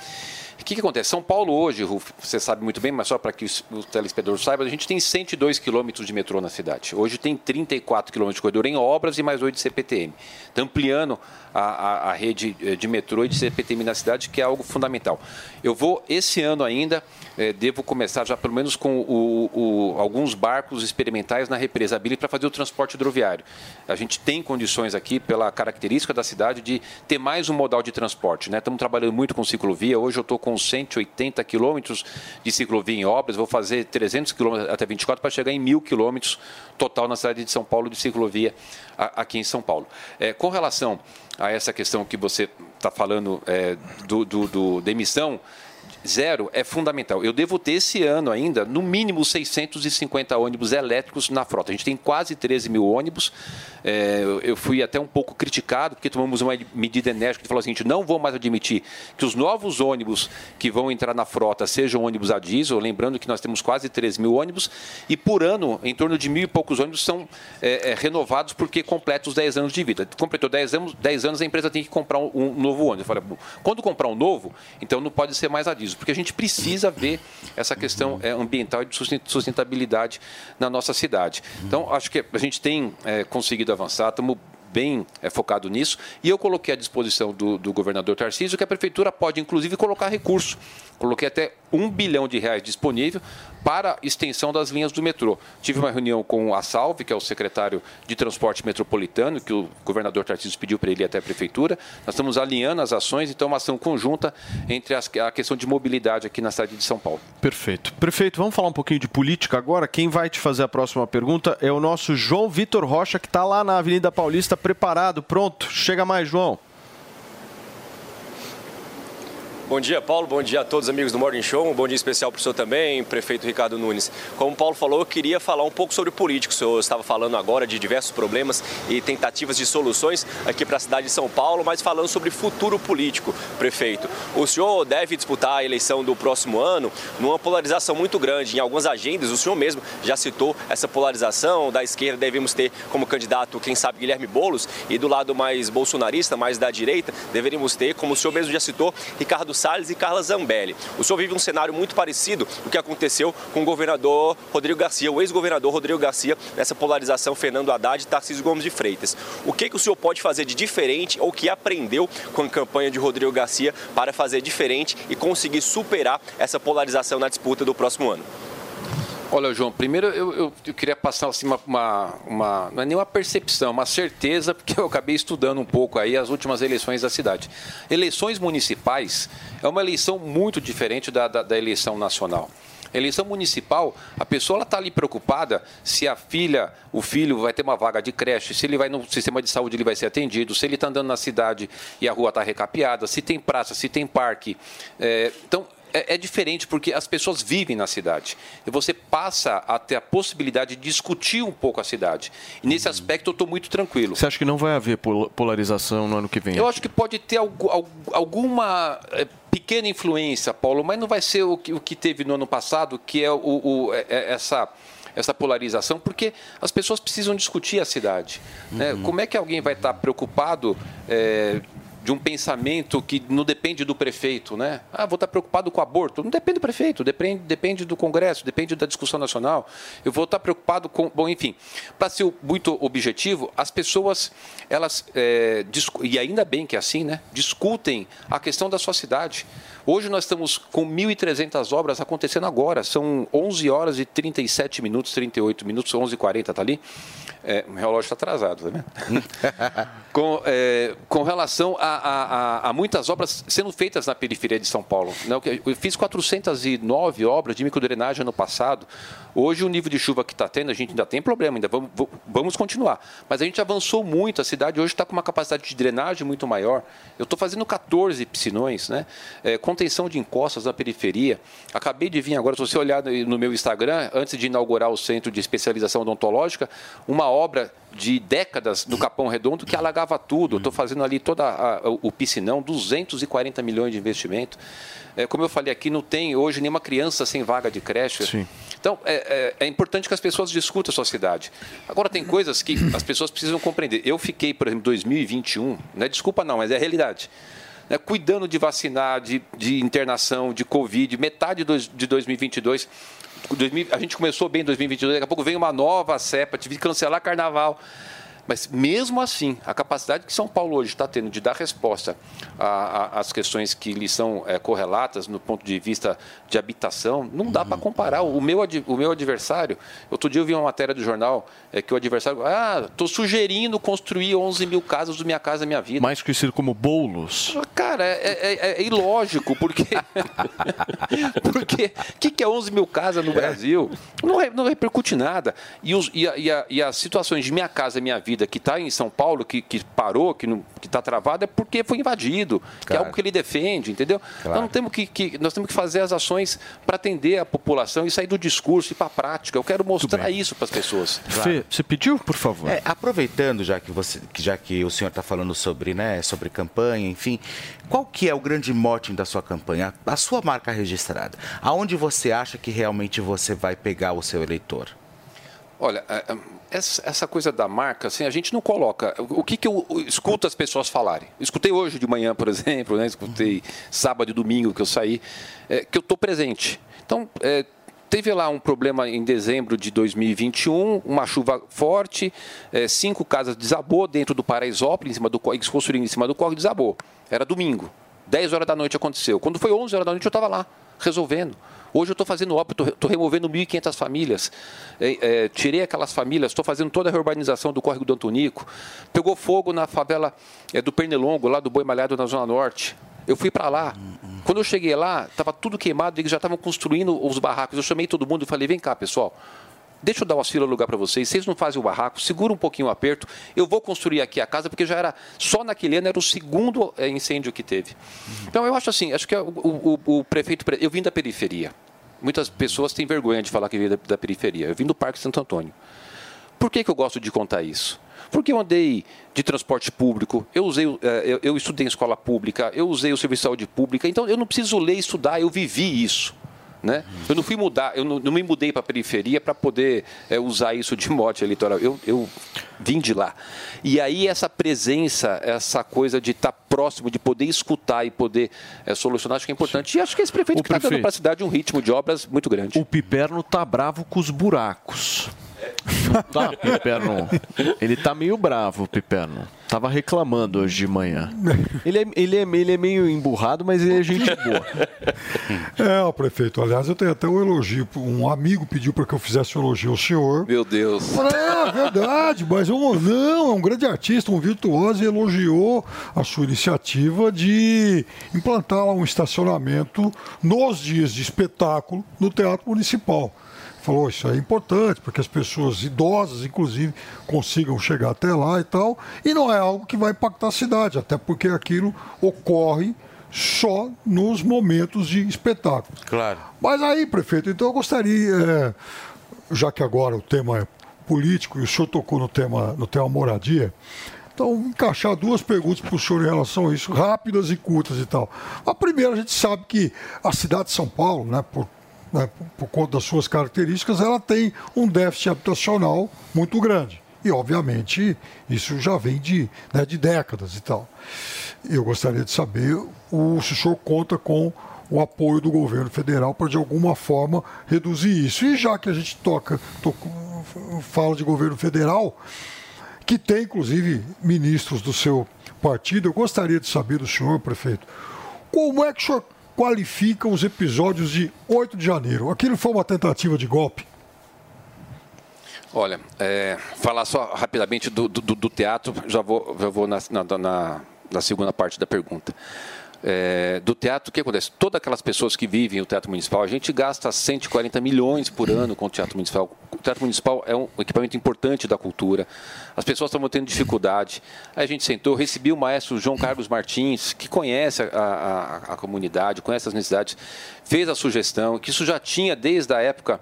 O que, que, acontece? São Paulo hoje, Ruf, você sabe muito bem, mas só para que os, os telespectadores saibam, a gente tem 102 quilômetros de metrô na cidade. Hoje tem 34 quilômetros de corredor em obras e mais 8 de CPTM. Está ampliando a, a, a, rede eh, de metrô e de CPTM na cidade, que é algo fundamental. Eu vou, esse ano ainda, eh, devo começar já pelo menos com o, o, alguns barcos experimentais na represa Billy para fazer o transporte hidroviário. A gente tem condições aqui, pela característica da cidade, de ter mais um modal de transporte. Né? Estamos trabalhando muito com ciclovia. Hoje eu estou com com 180 quilômetros de ciclovia em obras, vou fazer 300 quilômetros até 24 para chegar em mil quilômetros total na cidade de São Paulo de ciclovia aqui em São Paulo. É, com relação a essa questão que você está falando é, do, do, do, da emissão, zero é fundamental. Eu devo ter esse ano ainda, no mínimo, 650 ônibus elétricos na frota. A gente tem quase 13 mil ônibus. É, eu fui até um pouco criticado, porque tomamos uma medida enérgica que falou o seguinte: não vou mais admitir que os novos ônibus que vão entrar na frota sejam ônibus a diesel. Lembrando que nós temos quase 13 mil ônibus e por ano, em torno de mil e poucos ônibus são é, é, renovados porque completam os 10 anos de vida. Completou 10 anos, 10 anos a empresa tem que comprar um, um novo ônibus. Eu falei, quando comprar um novo, então não pode ser mais a diesel, porque a gente precisa ver essa questão é, ambiental e de sustentabilidade na nossa cidade. Então, acho que a gente tem é, conseguido avançar, estamos bem é, focado nisso. E eu coloquei à disposição do, do, governador Tarcísio que a prefeitura pode, inclusive, colocar recurso. Coloquei até um bilhão de reais disponível para extensão das linhas do metrô. Tive uma reunião com a Salve, que é o secretário de Transporte Metropolitano, que o governador Tarcísio pediu para ele ir até a prefeitura. Nós estamos alinhando as ações, então uma ação conjunta entre as, a questão de mobilidade aqui na cidade de São Paulo. Perfeito. Prefeito, vamos falar um pouquinho de política agora. Quem vai te fazer a próxima pergunta é o nosso João Vitor Rocha, que está lá na Avenida Paulista, preparado, pronto. Chega mais, João. Bom dia, Paulo. Bom dia a todos os amigos do Morning Show. Um bom dia especial para o senhor também, prefeito Ricardo Nunes. Como o Paulo falou, eu queria falar um pouco sobre político. O senhor estava falando agora de diversos problemas e tentativas de soluções aqui para a cidade de São Paulo, mas falando sobre futuro político, prefeito. O senhor deve disputar a eleição do próximo ano numa polarização muito grande. Em algumas agendas, o senhor mesmo já citou essa polarização. Da esquerda devemos ter como candidato, quem sabe, Guilherme Boulos, e do lado mais bolsonarista, mais da direita, deveríamos ter, como o senhor mesmo já citou, Ricardo Salles e Carla Zambelli. O senhor vive um cenário muito parecido do que aconteceu com o governador Rodrigo Garcia, o ex-governador Rodrigo Garcia, nessa polarização Fernando Haddad e Tarcísio Gomes de Freitas. O que, que o senhor pode fazer de diferente ou que aprendeu com a campanha de Rodrigo Garcia para fazer diferente e conseguir superar essa polarização na disputa do próximo ano? Olha, João, primeiro eu, eu, eu queria passar assim, uma, uma, não é nem uma percepção, uma certeza, porque eu acabei estudando um pouco aí as últimas eleições da cidade. Eleições municipais é uma eleição muito diferente da, da, da eleição nacional. Eleição municipal, a pessoa está ali preocupada se a filha, o filho vai ter uma vaga de creche, se ele vai no sistema de saúde ele vai ser atendido, se ele está andando na cidade e a rua está recapeada, se tem praça, se tem parque. É, então, é, é, diferente porque as pessoas vivem na cidade. E você passa a ter a possibilidade de discutir um pouco a cidade. E nesse uhum. aspecto eu estou muito tranquilo. Você acha que não vai haver polarização no ano que vem? Eu acho que pode ter alguma é, pequena influência, Paulo, mas não vai ser o que, o que teve no ano passado, que é o, o é, é essa essa polarização, porque as pessoas precisam discutir a cidade. Né? Uhum. Como é que alguém vai estar preocupado é, de um pensamento que não depende do prefeito, né? Ah, vou estar preocupado com o aborto. Não depende do prefeito, depende, depende do Congresso, depende da discussão nacional. Eu vou estar preocupado com. Bom, enfim, para ser muito objetivo, as pessoas, elas. É, e ainda bem que é assim, né? Discutem a questão da sua cidade. Hoje nós estamos com 1.300 obras acontecendo agora. São 11 horas e 37 minutos, 38 minutos, 11h40, está ali. É, o relógio está atrasado, tá com, é, com relação a, a, a, a, muitas obras sendo feitas na periferia de São Paulo. Né? Eu fiz 409 obras de microdrenagem ano passado. Hoje, o nível de chuva que está tendo, a gente ainda tem problema, ainda vamos, vamos continuar. Mas a gente avançou muito, a cidade hoje está com uma capacidade de drenagem muito maior. Eu estou fazendo 14 piscinões, né? É, contenção de encostas na periferia. Acabei de vir agora, se você olhar no meu Instagram, antes de inaugurar o Centro de Especialização Odontológica, uma obra de décadas no Capão Redondo que alagava tudo. Estou fazendo ali todo o piscinão, 240 milhões de investimento. É, como eu falei aqui, não tem hoje nenhuma criança sem vaga de creche. Sim. Então, é, é, é, importante que as pessoas discutam a sua cidade. Agora, tem coisas que as pessoas precisam compreender. Eu fiquei, por exemplo, em 2021, não é desculpa não, mas é a realidade. Né, cuidando de vacinar, de, de internação, de Covid, metade de 2022 a gente começou bem em 2022, daqui a pouco vem uma nova cepa, tive que cancelar carnaval. Mas mesmo assim, a capacidade que São Paulo hoje está tendo de dar resposta às questões que lhe são é, correlatas no ponto de vista de habitação, não dá para comparar. O meu, o meu adversário, outro dia eu vi uma matéria do jornal é, que o adversário, ah, estou sugerindo construir 11 mil casas do Minha Casa Minha Vida. Mais conhecido como bolos. Cara, é, é, é ilógico, porque. porque o que, que é 11 mil casas no Brasil? Não, não repercute nada. E, os, e, a, e, a, e as situações de Minha Casa Minha Vida que está em São Paulo, que, que parou, que está travado, é porque foi invadido, claro. que é algo que ele defende, entendeu? Claro. Então, temos que, que, nós temos que fazer as ações para atender a população e sair do discurso e para a prática. Eu quero mostrar isso para as pessoas. Claro. Fê, você pediu, por favor? É, aproveitando, já que, você, já que o senhor está falando sobre, né, sobre campanha, enfim, qual que é o grande mote da sua campanha? A sua marca registrada. Aonde você acha que realmente você vai pegar o seu eleitor? Olha, é, é, essa coisa da marca, assim, a gente não coloca. O que, que eu escuto as pessoas falarem? Escutei hoje de manhã, por exemplo, né? escutei sábado e domingo que eu saí, é, que eu estou presente. Então, é, teve lá um problema em dezembro de 2021, uma chuva forte, é, cinco casas desabou dentro do Paraisópolis, em cima do construíram em cima do corre, desabou. Era domingo, 10 horas da noite aconteceu. Quando foi 11 horas da noite eu estava lá, resolvendo. Hoje eu estou fazendo obra, estou removendo 1.500 famílias. É, é, tirei aquelas famílias, estou fazendo toda a reurbanização do córrego do Antonico. Pegou fogo na favela é, do Pernilongo, lá do Boi Malhado, na Zona Norte. Eu fui para lá. Quando eu cheguei lá, estava tudo queimado, eles já estavam construindo os barracos. Eu chamei todo mundo e falei: vem cá, pessoal. Deixa eu dar o auxílio lugar para vocês. Vocês não fazem o barraco, segura um pouquinho o aperto. Eu vou construir aqui a casa, porque já era. Só naquele ano era o segundo é, incêndio que teve. Então eu acho assim, acho que o, o, o prefeito. Eu vim da periferia. Muitas pessoas têm vergonha de falar que veio da, da periferia. Eu vim do Parque Santo Antônio. Por que, que eu gosto de contar isso? Porque eu andei de transporte público, eu, usei, é, eu estudei em escola pública, eu usei o serviço de saúde pública, então eu não preciso ler e estudar, eu vivi isso. Né? Eu não fui mudar, eu não, não me mudei para a periferia para poder é, usar isso de mote eleitoral. Eu, eu vim de lá. E aí essa presença, essa coisa de estar tá próximo, de poder escutar e poder é, solucionar, acho que é importante. E acho que esse prefeito está dando para a cidade um ritmo de obras muito grande. O Piperno está bravo com os buracos. Tá, Piperno. Ele tá meio bravo, Piperno. Tava reclamando hoje de manhã. Ele é, ele é, ele é meio emburrado, mas ele é gente boa. É, o prefeito. Aliás, eu tenho até um elogio. Um amigo pediu para que eu fizesse um elogio ao senhor. Meu Deus. É, verdade, mas um, não, é um grande artista, um virtuoso, e elogiou a sua iniciativa de implantar lá um estacionamento nos dias de espetáculo no Teatro Municipal falou isso é importante para que as pessoas idosas, inclusive, consigam chegar até lá e tal. E não é algo que vai impactar a cidade, até porque aquilo ocorre só nos momentos de espetáculo. Claro. Mas aí, prefeito, então eu gostaria, é, já que agora o tema é político e o senhor tocou no tema, no tema moradia, então, encaixar duas perguntas para o senhor em relação a isso, rápidas e curtas e tal. A primeira, a gente sabe que a cidade de São Paulo, né, por né, por conta das suas características, ela tem um déficit habitacional muito grande. E, obviamente, isso já vem de, né, de décadas e tal. Eu gostaria de saber o, se o senhor conta com o apoio do governo federal para, de alguma forma, reduzir isso. E já que a gente toca, fala de governo federal, que tem, inclusive, ministros do seu partido, eu gostaria de saber do senhor, prefeito, como é que o senhor qualificam os episódios de 8 de janeiro. Aquilo foi uma tentativa de golpe? Olha, é, falar só rapidamente do, do, do, teatro, já vou, já vou na, na, na segunda parte da pergunta. É, do teatro, o que acontece? Todas aquelas pessoas que vivem o Teatro Municipal, a gente gasta 140 milhões por ano com o Teatro Municipal. O Teatro Municipal é um equipamento importante da cultura. As pessoas estavam tendo dificuldade. Aí a gente sentou, recebi o maestro João Carlos Martins, que conhece a, a, a comunidade, conhece as necessidades, fez a sugestão, que isso já tinha desde a época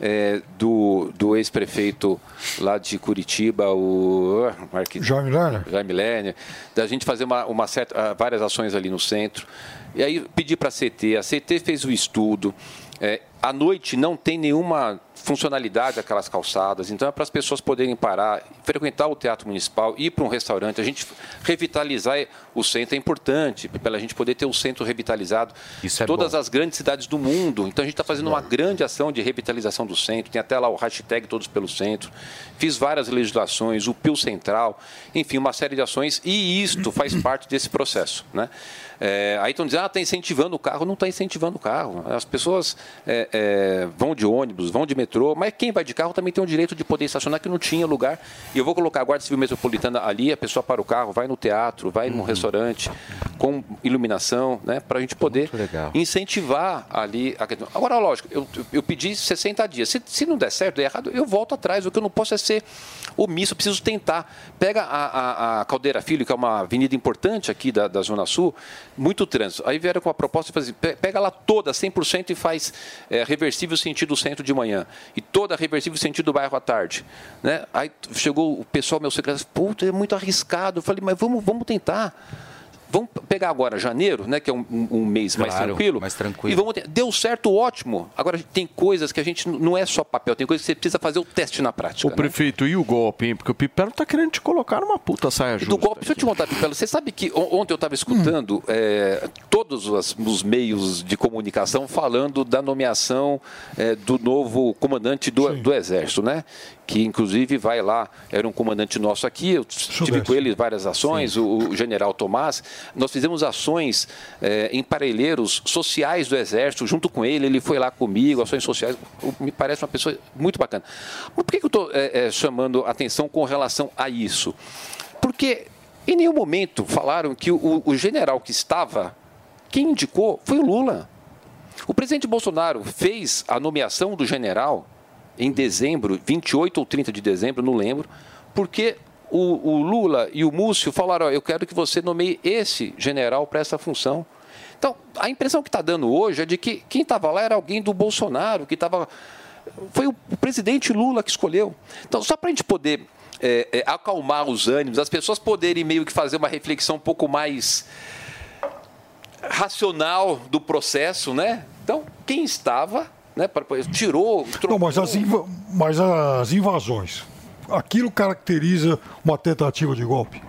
é, do, do ex-prefeito lá de Curitiba, o Marque... Jaime Lerner. Jaime Lerner, da gente fazer uma, uma certa, várias ações ali no centro. E aí pedi para a CT, a CT fez o estudo. É, à noite não tem nenhuma funcionalidade daquelas calçadas. Então é para as pessoas poderem parar, frequentar o teatro municipal, ir para um restaurante. A gente revitalizar o centro é importante, para a gente poder ter o centro revitalizado. Isso é Todas bom. as grandes cidades do mundo. Então a gente está fazendo uma grande ação de revitalização do centro. Tem até lá o hashtag Todos pelo Centro. Fiz várias legislações, o Pio Central, enfim, uma série de ações. E isto faz parte desse processo. Né? É, aí estão dizendo, ah, está incentivando o carro. Não está incentivando o carro. As pessoas é, é, vão de ônibus, vão de metrô, mas quem vai de carro também tem o direito de poder estacionar, que não tinha lugar. E eu vou colocar a Guarda Civil Metropolitana ali, a pessoa para o carro, vai no teatro, vai num restaurante, com iluminação, né, para a gente poder incentivar ali a questão. Agora, lógico, eu, eu pedi 60 dias. Se, se não der certo, der errado, eu volto atrás. O que eu não posso é ser omisso, eu preciso tentar. Pega a, a, a Caldeira Filho, que é uma avenida importante aqui da, da Zona Sul, muito trânsito. Aí vieram com a proposta de fazer, pe- pega ela toda, 100%, e faz é, reversível sentido centro de manhã. E toda reversível sentido bairro à tarde. Né? Aí chegou o pessoal, meu secretário, puta, é muito arriscado. Eu falei, mas vamos, vamos tentar. Vamos pegar agora janeiro, né, que é um, um- mês mais Claro, tranquilo. mais tranquilo. E vamos ter- Deu certo, ótimo. Agora tem coisas que a gente não é só papel, tem coisas que você precisa fazer o teste na prática. Ô, né? prefeito, e o golpe, hein? Porque o Pipelo tá querendo te colocar numa puta saia E justa. do golpe, deixa eu te contar, Pipelo. Você sabe que on- ontem eu estava escutando é, todos os, os meios de comunicação falando da nomeação é, do novo comandante do, do Exército, né? Que inclusive vai lá, era um comandante nosso aqui, eu tive com ele várias ações, o, o general Tomás. Nós fizemos ações é, em parelheiros sociais do Exército, junto com ele, ele foi lá comigo, ações sociais. Me parece uma pessoa muito bacana. Mas por que, que eu estou chamando atenção com relação a isso? Porque em nenhum momento falaram que o, o general que estava, quem indicou foi o Lula. O presidente Bolsonaro fez a nomeação do general em dezembro, 28 ou 30 de dezembro, não lembro, porque o, o Lula e o Múcio falaram: eu quero que você nomeie esse general para essa função. Então, a impressão que está dando hoje é de que quem estava lá era alguém do Bolsonaro, que estava. Foi o presidente Lula que escolheu. Então, só para a gente poder é, é, acalmar os ânimos, as pessoas poderem meio que fazer uma reflexão um pouco mais racional do processo, né? Então, quem estava, né, pra- tirou, Não, mas as, mas as invasões, aquilo caracteriza uma tentativa de golpe?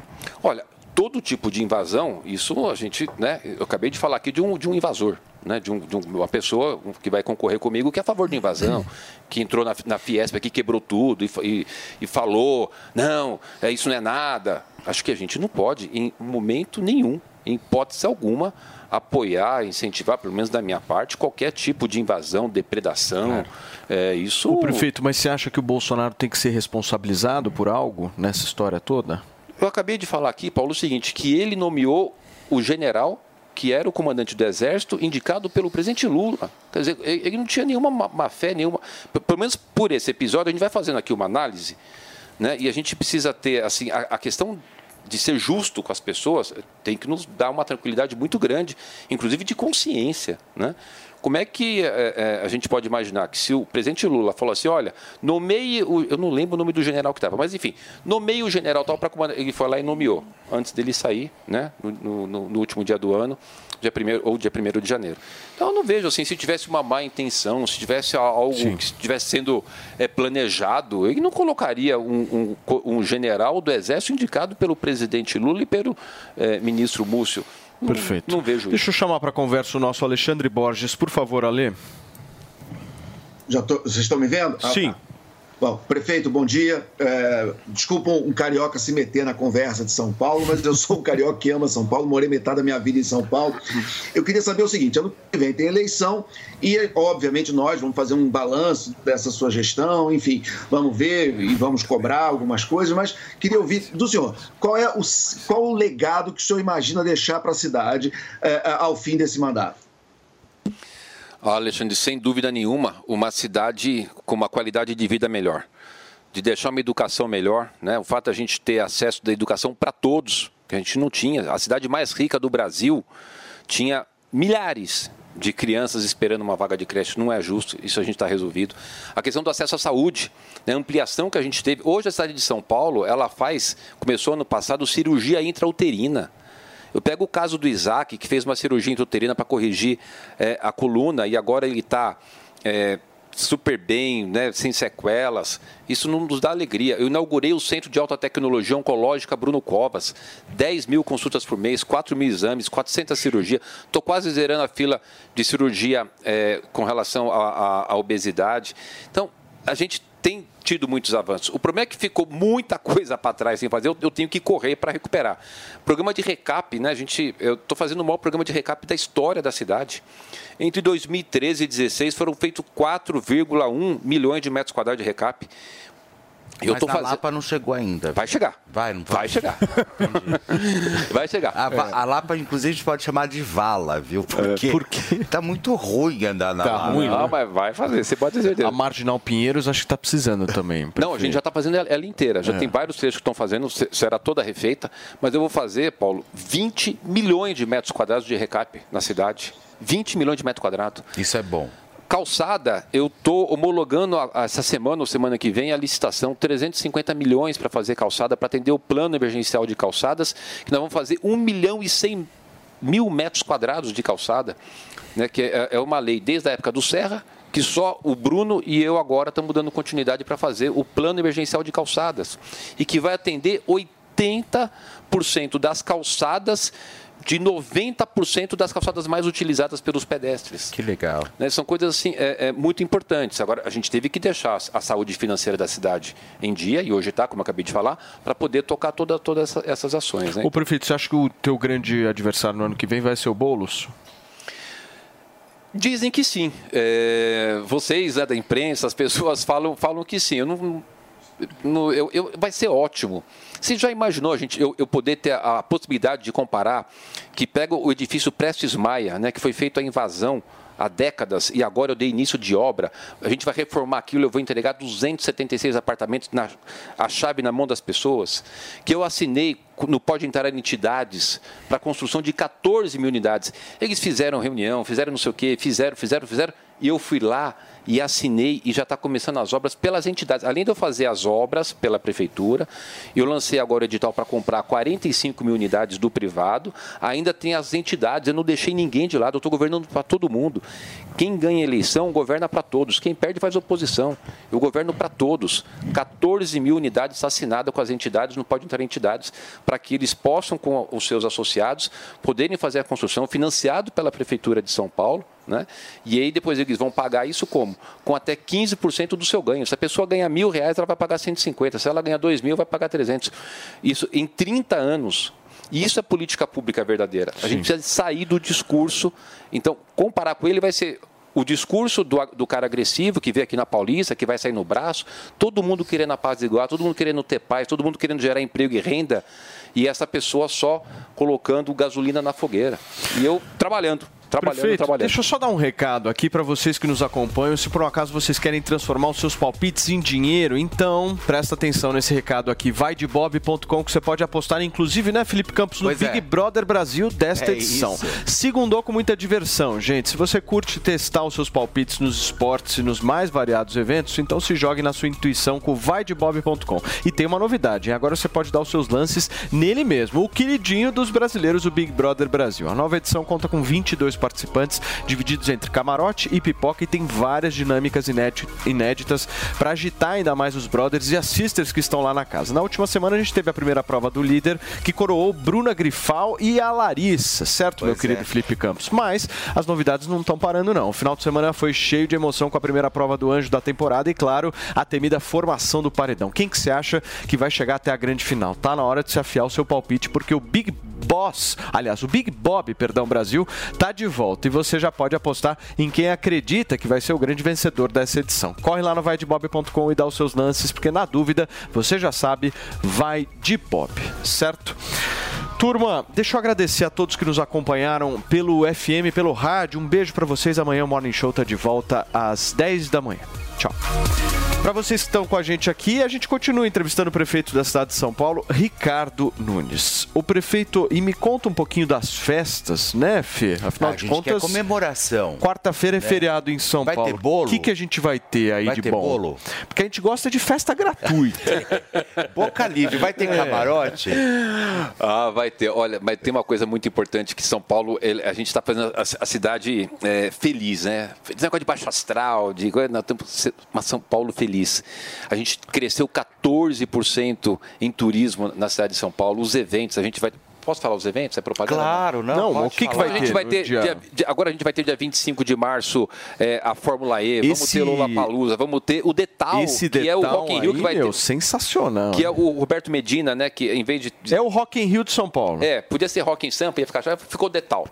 Olha, todo tipo de invasão, isso a gente, né? Eu acabei de falar aqui de um, de um invasor, né? De, um, de um- uma pessoa que vai concorrer comigo que é a favor de invasão, que entrou na, na Fiesp aqui, quebrou tudo e, e, e falou, não, é, isso não é nada. Acho que a gente não pode, em momento nenhum, em hipótese alguma, apoiar, incentivar, pelo menos da minha parte, qualquer tipo de invasão, depredação. É, isso. Ô, prefeito, mas você acha que o Bolsonaro tem que ser responsabilizado por algo nessa história toda? Eu acabei de falar aqui, Paulo, o seguinte, que ele nomeou o general que era o comandante do Exército, indicado pelo presidente Lula. Quer dizer, ele não tinha nenhuma má- fé, nenhuma. Pelo menos por esse episódio, a gente vai fazendo aqui uma análise, né? E a gente precisa ter, assim, a, a questão de ser justo com as pessoas tem que nos dar uma tranquilidade muito grande, inclusive de consciência, né? Como é que é, é, a gente pode imaginar que se o presidente Lula falou assim, olha, nomeie, o, eu não lembro o nome do general que estava, mas enfim, nomeie o general tal para comandar, ele foi lá e nomeou, antes dele sair, né, no, no- no último dia do ano, dia primeiro, ou dia 1 de janeiro. Então eu não vejo assim, se tivesse uma má intenção, se tivesse algo que estivesse sendo é, planejado, ele não colocaria um, um um general do Exército indicado pelo presidente Lula e pelo é, ministro Múcio. Não- Perfeito. Não vejo isso. Deixa eu chamar para conversa o nosso Alexandre Borges, por favor, Ale. Já tô- vocês estão me vendo? Ah, Sim. tá. Bom, prefeito, bom dia. É, desculpa um carioca se meter na conversa de São Paulo, mas eu sou um carioca que ama São Paulo, morei metade da minha vida em São Paulo. Eu queria saber o seguinte: ano que vem tem eleição e, obviamente, nós vamos fazer um balanço dessa sua gestão, enfim, vamos ver e vamos cobrar algumas coisas, mas queria ouvir do senhor qual é o, qual o legado que o senhor imagina deixar para a cidade é, ao fim desse mandato. Alexandre, sem dúvida nenhuma, uma cidade com uma qualidade de vida melhor, de deixar uma educação melhor, né? O fato de a gente ter acesso da educação para todos, que a gente não tinha. A cidade mais rica do Brasil tinha milhares de crianças esperando uma vaga de creche. Não é justo, isso a gente está resolvido. A questão do acesso à saúde, né? a ampliação que a gente teve. Hoje a cidade de São Paulo, ela faz, começou ano passado, cirurgia intrauterina. Eu pego o caso do Isaac, que fez uma cirurgia intrauterina para corrigir é, a coluna e agora ele está super bem, né, sem sequelas. Isso não nos dá alegria. Eu inaugurei o Centro de Alta Tecnologia Oncológica Bruno Covas. 10 mil consultas por mês, 4 mil exames, 400 cirurgias. Estou quase zerando a fila de cirurgia é, com relação à obesidade. Então, a gente tem tido muitos avanços. O problema é que ficou muita coisa para trás sem fazer, eu, eu tenho que correr para recuperar. Programa de recap, né? A gente, eu estou fazendo o maior programa de recap da história da cidade. Entre 2013 e 2016 foram feitos 4,1 milhões de metros quadrados de recap. Eu Mas tô fazendo... Lapa não chegou ainda. Vai chegar. Vai, não vai? chegar. vai chegar. A, é. a, Lapa, inclusive, a gente pode chamar de vala, viu? Porque é, porque tá muito ruim andar na tá Lapa. Ruim, não, mas vai fazer, você pode ter certeza. A Marginal Pinheiros acho que está precisando também. Prefeito. Não, a gente já está fazendo ela inteira. Já é. tem vários trechos que estão fazendo, será toda refeita. Mas eu vou fazer, Paulo, 20 milhões de metros quadrados de recap na cidade. 20 milhões de metros quadrados. Isso é bom. Calçada, eu estou homologando essa semana ou semana que vem a licitação, 350 milhões para fazer calçada, para atender o plano emergencial de calçadas, que nós vamos fazer 1 milhão e 100 mil metros quadrados de calçada, né, que é, é uma lei desde a época do Serra, que só o Bruno e eu agora estamos dando continuidade para fazer o plano emergencial de calçadas, e que vai atender 80% das calçadas de 90% das calçadas mais utilizadas pelos pedestres. Que legal. Né? São coisas assim é, é, muito importantes. Agora, a gente teve que deixar a saúde financeira da cidade em dia, e hoje está, como eu acabei de falar, para poder tocar todas toda essa, essas ações. Né? O prefeito, você acha que o teu grande adversário no ano que vem vai ser o Boulos? Dizem que sim. É, vocês né, da imprensa, as pessoas falam, falam que sim. Eu não, não eu, eu, vai ser ótimo. Você já imaginou, gente, eu, eu poder ter a, a, possibilidade de comparar que pega o edifício Prestes Maia, né, que foi feito a invasão há décadas e agora eu dei início de obra. A gente vai reformar aquilo, eu vou entregar 276 apartamentos, na, a chave na mão das pessoas. Que eu assinei no Pode Entrar Entidades para a construção de 14 mil unidades. Eles fizeram reunião, fizeram não sei o quê, fizeram, fizeram, fizeram, e eu fui lá e assinei e já está começando as obras pelas entidades. Além de eu fazer as obras pela prefeitura, eu lancei agora o edital para comprar 45 mil unidades do privado. Ainda tem as entidades, eu não deixei ninguém de lado, eu estou governando para todo mundo. Quem ganha eleição governa para todos, quem perde faz oposição. Eu governo para todos. 14 mil unidades assinadas com as entidades, não pode entrar entidades, para que eles possam, com os seus associados, poderem fazer a construção financiado pela Prefeitura de São Paulo né? E aí depois eles vão pagar isso como? Com até 15% do seu ganho. Se a pessoa ganha mil reais, ela vai pagar 150. Se ela ganha dois mil, vai pagar 300. Isso em 30 anos. E isso é política pública verdadeira. A Sim. gente precisa sair do discurso. Então, comparar com ele vai ser o discurso do, do, cara agressivo que vê aqui na Paulista, que vai sair no braço, todo mundo querendo a paz igual, todo mundo querendo ter paz, todo mundo querendo gerar emprego e renda, e essa pessoa só colocando gasolina na fogueira. E eu trabalhando, Trabalhando, Perfeito. trabalhando. Deixa eu só dar um recado aqui para vocês que nos acompanham. Se por um acaso vocês querem transformar os seus palpites em dinheiro, então presta atenção nesse recado aqui. Vai de bob.com que você pode apostar, inclusive, né, Felipe Campos, no pois Big é. Brother Brasil desta é edição. Isso. Segundou com muita diversão, gente. Se você curte testar os seus palpites nos esportes e nos mais variados eventos, então se jogue na sua intuição com vaidebob.com. E tem uma novidade, hein? agora você pode dar os seus lances nele mesmo, o queridinho dos brasileiros, o Big Brother Brasil. A nova edição conta com 22 participantes, divididos entre camarote e pipoca, e tem várias dinâmicas inéditas para agitar ainda mais os brothers e as sisters que estão lá na casa. Na última semana a gente teve a primeira prova do líder, que coroou Bruna Grifal e a Larissa, certo, pois meu querido é. Felipe Campos? Mas as novidades não estão parando, não. O final de semana foi cheio de emoção com a primeira prova do anjo da temporada e, claro, a temida formação do paredão. Quem que você acha que vai chegar até a grande final? Tá na hora de se afiar o seu palpite, porque o Big Boss, aliás, o Big Bob, perdão, Brasil, tá de volta e você já pode apostar em quem acredita que vai ser o grande vencedor dessa edição. Corre lá no vaidebob.com e dá os seus lances, porque na dúvida, você já sabe, vai de Bob, certo? Turma, deixa eu agradecer a todos que nos acompanharam pelo FM, pelo rádio. Um beijo para vocês. Amanhã o Morning Show tá de volta às 10 da manhã. Tchau. Para vocês que estão com a gente aqui, a gente continua entrevistando o prefeito da cidade de São Paulo, Ricardo Nunes. O prefeito, e me conta um pouquinho das festas, né, Fê? Afinal Ah, a de gente contas, quer comemoração. quarta-feira é né? feriado em São Vai Paulo. ter bolo? O que, que a gente vai ter aí Vai de ter bom? bolo? Porque a gente gosta de festa gratuita. Boca livre, vai ter É. camarote? Ah, vai ter. Olha, mas tem uma coisa muito importante que São Paulo, ele- a gente está fazendo a, a cidade é, feliz, né? Esse negócio de baixo astral, de coisa, nós ser uma São Paulo feliz. A gente cresceu 14% em turismo na cidade de São Paulo. Os eventos, a gente vai. Posso falar os eventos? É propaganda? Claro, não, Não, o que que vai a gente ter vai no ter dia- dia- agora a gente vai ter dia 25 de março é, a Fórmula E, vamos Esse- ter Lollapalooza, vamos ter o Detal, Esse que é o detal Rock in Rio que aí, vai meu, ter. sensacional. Que é o Roberto Medina, né? Que em vez de. É o Rock in Rio de São Paulo. É, podia ser Rock in Sampa, ia ficar. já Ficou Detal.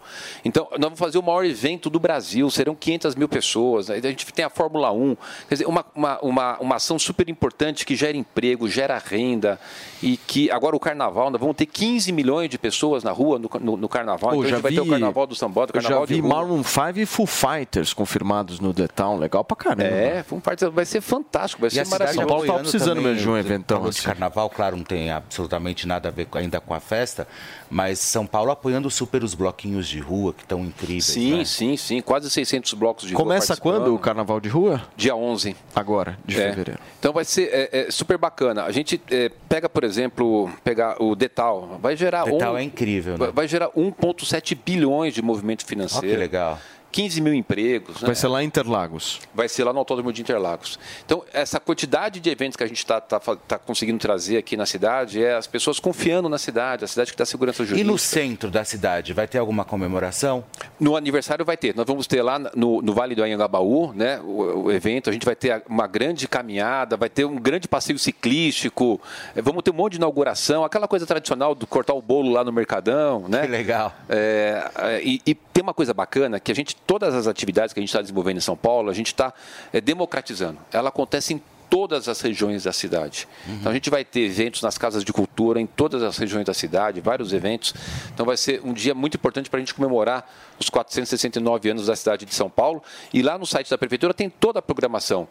Então, nós vamos fazer o maior evento do Brasil, serão 500 mil pessoas. né? A gente tem a Fórmula 1. Quer dizer, uma, uma, uma, uma ação super importante que gera emprego, gera renda. E que agora o carnaval, nós vamos ter 15 milhões de pessoas na rua no, no- no carnaval. Pô, então a já gente vai ter o vi- carnaval do Sambota, o Eu já carnaval vi de rua. Maroon 5 e Foo Fighters confirmados no The Town. Legal pra caramba. É, Foo Fighters vai ser fantástico, vai E ser a maravilhoso. São Paulo tá precisando também, mesmo de um eventão falou de assim. carnaval, claro, não tem absolutamente nada a ver ainda com a festa, mas São Paulo apoiando super os bloquinhos de rua, que estão incríveis. Sim, né? sim, sim. Quase 600 blocos de rua Começa quando o carnaval de rua? Dia 11. Agora, de É. fevereiro. Então vai ser é, é, super bacana. A gente é, pega, por exemplo, pegar o Detal, vai gerar Detal é incrível, né? vai- gerar 1,7 bilhões de movimento Olha financeiro. que legal. 15 mil empregos. né? Vai ser lá em Interlagos. Vai ser lá no Autódromo de Interlagos. Então, essa quantidade de eventos que a gente está tá, fa- tá conseguindo trazer aqui na cidade é as pessoas confiando na cidade, a cidade que dá segurança E jurídica. no centro da cidade, vai ter alguma comemoração? No aniversário vai ter. Nós vamos ter lá no, no Vale do Anhangabaú, né, o, o evento. A gente vai ter uma grande caminhada, vai ter um grande passeio ciclístico, eh, vamos ter um monte de inauguração, aquela coisa tradicional do cortar o bolo lá no Mercadão, né? Que legal. É, é, e, e tem uma coisa bacana que a gente, todas as atividades que a gente está desenvolvendo em São Paulo, a gente está é, democratizando. Ela acontece em todas as regiões da cidade. Então a gente vai ter eventos nas casas de cultura em todas as regiões da cidade, vários eventos. Então vai ser um dia muito importante para a gente comemorar os 469 anos da cidade de São Paulo. E lá no site da prefeitura tem toda a programação.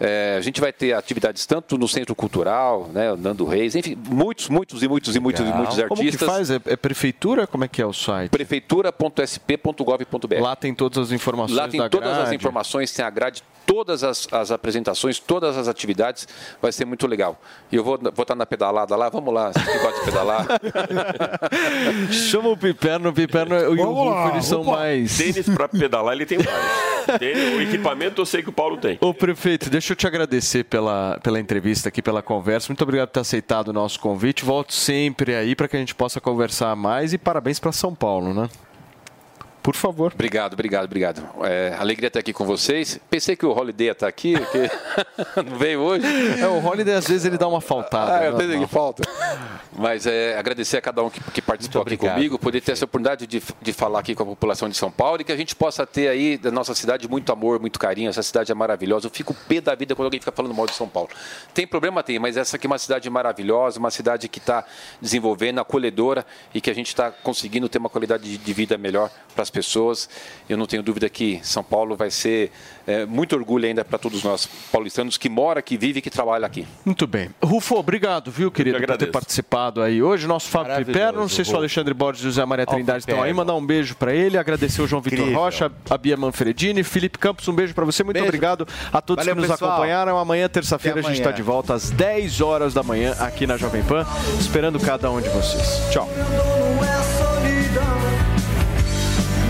É, a gente vai ter atividades tanto no Centro Cultural, né, Nando Reis, enfim, muitos, muitos e muitos e muitos e muitos artistas. Como que faz? É, é prefeitura? Como é que é o site? prefeitura.sp.gov.br. Lá tem todas as informações Lá tem da todas as grade. informações, tem a grade, todas as, as apresentações, todas as atividades. Vai ser muito legal. E eu vou, vou estar na pedalada lá. Vamos lá, você que gosta de pedalar. Chama o Piperno, o Piperno e o Rufo, eles são opa. mais... Tênis para pedalar, ele tem mais. Tênis, o equipamento eu sei que o Paulo tem. Ô prefeito, deixa eu te agradecer pela, pela entrevista aqui, pela conversa. Muito obrigado por ter aceitado o nosso convite. Volto sempre aí para que a gente possa conversar mais e parabéns para São Paulo, né? Por favor. Obrigado, obrigado, obrigado. É, alegria estar aqui com vocês. Pensei que o Holiday ia estar aqui, porque não veio hoje. É, o Holiday às vezes ele dá uma faltada. Ah, eu né? tenho que falta. Mas é, agradecer a cada um que, que participou aqui comigo, poder ter essa oportunidade de, de falar aqui com a população de São Paulo e que a gente possa ter aí da nossa cidade muito amor, muito carinho. Essa cidade é maravilhosa. Eu fico pé da vida quando alguém fica falando mal de São Paulo. Tem problema? Tem, mas essa aqui é uma cidade maravilhosa, uma cidade que está desenvolvendo, acolhedora e que a gente está conseguindo ter uma qualidade de, de vida melhor para as pessoas. Eu não tenho dúvida que São Paulo vai ser é, muito orgulho ainda para todos nós paulistanos que mora, que vive e que trabalha aqui. Muito bem. Rufo, obrigado, viu, querido, por ter participado aí hoje. Nosso Fábio Piperno, não sei se o. Alexandre Borges e o José Maria Trindade estão aí. Mandar um beijo para ele, agradecer o João Vitor Incrível. Rocha, a Bia Manfredini, Felipe Campos, um beijo para você. Muito Beijo. obrigado a todos Valeu, que nos pessoal. acompanharam. Amanhã, terça-feira, a gente está de volta às 10 horas da manhã aqui na Jovem Pan, esperando cada um de vocês. Tchau.